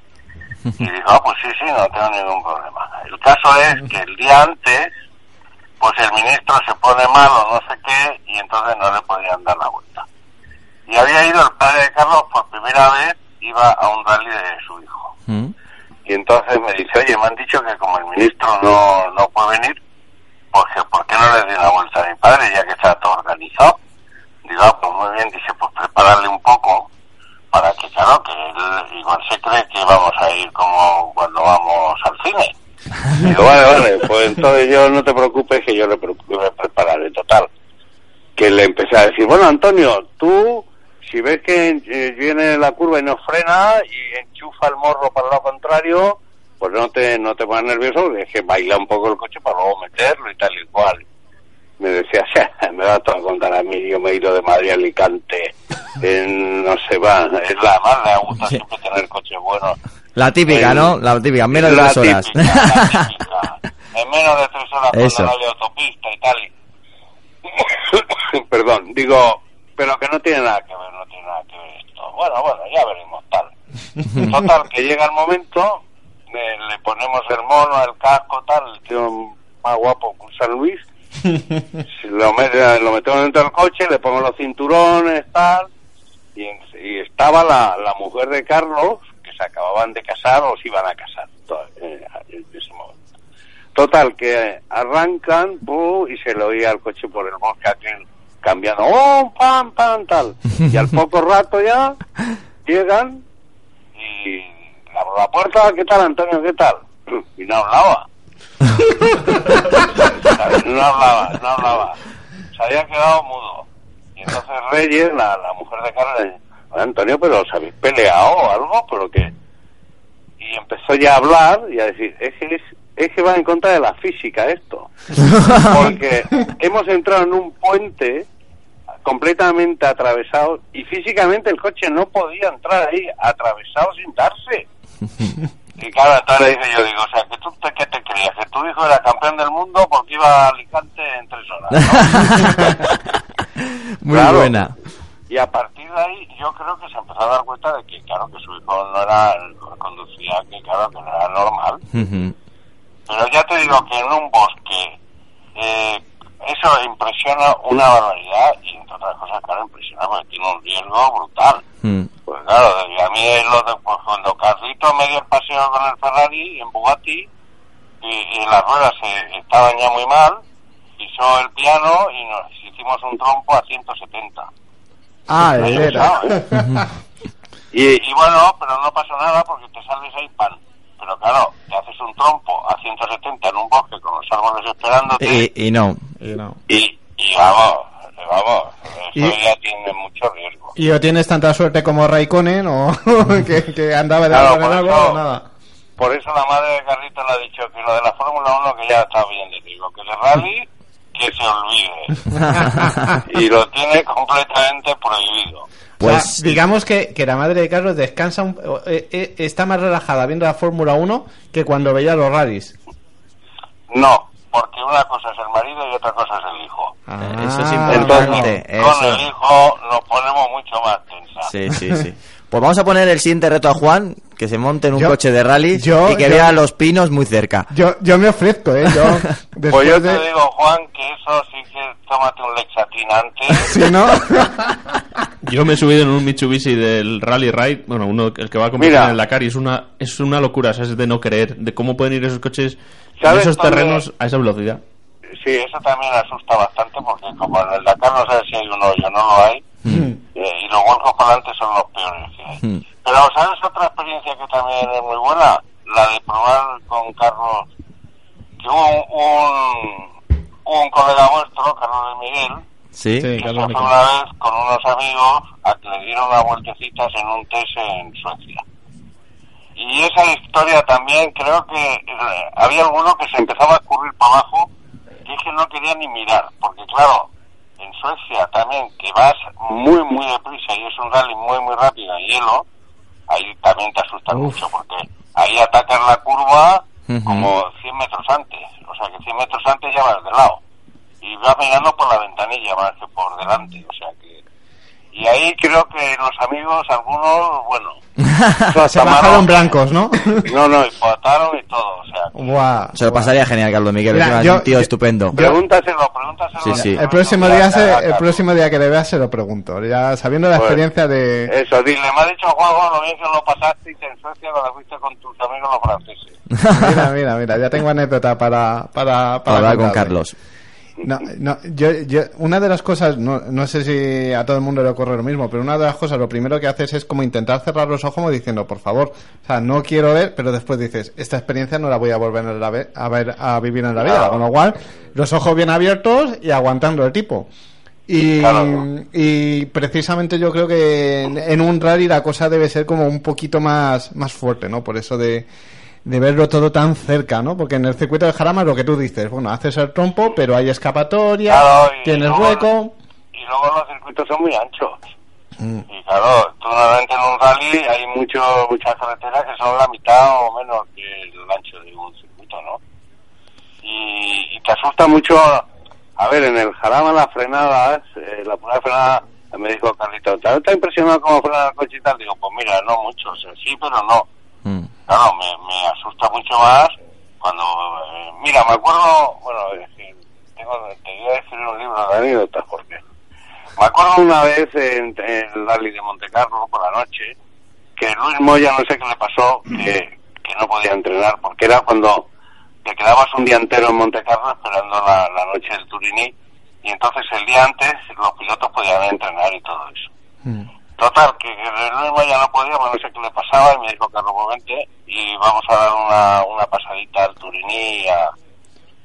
Y dijo, ah, pues sí, sí, no tengo ningún problema. El caso es que el día antes, pues el ministro se pone mal o no sé qué y entonces no le podían dar la vuelta. Y había ido el padre de Carlos por primera vez, iba a un rally de su hijo. Y entonces me dice, oye, me han dicho que como el ministro no, no puede venir, pues que ¿por qué no le doy la vuelta a mi padre ya que está todo organizado? Digo, ah, pues muy bien, dice, pues prepararle un poco para que, claro, que él igual se cree que vamos a ir como cuando vamos al cine. Digo, vale, vale, pues entonces yo no te preocupes que yo le, pre- le prepararé total. Que le empecé a decir, bueno, Antonio, tú, si ves que eh, viene la curva y no frena y enchufa el morro para el lado contrario, pues no te, no te nervioso, porque es que baila un poco el coche para luego meterlo y tal y cual. Me decía, o me va todo a contar a mí, yo me he ido de Madrid a Alicante, en, no se va, es la más, le gusta siempre tener coches buenos. La típica, El- ¿no? La típica, menos de tres horas. típica, la típica. En menos de tres horas Eso. cuando hay autopista y tal. Perdón, digo, pero que no tiene nada que ver, no tiene nada que ver esto. Bueno, bueno, ya veremos tal. Total, que llega el momento, le, le ponemos el mono, el casco, tal, el tío más guapo que un San Luis, lo, mete- lo metemos dentro del coche, le pongo los cinturones, tal, y, en- y estaba la, la mujer de Carlos, se acababan de casar o se iban a casar eh, en ese momento. Total, que arrancan ¡bu! y se le oía el coche por el bosque aquel cambiando, ¡oh, pam, pam, tal! Y al poco rato ya llegan y abro la puerta, ¿qué tal, Antonio, qué tal? Y no hablaba. No hablaba, no hablaba. Se había quedado mudo. Y entonces Reyes, la, la mujer de Carlos, le dice, "Oye, Antonio, pero os habéis peleado o algo, pero que... Y empezó ya a hablar y a decir, es que, es, es que va en contra de la física esto. Porque hemos entrado en un puente completamente atravesado y físicamente el coche no podía entrar ahí atravesado sin darse. Y claro, entonces le dije yo, digo, o sea, que tú te, ¿qué te creías? Que tu hijo era campeón del mundo porque iba a Alicante en tres horas. Muy Claro. buena. Y a partir de ahí yo creo que se empezó a dar cuenta de que, claro, que su hijo no era, conducía, que claro, que no era normal. Pero ya te digo que en un bosque eh, eso impresiona una barbaridad y entre otras cosas, claro, impresiona porque tiene un riesgo brutal. Mm. Pues claro, y a mí es lo de pues, cuando Carlito me dio el paseo con el Ferrari en Bugatti y, y las ruedas eh, estaban ya muy mal, pisó el piano y nos hicimos un trompo a 170. Ah, Ahí de ¿eh? y, y bueno, pero no pasa nada porque te sales ahí pan. Pero claro, te haces un trompo a 170 en un bosque con los árboles esperándote Y, y no. y, y vamos, vamos, eso Y- ya tiene mucho riesgo. Y o tienes tanta suerte como Raikkonen o que, que andaba de Claro, algo en o nada. Por eso la madre de Carlito le ha dicho que lo de la Fórmula 1 que ya está bien, le digo, que de rally que se olvide. y lo tiene completamente prohibido. O sea, digamos que, que la madre de Carlos descansa un- eh, eh, está más relajada viendo la Fórmula 1 que cuando veía los rallies. No, porque una cosa es el marido y otra cosa es el hijo. Eso es Ah, importante. Con Eso. el hijo nos ponemos mucho más tensa. Sí, sí, sí. Pues vamos a poner el siguiente reto a Juan, que se monte en un Yo- coche de rally yo- y que yo- vea los pinos muy cerca. Yo, yo me ofrezco, ¿eh? Yo, Pues después de... te digo, Juan, que eso sí que tómate un lexatín antes. Si no... Yo me he subido en un Mitsubishi del Rally Ride, bueno, uno el que va a competir en el Dakar y es una es una locura, o sea, es de no creer de cómo pueden ir esos coches en ¿Sabes esos terrenos a esa velocidad. Sí, eso también asusta bastante porque como en el Dakar no sabes si hay un hoyo, no lo hay. eh, y los huecos para adelante son los peores que hay. Pero ¿sabes otra experiencia que también es muy buena? La de probar con Carlos, que hubo un, un, un colega vuestro, Carlos de Miguel, Sí. que se fue una vez con unos amigos a que le dieron unas vueltecitas en un test en Suecia. Y esa historia también creo que eh, había alguno que se empezaba a escurrir para abajo que es que no quería ni mirar, porque claro, en Suecia también, que vas muy, muy deprisa y es un rally muy, muy rápido en hielo, ahí también te asustas mucho, porque ahí atacas la curva como 100 metros antes, o sea que 100 metros antes ya vas de lado, y vas mirando por la ventanilla más que por delante, o sea que... Y ahí creo que los amigos, algunos, bueno, Se bajaron blancos, ¿no? no, no, y pataron y todo, o sea, Buah. Se lo pasaría genial, Carlos Miguel. Mira, encima es yo- un tío yo- estupendo. pregúntaselo, pregúntaselo. Sí, sí. El próximo día se, el próximo día que le veas se lo pregunto. Ya sabiendo la Pues, experiencia de Eso, dile, me ha dicho Juanjo lo bien que lo pasaste en Suecia cuando fuiste con tus amigos los franceses. mira, mira, mira, ya tengo anécdota para para, Para hablar con. Carlos. No, no, yo, yo, una de las cosas, no, no sé si a todo el mundo le ocurre lo mismo, pero una de las cosas, lo primero que haces es como intentar cerrar los ojos como diciendo, por favor, o sea, no quiero ver, pero después dices, esta experiencia no la voy a volver a, la ve- a ver, a vivir en la vida, Claro. con lo cual, los ojos bien abiertos y aguantando el tipo. Y, y precisamente yo creo que en, en un rally la cosa debe ser como un poquito más, más fuerte, ¿no? Por eso de, de verlo todo tan cerca, ¿no? Porque en el circuito de Jarama lo que tú dices, bueno, haces el trompo, pero hay escapatoria, Claro, tienes luego- hueco. Y luego los circuitos son muy anchos. Y claro, tú normalmente en un rally hay mucho, muchas carreteras que son la mitad o menos que el ancho de un circuito, ¿no? Y, y te asusta mucho. A ver, en el Jarama las frenadas, eh, la primera frenada, me dijo Carlito, ¿te te ha impresionado cómo frena el coche y tal? Digo, pues mira, no mucho, o sea, sí, pero no. Claro, me, me asusta mucho más cuando... eh, mira, me acuerdo, bueno, tengo, te voy a escribir un libro de anécdotas porque... Me acuerdo una vez en, el rally de Monte Carlo por la noche que Luis Moya, no sé qué le pasó, que, no podía entrenar porque era cuando te quedabas un día entero en Monte Carlo esperando la, noche del Turini y entonces el día antes los pilotos podían entrenar y todo eso. Total, que Luis Moya no podía, no sé qué le pasaba y me dijo Carlos pues vente y vamos a dar una, una pasadita al Turini y a,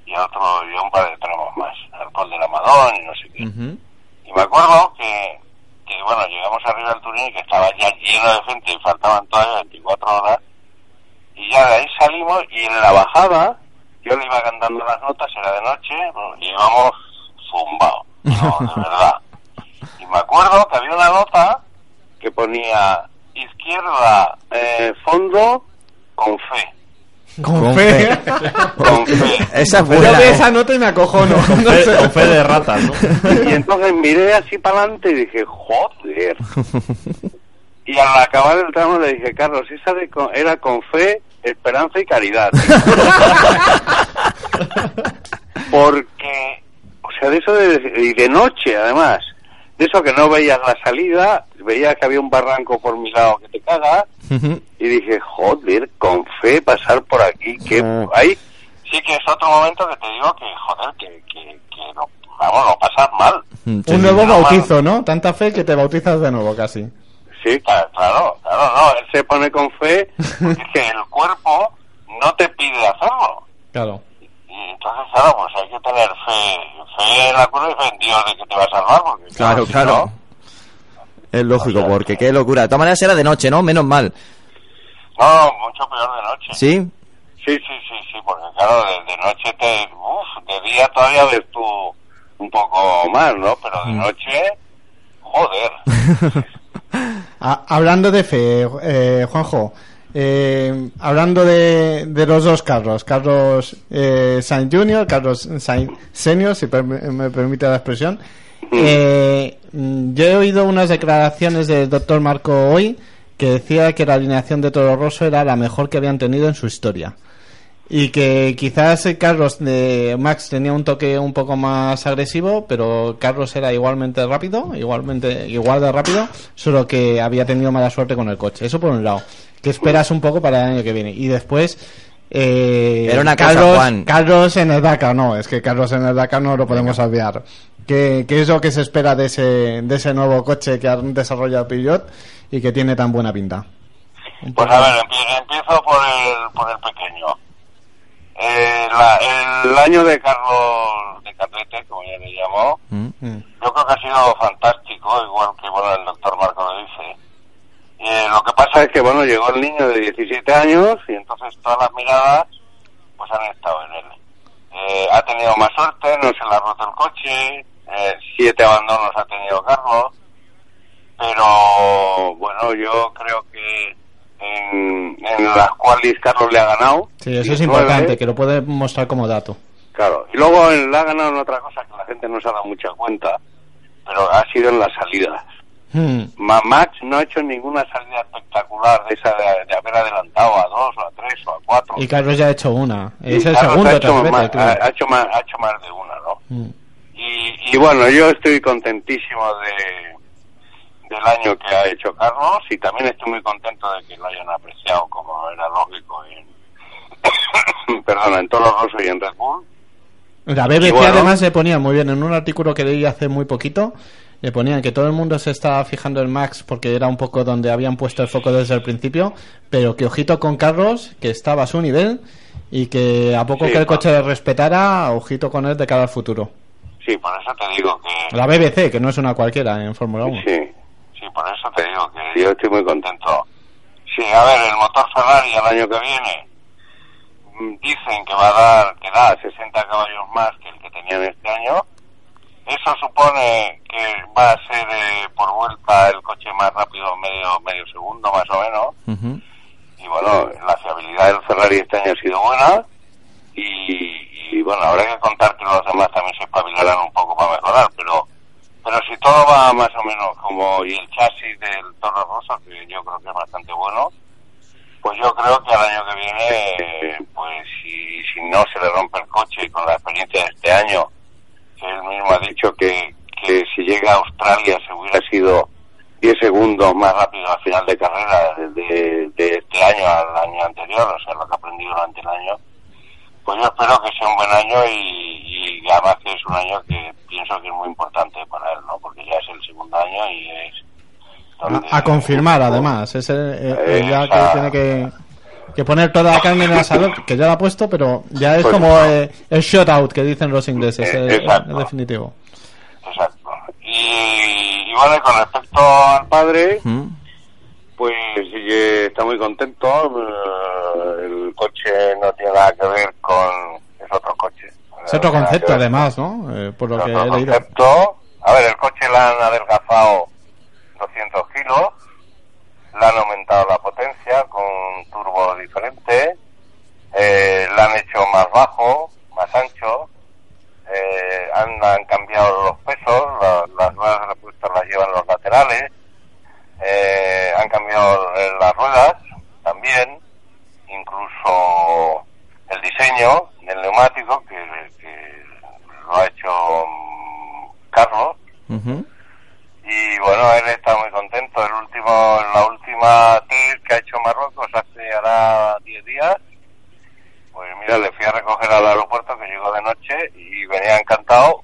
y a otro, y a un par de tramos más, al Col del Amadón y no sé qué. Y me acuerdo que, que, bueno, llegamos arriba al Turini que estaba ya lleno de gente y faltaban todavía 24 horas. Y ya de ahí salimos y en la bajada yo le iba cantando las notas, era de noche, y íbamos zumbados, no, de verdad. Y me acuerdo que había una nota que ponía izquierda, eh, fondo, con fe. Con, Con fe. Con fe. Esa es buena. ¿eh? esa nota y me acojono. Con No fe, sé. con fe de ratas, ¿no? Y entonces miré así para adelante y dije, joder. Y al acabar el tramo le dije, Carlos, esa de con- era con fe, esperanza y caridad. Porque, o sea, de eso de, y de noche además, de eso que no veías la salida, veías que había un barranco por mi lado que te caga, y dije, joder, con fe pasar por aquí, que ahí sí que es otro momento que te digo que, joder, que, que, que no, vamos, lo pasas mal. Un nuevo bautizo, ¿no? Tanta fe que te bautizas de nuevo casi. Sí, cla- claro, claro, no, él se pone con fe, porque es que el cuerpo no te pide hacerlo. Claro. Entonces, claro, pues hay que tener fe, fe en la cruz y fe en Dios de que te va a salvar, porque Claro, si claro. no- Es lógico, porque qué locura. De todas maneras era de noche, ¿no? Menos mal. No, mucho peor de noche. ¿Sí? Sí, sí, sí, sí, porque claro, de, de noche te, uf, de día todavía ves tú un poco más, ¿no? Pero de noche, joder. Ah, hablando de fe, eh, Juanjo, eh, hablando de, de los dos Carlos, Carlos eh, Sainz Jr., Carlos Sainz Senior, si per- me permite la expresión, eh, mm, yo he oído unas declaraciones del doctor Marco hoy que decía que la alineación de Toro Rosso era la mejor que habían tenido en su historia. Y que quizás eh, Carlos de Max tenía un toque un poco más agresivo, pero Carlos era igualmente rápido, igualmente igual de rápido, solo que había tenido mala suerte con el coche. Eso por un lado. ¿Qué esperas un poco para el año que viene? Y después eh, Era una cosa, Carlos, Juan. Carlos en el Dakar, no, es que Carlos en el Dakar no lo podemos olvidar. ¿Qué, qué es lo que se espera de ese, de ese nuevo coche que ha desarrollado Peugeot y que tiene tan buena pinta? Pues a ver, empie- empiezo por el, por el pequeño. Eh, la- el año de Carlos de Carrete, como ya le llamó, yo creo que ha sido fantástico, igual que bueno el doctor Marco lo dice. Eh, lo que pasa es que bueno llegó el niño de 17 años y entonces todas las miradas pues han estado en él. Eh, ha tenido más suerte, no se le ha roto el coche, eh, siete abandonos ha tenido Carlos, pero bueno, yo creo que en, en las cuales Carlos le ha ganado. Sí, eso es 19, importante, que lo puede mostrar como dato. Claro, y luego le ha ganado en otra cosa que la gente no se ha dado mucha cuenta, pero ha sido en las salidas. Hmm. Ma- Max no ha hecho ninguna salida espectacular de esa de, de haber adelantado a dos o a tres o a cuatro. Y Carlos ya ha hecho una. Y Es el Carlos segundo ha hecho, más, ha, hecho más, ha hecho más de una, ¿no? Mm. Y, y bueno, yo estoy contentísimo de, del año que ha hecho Carlos y también estoy muy contento de que lo hayan apreciado como era lógico en, perdona, en Toro Rosso y en Red Bull. La BBC bueno. además le ponía muy bien en un artículo que leí hace muy poquito. Le ponían que todo el mundo se estaba fijando en Max porque era un poco donde habían puesto el foco desde el principio, pero que ojito con Carlos, que estaba a su nivel y que a poco Sí, que el coche le respetara, ojito con él de cara al futuro. Sí, por eso te digo que... La BBC, que no es una cualquiera en Fórmula 1. Sí, sí, por eso te digo que yo estoy muy contento. Sí, a ver, el motor Ferrari el año que viene mm, dicen que va a dar, que da 60 caballos más que el que tenían este año. Eso supone que va a ser eh, por vuelta el coche más rápido, medio medio segundo más o menos. Y bueno, la fiabilidad del Ferrari este año ha sido buena. Y, y bueno, habrá que contar que los demás también se espabilarán un poco para mejorar, pero pero si todo va más o menos como y el chasis del Toro Rosso, que yo creo que es bastante bueno, pues yo creo que al año que viene, pues si, si no se le rompe el coche y con la experiencia de este año, que él mismo ha dicho que, que si llega a Australia se hubiera sido 10 segundos más rápido al final de carrera de, de este año al año anterior, o sea, lo que ha aprendido durante el año, pues yo espero que sea un buen año y, y además que es un año que pienso que es muy importante para él, ¿no? Porque ya es el segundo año y es... A, a confirmar, además. Es el, el- el ya que tiene que, que poner toda la carne en el asador, que ya la ha puesto, pero ya es Pues como no. eh, el shutout que dicen los ingleses, Eh, el, el definitivo. Exacto. Y, y bueno, con respecto al padre, pues eh, está muy contento. eh, el coche no tiene nada que ver con... es otro coche. Es otro concepto, además, ¿no? Eh, por lo con que otro he leído. concepto. A ver, el coche le han adelgazado 200 kilos, le han aumentado la potencia con un turbo diferente, eh, le han hecho más bajo, más ancho, eh, han, han cambiado los pesos, la- las ruedas repuestas las llevan los laterales, eh, han cambiado las ruedas también, incluso el diseño del neumático que, que lo ha hecho mm, Carlos. Y bueno él está muy contento. El último la última test que ha hecho Marruecos hace hará 10 días pues mira le fui a recoger al aeropuerto que llegó de noche y venía encantado.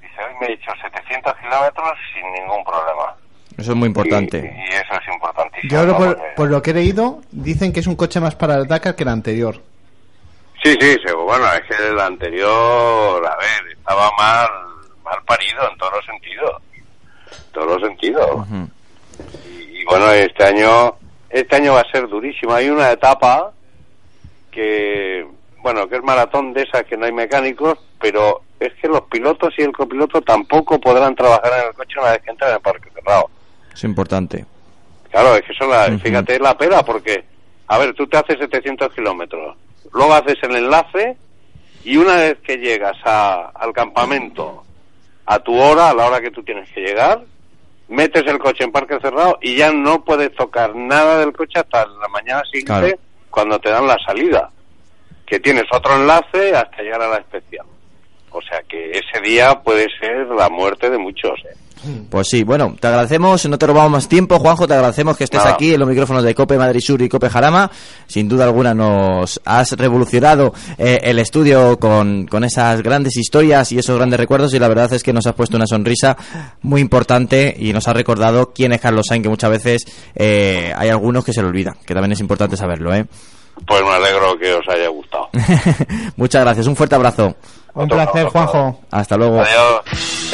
Dice hoy me he hecho 700 kilómetros sin ningún problema Eso es muy importante. y eso es importantísimo Yo ahora ¿no? por, Porque- por lo que he leído, dicen que es un coche más para el Dakar que el anterior. Sí, sí, bueno, es que el anterior, a ver, estaba mal, mal parido en todos los sentidos. En todos los sentidos. y, y bueno, este año, este año va a ser durísimo. Hay una etapa que, bueno, que es maratón de esas que no hay mecánicos, pero es que los pilotos y el copiloto tampoco podrán trabajar en el coche una vez que entran en el parque cerrado. Es importante. Claro, es que eso la, Ujú. fíjate la pena porque, a ver, tú te haces 700 kilómetros, luego haces el enlace y una vez que llegas a- al campamento a tu hora, a la hora que tú tienes que llegar, metes el coche en parque cerrado y ya no puedes tocar nada del coche hasta la mañana siguiente Claro. cuando te dan la salida, que tienes otro enlace hasta llegar a la inspección. O sea que ese día puede ser la muerte de muchos. ¿eh? Pues sí, bueno, te agradecemos, no te robamos más tiempo, Juanjo, te agradecemos que estés Nada. aquí en los micrófonos de Cope Madrid Sur y Cope Jarama. Sin duda alguna nos has revolucionado eh, el estudio con, con esas grandes historias y esos grandes recuerdos y la verdad es que nos has puesto una sonrisa muy importante y nos has recordado quién es Carlos Sainz, que muchas veces eh, hay algunos que se lo olvidan, que también es importante saberlo, ¿eh? Pues me alegro que os haya gustado. Muchas gracias, un fuerte abrazo. Un placer, Juanjo. Hasta luego. Adiós.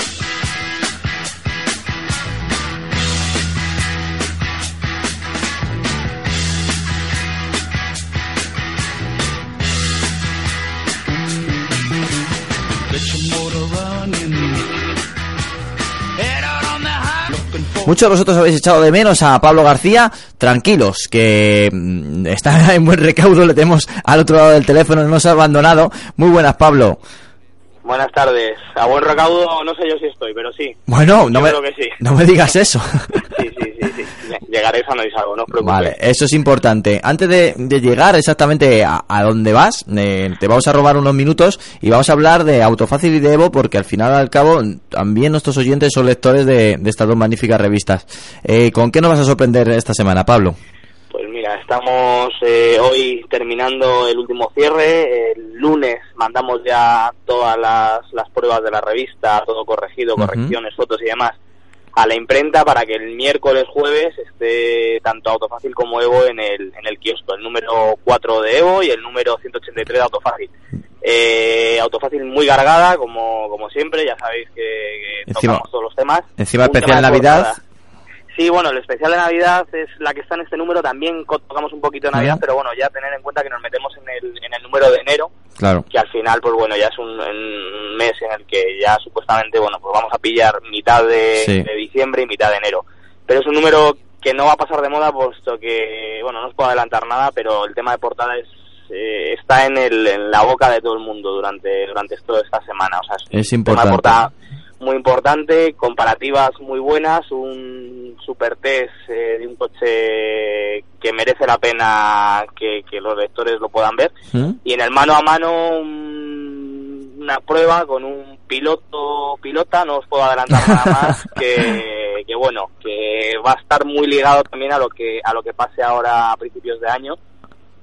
Muchos de vosotros habéis echado de menos a Pablo García. Tranquilos, que mm, está en buen recaudo. Le tenemos al otro lado del teléfono, no se ha abandonado. Muy buenas, Pablo. Buenas tardes. A buen recaudo no sé yo si estoy, pero sí. Bueno, no Yo me, creo que sí. no me digas eso. Sí, sí, sí, sí. Llegaré sano y salvo, no os preocupéis. Vale, eso es importante. Antes de, de llegar exactamente a, a dónde vas, eh, te vamos a robar unos minutos y vamos a hablar de Autofácil y de Evo, porque al final al cabo también nuestros oyentes son lectores de, de estas dos magníficas revistas. Eh, ¿Con qué nos vas a sorprender esta semana, Pablo? Pues mira, estamos eh, hoy terminando el último cierre. El lunes mandamos ya todas las, las pruebas de la revista, todo corregido, correcciones, fotos y demás, a la imprenta para que el miércoles, jueves esté tanto Autofácil como Evo en el, en el kiosco. El número 4 de Evo y el número 183 de Autofácil. Eh, Autofácil muy cargada, como, como siempre, ya sabéis que, que Encima- tocamos todos los temas. Encima Un especial Navidad. portada. Sí, bueno, el especial de Navidad es la que está en este número. También tocamos un poquito de Navidad, pero bueno, ya tener en cuenta que nos metemos en el, en el número de enero, Claro. que al final, pues bueno, ya es un, un mes en el que ya supuestamente, bueno, pues vamos a pillar mitad de, Sí. de diciembre y mitad de enero. Pero es un número que no va a pasar de moda, puesto que, bueno, no os puedo adelantar nada, pero el tema de portada es, eh, está en, el, en la boca de todo el mundo durante, durante toda esta semana. O sea, Es un tema de importante. portada muy importante, comparativas muy buenas, un super test eh, de un coche que merece la pena que, que los lectores lo puedan ver. Y en el mano a mano un- una prueba con un piloto pilota, no os puedo adelantar nada más que, que bueno, que va a estar muy ligado también a lo que a lo que pase ahora a principios de año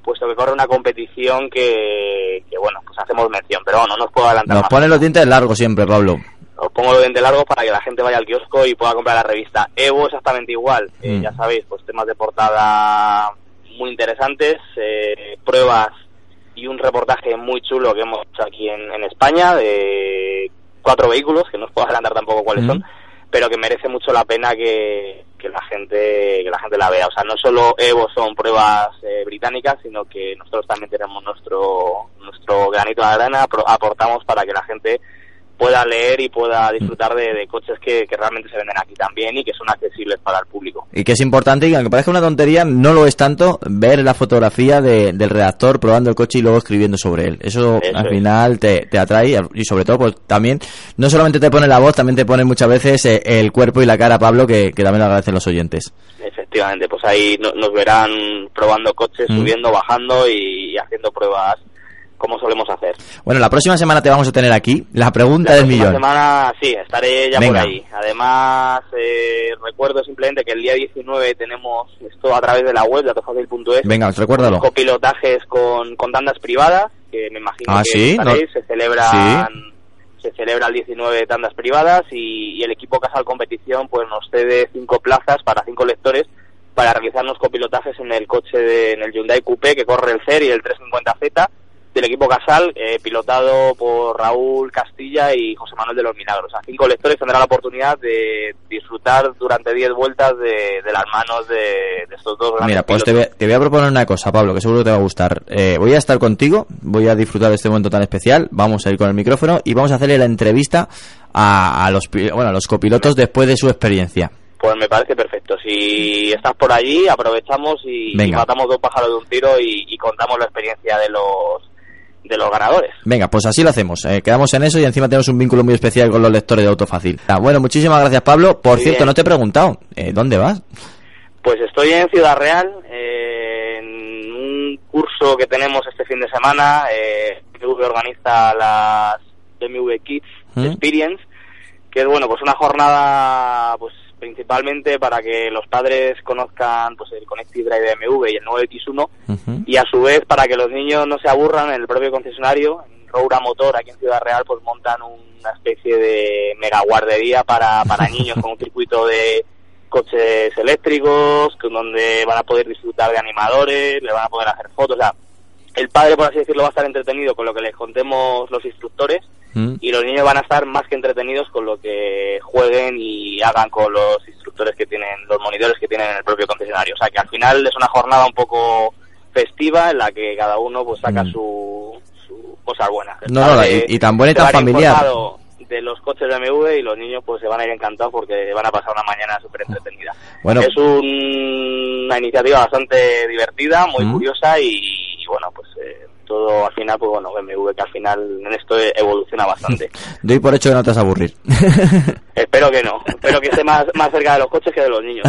puesto que corre una competición que, que bueno, pues hacemos mención, pero bueno, no os puedo adelantar Nos más. ponen los dientes largos siempre, Pablo. Os pongo los dientes largos para que la gente vaya al kiosco y pueda comprar la revista. Evo exactamente igual. Eh, Mm. ya sabéis, pues temas de portada muy interesantes, eh, pruebas y un reportaje muy chulo que hemos hecho aquí en, en España de cuatro vehículos, que no os puedo adelantar tampoco cuáles Mm. son, pero que merece mucho la pena que, que la gente que la gente la vea. O sea, no solo Evo son pruebas eh, británicas, sino que nosotros también tenemos nuestro nuestro granito de arena, aportamos para que la gente pueda leer y pueda disfrutar de, de coches que, que realmente se venden aquí también y que son accesibles para el público. Y que es importante, y aunque parezca una tontería, no lo es tanto ver la fotografía de- del redactor probando el coche y luego escribiendo sobre él. Eso, Eso al es. final te, te atrae y sobre todo pues también, no solamente te pone la voz, también te pone muchas veces eh, el cuerpo y la cara, Pablo, que, que también lo agradecen los oyentes. Efectivamente, pues ahí no- nos verán probando coches, Mm. subiendo, bajando y haciendo pruebas como solemos hacer. Bueno, la próxima semana te vamos a tener aquí la pregunta La del millón. semana sí, estaré ya Venga. por ahí. Además, eh, recuerdo simplemente que el día 19 tenemos esto a través de la web de autofacil.es. Venga, recuérdalo. Copilotajes con, con tandas privadas, que me imagino Ah, que sí, estaréis. no- Se celebran se celebra el 19 de tandas privadas y, y el equipo Casal Competición pues nos cede cinco plazas para cinco lectores para realizarnos copilotajes en el coche de, en el Hyundai Coupé que corre el CER y el 350Z del equipo Casal, eh, pilotado por Raúl Castilla y José Manuel de los Milagros. Sea, cinco lectores tendrán la oportunidad de disfrutar durante 10 vueltas de, de las manos de, de estos dos grandes Mira, pues te voy, a, te voy a proponer una cosa, Pablo, que seguro que te va a gustar. Eh, voy a estar contigo, voy a disfrutar de este momento tan especial, vamos a ir con el micrófono y vamos a hacerle la entrevista a, a los, bueno, a los copilotos después de su experiencia. Pues me parece perfecto. Si estás por allí, aprovechamos y, matamos dos pájaros de un tiro y, y contamos la experiencia de los de los ganadores. Venga, pues así lo hacemos. eh, quedamos en eso y encima tenemos un vínculo muy especial con los lectores de Autofácil. Ah, bueno, muchísimas gracias, Pablo. Por Muy cierto, bien. no te he preguntado, eh, ¿dónde vas? Pues estoy en Ciudad Real, eh, en un curso que tenemos este fin de semana. Eh, BMW organiza las BMW Kids ¿Mm? Experience, que es bueno, pues una jornada, pues principalmente para que los padres conozcan pues el Connected Drive BMW y el nuevo X1 y a su vez para que los niños no se aburran en el propio concesionario en Roura Motor aquí en Ciudad Real pues montan una especie de mega guardería para, para niños con un circuito de coches eléctricos donde van a poder disfrutar de animadores le van a poder hacer fotos o sea el padre por así decirlo va a estar entretenido con lo que les contemos los instructores ¿Mm? y los niños van a estar más que entretenidos con lo que jueguen y hagan con los instructores que tienen, los monitores que tienen en el propio concesionario. O sea que al final es una jornada un poco festiva en la que cada uno pues saca su, su cosas buenas. El Mm. No, no, y- y tan buena y tan familiar. de los coches de BMW y los niños pues se van a ir encantados porque van a pasar una mañana súper entretenida. Bueno. Es un- una iniciativa bastante divertida, muy Mm. curiosa y, y bueno, pues eh, todo al final, pues bueno, BMW que al final en esto evoluciona bastante. Doy por hecho que no te vas a aburrir. Espero que no, espero que esté más, más cerca de los coches que de los niños.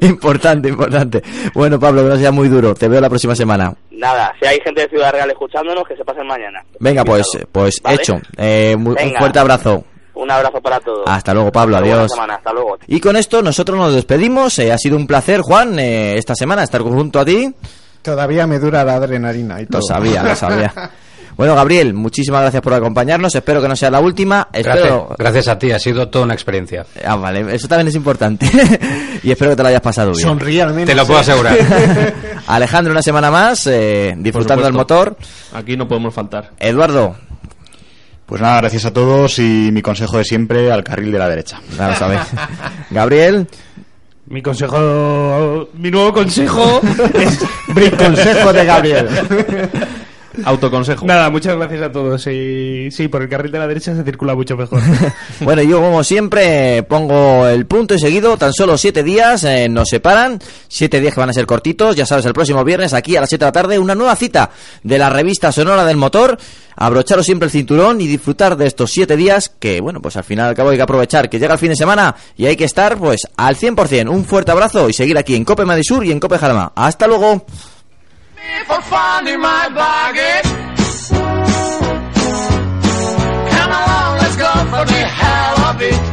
lo importante, importante. Bueno, Pablo, que no sea muy duro. Te veo la próxima semana. Nada, si hay gente de Ciudad Real escuchándonos, que se pasen mañana. Venga, pues, pues ¿Vale? hecho. Eh, muy- un fuerte abrazo. Un abrazo para todos. Hasta luego, Pablo. Hasta Adiós. semana, hasta luego. Y con esto nosotros nos despedimos. Eh, ha sido un placer, Juan, eh, esta semana estar junto a ti. Todavía me dura la adrenalina y todo. Lo sabía, lo sabía. Bueno, Gabriel, muchísimas gracias por acompañarnos. Espero que no sea la última. Gracias, Espero... gracias a ti, ha sido toda una experiencia. Ah, vale, eso también es importante. y espero que te lo hayas pasado bien. Sonríe al menos. Te lo puedo ¿eh? asegurar. Alejandro, una semana más, eh, disfrutando del motor. Aquí no podemos faltar. Eduardo, Pues nada, gracias a todos y mi consejo de siempre al carril de la derecha. sabéis. Gabriel, Mi consejo, mi nuevo consejo es Brick consejo de Gabriel. Autoconsejo. Nada, muchas gracias a todos. Y, sí, por el carril de la derecha se circula mucho mejor. Bueno, yo como siempre pongo el punto y seguido, tan solo siete días eh, nos separan, siete días que van a ser cortitos, ya sabes, el próximo viernes aquí a las 7 de la tarde, una nueva cita de la revista Sonora del Motor, abrocharos siempre el cinturón y disfrutar de estos siete días que, bueno, pues al final y al cabo hay que aprovechar que llega el fin de semana y hay que estar pues al 100%, un fuerte abrazo y seguir aquí en Cope Madisur y en Cope Jarama. Hasta luego. For finding my bargain. Come along, let's go for the hell of it.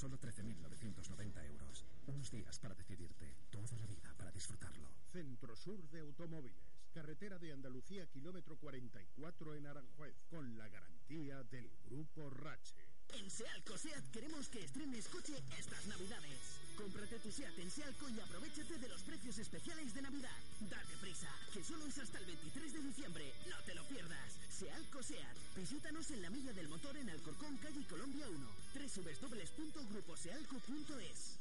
Solo 13.990 euros. Unos días para decidirte, toda la vida para disfrutarlo. Centro Sur de Automóviles. carretera de Andalucía, kilómetro 44 en Aranjuez, con la garantía del Grupo Rache. En Sealco Seat queremos que estrenes coche estas navidades. Cómprate tu Seat en Sealco y aprovechate de los precios especiales de Navidad. Date prisa, que solo es hasta el 23 de diciembre. No te lo pierdas. Sealco Seat. Visítanos en la Milla del Motor en Alcorcón, calle Colombia 1. www.gruposealco.es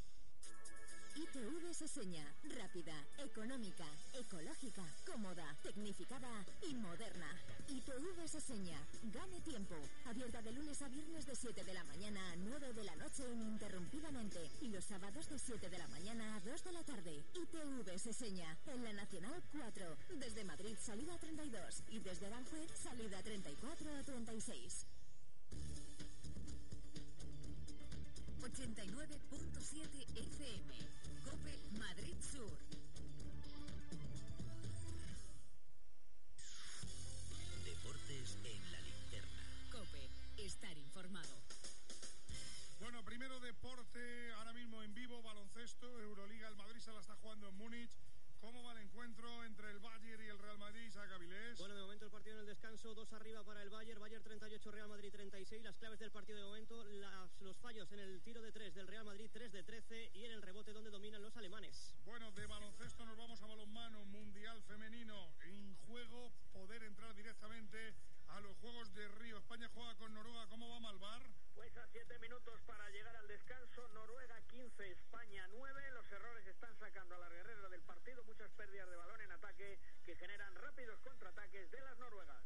ITV se seña rápida, económica, ecológica, cómoda, tecnificada y moderna. ITV se seña gane tiempo. Abierta de lunes a viernes de 7 de la mañana a 9 de la noche ininterrumpidamente y los sábados de 7 de la mañana a 2 de la tarde. ITV se seña en la Nacional 4, desde Madrid salida 32 y desde Aranjuez salida 34 a 36. 89.7 FM. Cope Madrid Sur. Deportes en la linterna. Cope, estar informado. Bueno, primero deporte, ahora mismo en vivo, baloncesto, Euroliga, el Madrid se la está jugando en Múnich. ¿Cómo va el encuentro entre el Bayern y el Real Madrid, Isaac Avilés? Bueno, de momento el partido en el descanso, dos arriba para el Bayern, Bayern 38, Real Madrid 36. Las claves del partido de momento, las- los fallos en el tiro de tres del Real Madrid, 3 de 13 y en el rebote donde dominan los alemanes. Bueno, de baloncesto nos vamos a balonmano, Mundial Femenino. En juego, poder entrar directamente a los Juegos de Río. España juega con Noruega. ¿Cómo va Malvar? Pues a siete minutos para llegar al descanso, Noruega 15, España 9. Los errores están sacando a la guerrera del partido, muchas pérdidas de balón en ataque que generan rápidos contraataques de las noruegas.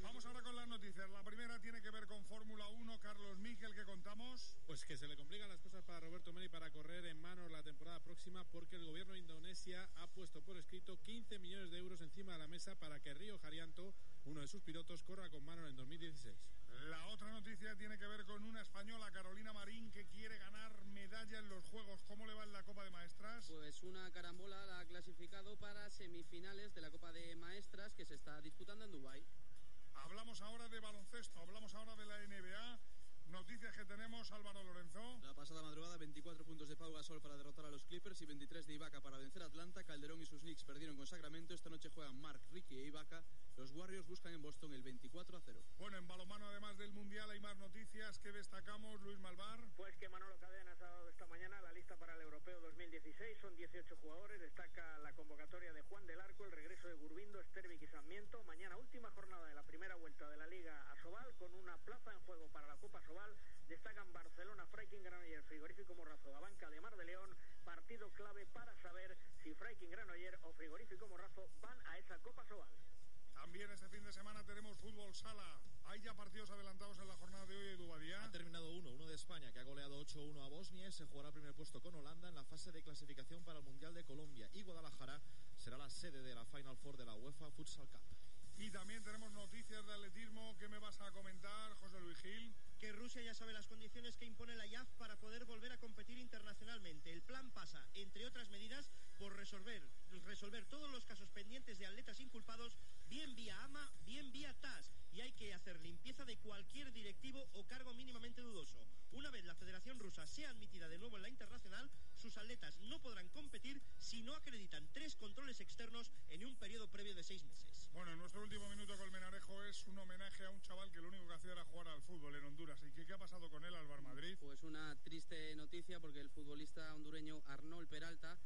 Vamos ahora con las noticias. La primera tiene que ver con Fórmula 1. Carlos Miquel, ¿qué contamos? Pues que se le complican las cosas para Roberto Meri para correr en manos la temporada próxima porque el gobierno de Indonesia ha puesto por escrito 15 millones de euros encima de la mesa para que Río Jarianto, uno de sus pilotos, corra con Manor en 2016. La otra noticia tiene que ver con una española, Carolina Marín, que quiere ganar medalla en los Juegos. ¿Cómo le va en la Copa de Maestras? Pues una carambola la ha clasificado para semifinales de la Copa de Maestras que se está disputando en Dubái. Hablamos ahora de baloncesto, hablamos ahora de la NBA. Noticias que tenemos, Álvaro Lorenzo. La pasada madrugada, 24 puntos de Pau Gasol para derrotar a los Clippers y 23 de Ibaka para vencer a Atlanta. Calderón y sus Knicks perdieron con Sacramento. Esta noche juegan Mark, Ricky e Ibaka. Los Warriors buscan en Boston el 24 a 0. Bueno, en balomano, además del Mundial, hay más noticias que destacamos. Luis Malvar. Pues que Manolo Cadenas ha dado esta mañana la lista para el Europeo 2016. Son 18 jugadores. Destaca la convocatoria de Juan del Arco, el regreso de Gurbindo, Stervik y Sarmiento. Mañana, última jornada de la primera vuelta de la Liga a Sobal, con una plaza en juego para la Copa Sobal. Destacan Barcelona, Freiking Granoller, Frigorífico Morrazo, Abanca de Mar de León. Partido clave para saber si Freiking Granoller o Frigorífico Morrazo van a esa Copa Sobal. También este fin de semana tenemos fútbol sala. Hay ya partidos adelantados en la jornada de hoy de Dubadía. Ha terminado uno, uno de España, que ha goleado 8-1 a Bosnia y se jugará el primer puesto con Holanda en la fase de clasificación para el Mundial de Colombia. Y Guadalajara será la sede de la Final Four de la UEFA Futsal Cup. Y también tenemos noticias de atletismo. ¿Qué me vas a comentar, José Luis Gil? que Rusia ya sabe las condiciones que impone la IAF para poder volver a competir internacionalmente. El plan pasa, entre otras medidas, por resolver, resolver todos los casos pendientes de atletas inculpados, bien vía AMA, bien vía TAS. Y hay que hacer limpieza de cualquier directivo o cargo mínimamente dudoso. Una vez la Federación Rusa sea admitida de nuevo en la internacional, sus atletas no podrán competir si no acreditan tres controles externos en un periodo previo de seis meses. Bueno, en nuestro último minuto con Menarejo es un homenaje a un chaval que lo único que hacía era jugar al fútbol en Honduras. ¿Y qué, qué ha pasado con él, Álvaro Madrid? Pues una triste noticia porque el futbolista hondureño Arnold Peralta,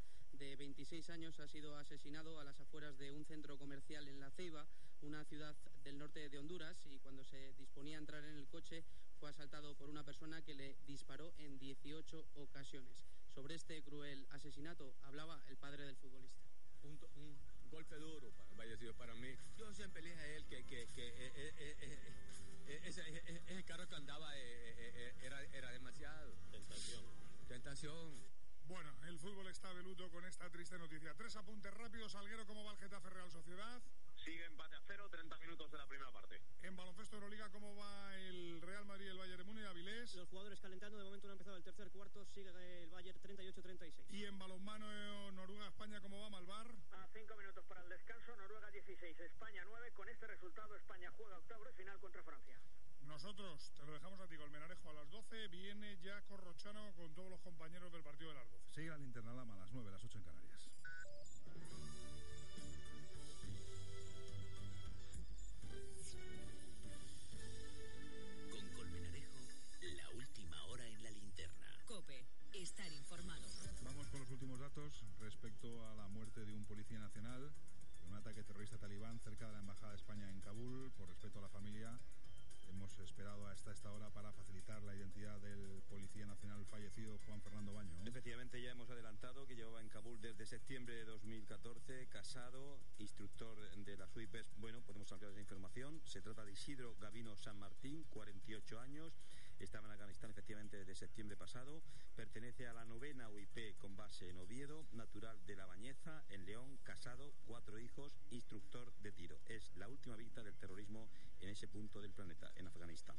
de 26 años, ha sido asesinado a las afueras de un centro comercial en La Ceiba, una ciudad del norte de Honduras, y cuando se disponía a entrar en el coche fue asaltado por una persona que le disparó en 18 ocasiones. Sobre este cruel asesinato hablaba el padre del futbolista. un, un golpe duro para, vaya sido para mí. Yo siempre le dije a él que, que, que eh, eh, eh, ese, ese carro que andaba eh, eh, eh, era, era demasiado. Tentación. Tentación. Bueno, el fútbol está de luto con esta triste noticia. Tres apuntes rápidos. Salguero, ¿cómo va el Getafe Real Sociedad? Sigue empate a cero, 30 minutos de la primera parte. En baloncesto Euroliga, ¿cómo va el Real Madrid y el Bayern de Múnich? Avilés. Los jugadores calentando, de momento no ha empezado el tercer cuarto, sigue el Bayern 38-36. Y en balonmano Noruega-España, ¿cómo va Malvar? A cinco minutos para el descanso, Noruega 16, España 9. Con este resultado, España juega octavo de final contra Francia. Nosotros te lo dejamos a ti, Colmenarejo, a las 12. Viene ya Corrochano con todos los compañeros del partido de las 12. Sigue la linterna Lama a las 9, a las 8 en Canarias. Con Colmenarejo, la última hora en la linterna. Cope, estar informado. Vamos con los últimos datos respecto a la muerte de un policía nacional en un ataque terrorista talibán cerca de la Embajada de España en Kabul. Por respeto a la familia, hemos esperado hasta esta hora para facilitar la identidad del policía nacional fallecido Juan Fernando Baño. Efectivamente, ya hemos adelantado que llevaba en Kabul desde septiembre de 2014, casado, instructor de las UIPES. Bueno, podemos ampliar esa información. Se trata de Isidro Gavino San Martín, 48 años. Estaba en Afganistán efectivamente desde septiembre pasado. Pertenece a la novena UIP con base en Oviedo, natural de La Bañeza, en León, casado, cuatro hijos, instructor de tiro. Es la última víctima del terrorismo en ese punto del planeta, en Afganistán.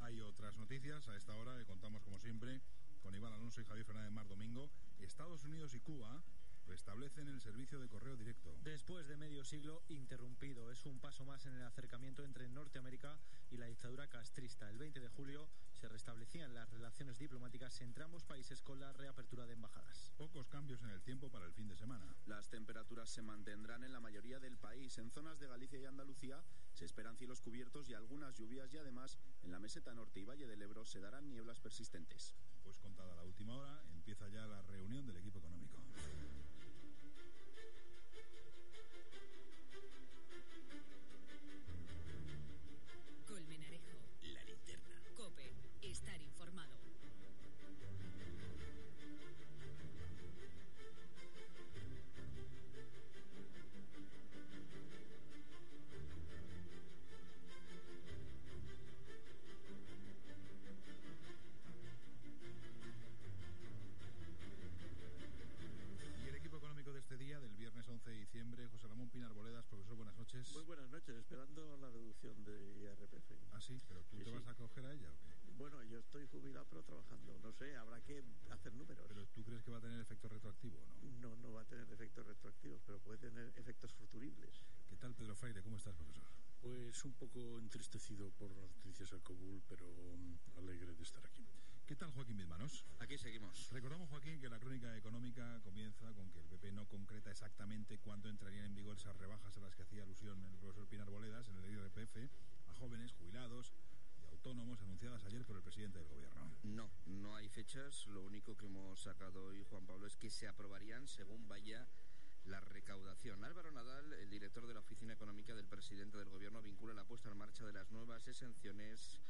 Hay otras noticias a esta hora que contamos como siempre con Iván Alonso y Javier Fernández Mar Domingo. Estados Unidos y Cuba restablecen el servicio de correo directo. Después de medio siglo interrumpido, es un paso más en el acercamiento entre Norteamérica y la dictadura castrista. El 20 de julio se restablecían las relaciones diplomáticas entre ambos países con la reapertura de embajadas. Pocos cambios en el tiempo para el fin de semana. Las temperaturas se mantendrán en la mayoría del país. En zonas de Galicia y Andalucía se esperan cielos cubiertos y algunas lluvias y además en la meseta norte y Valle del Ebro se darán nieblas persistentes. Pues contada la última hora, empieza ya la reunión del equipo económico. Un poco entristecido por las noticias a Kabul, pero mm, alegre de estar aquí. ¿Qué tal, Joaquín Bismanos? Aquí seguimos. Recordamos, Joaquín, que la crónica económica comienza con que el PP no concreta exactamente cuándo entrarían en vigor esas rebajas a las que hacía alusión el profesor Pinar Boledas en el IRPF a jóvenes, jubilados y autónomos anunciadas ayer por el presidente del gobierno. No, no hay fechas. Lo único que hemos sacado hoy, Juan Pablo, es que se aprobarían según vaya la recaudación. Álvaro Nadal, el director de la Oficina Económica del presidente del Gobierno, vincula la puesta en marcha de las nuevas exenciones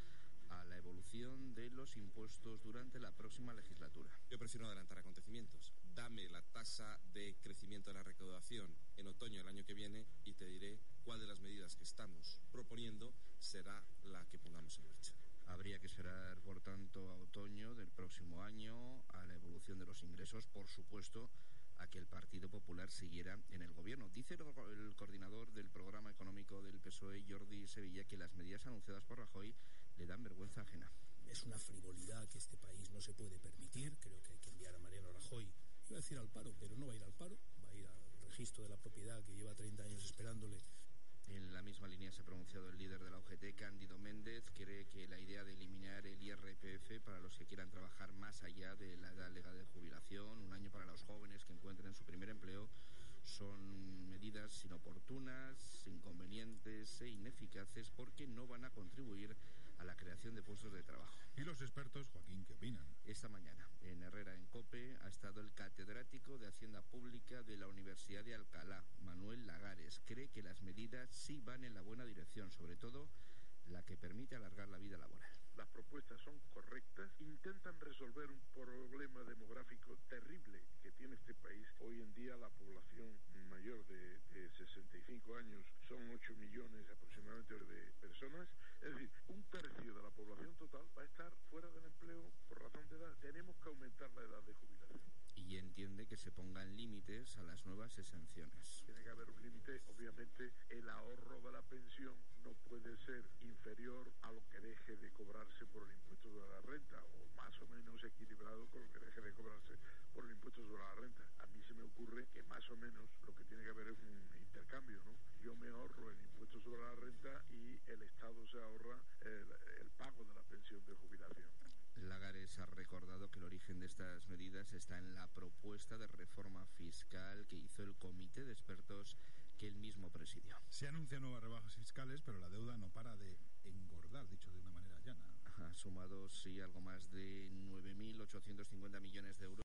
a la evolución de los impuestos durante la próxima legislatura. Yo prefiero adelantar acontecimientos. Dame la tasa de crecimiento de la recaudación en otoño del año que viene y te diré cuál de las medidas que estamos proponiendo será la que pongamos en marcha. Habría que esperar, por tanto, a otoño del próximo año, a la evolución de los ingresos, por supuesto, a que el Partido Popular siguiera en el gobierno. Dice el, coordinador del programa económico del PSOE, Jordi Sevilla, que las medidas anunciadas por Rajoy le dan vergüenza ajena. Es una frivolidad que este país no se puede permitir. Creo que hay que enviar a Mariano Rajoy, iba a decir al paro, pero no va a ir al paro, va a ir al registro de la propiedad que lleva 30 años esperándole. En la misma línea se ha pronunciado el líder de la UGT, Cándido Méndez, cree que la idea de eliminar el IRPF para los que quieran trabajar más allá de la edad legal de jubilación, un año para los jóvenes que encuentren su primer empleo, son medidas inoportunas, inconvenientes e ineficaces porque no van a contribuir a la creación de puestos de trabajo. ¿Y los expertos, Joaquín, qué opinan? Esta mañana, en Herrera, en COPE, ha estado el catedrático de Hacienda Pública de la Universidad de Alcalá, Manuel Lagares. Cree que las medidas sí van en la buena dirección, sobre todo la que permite alargar la vida laboral. Las propuestas son correctas, intentan resolver un problema demográfico terrible que tiene este país. Hoy en día la población mayor de, de 65 años son 8 millones aproximadamente de personas. Es decir, un tercio de la población total va a estar fuera del empleo por razón de edad. Tenemos que aumentar la edad de jubilación. Y entiende que se pongan límites a las nuevas exenciones. Tiene que haber un límite, obviamente el ahorro de la pensión no puede ser inferior a lo que deje de cobrarse por el impuesto sobre la renta o más o menos equilibrado con lo que deje de cobrarse por el impuesto sobre la renta. A mí se me ocurre que más o menos lo que tiene que haber es un intercambio, ¿no? Yo me ahorro el impuesto sobre la renta y el Estado se ahorra el, el pago de la pensión de jubilación. Lagares ha recordado que el origen de estas medidas está en la propuesta de reforma fiscal que hizo el comité de expertos que él mismo presidió. Se anuncian nuevas rebajas fiscales, pero la deuda no para de engordar, dicho de una manera llana. Ha sumado, sí, algo más de 9.850 millones de euros.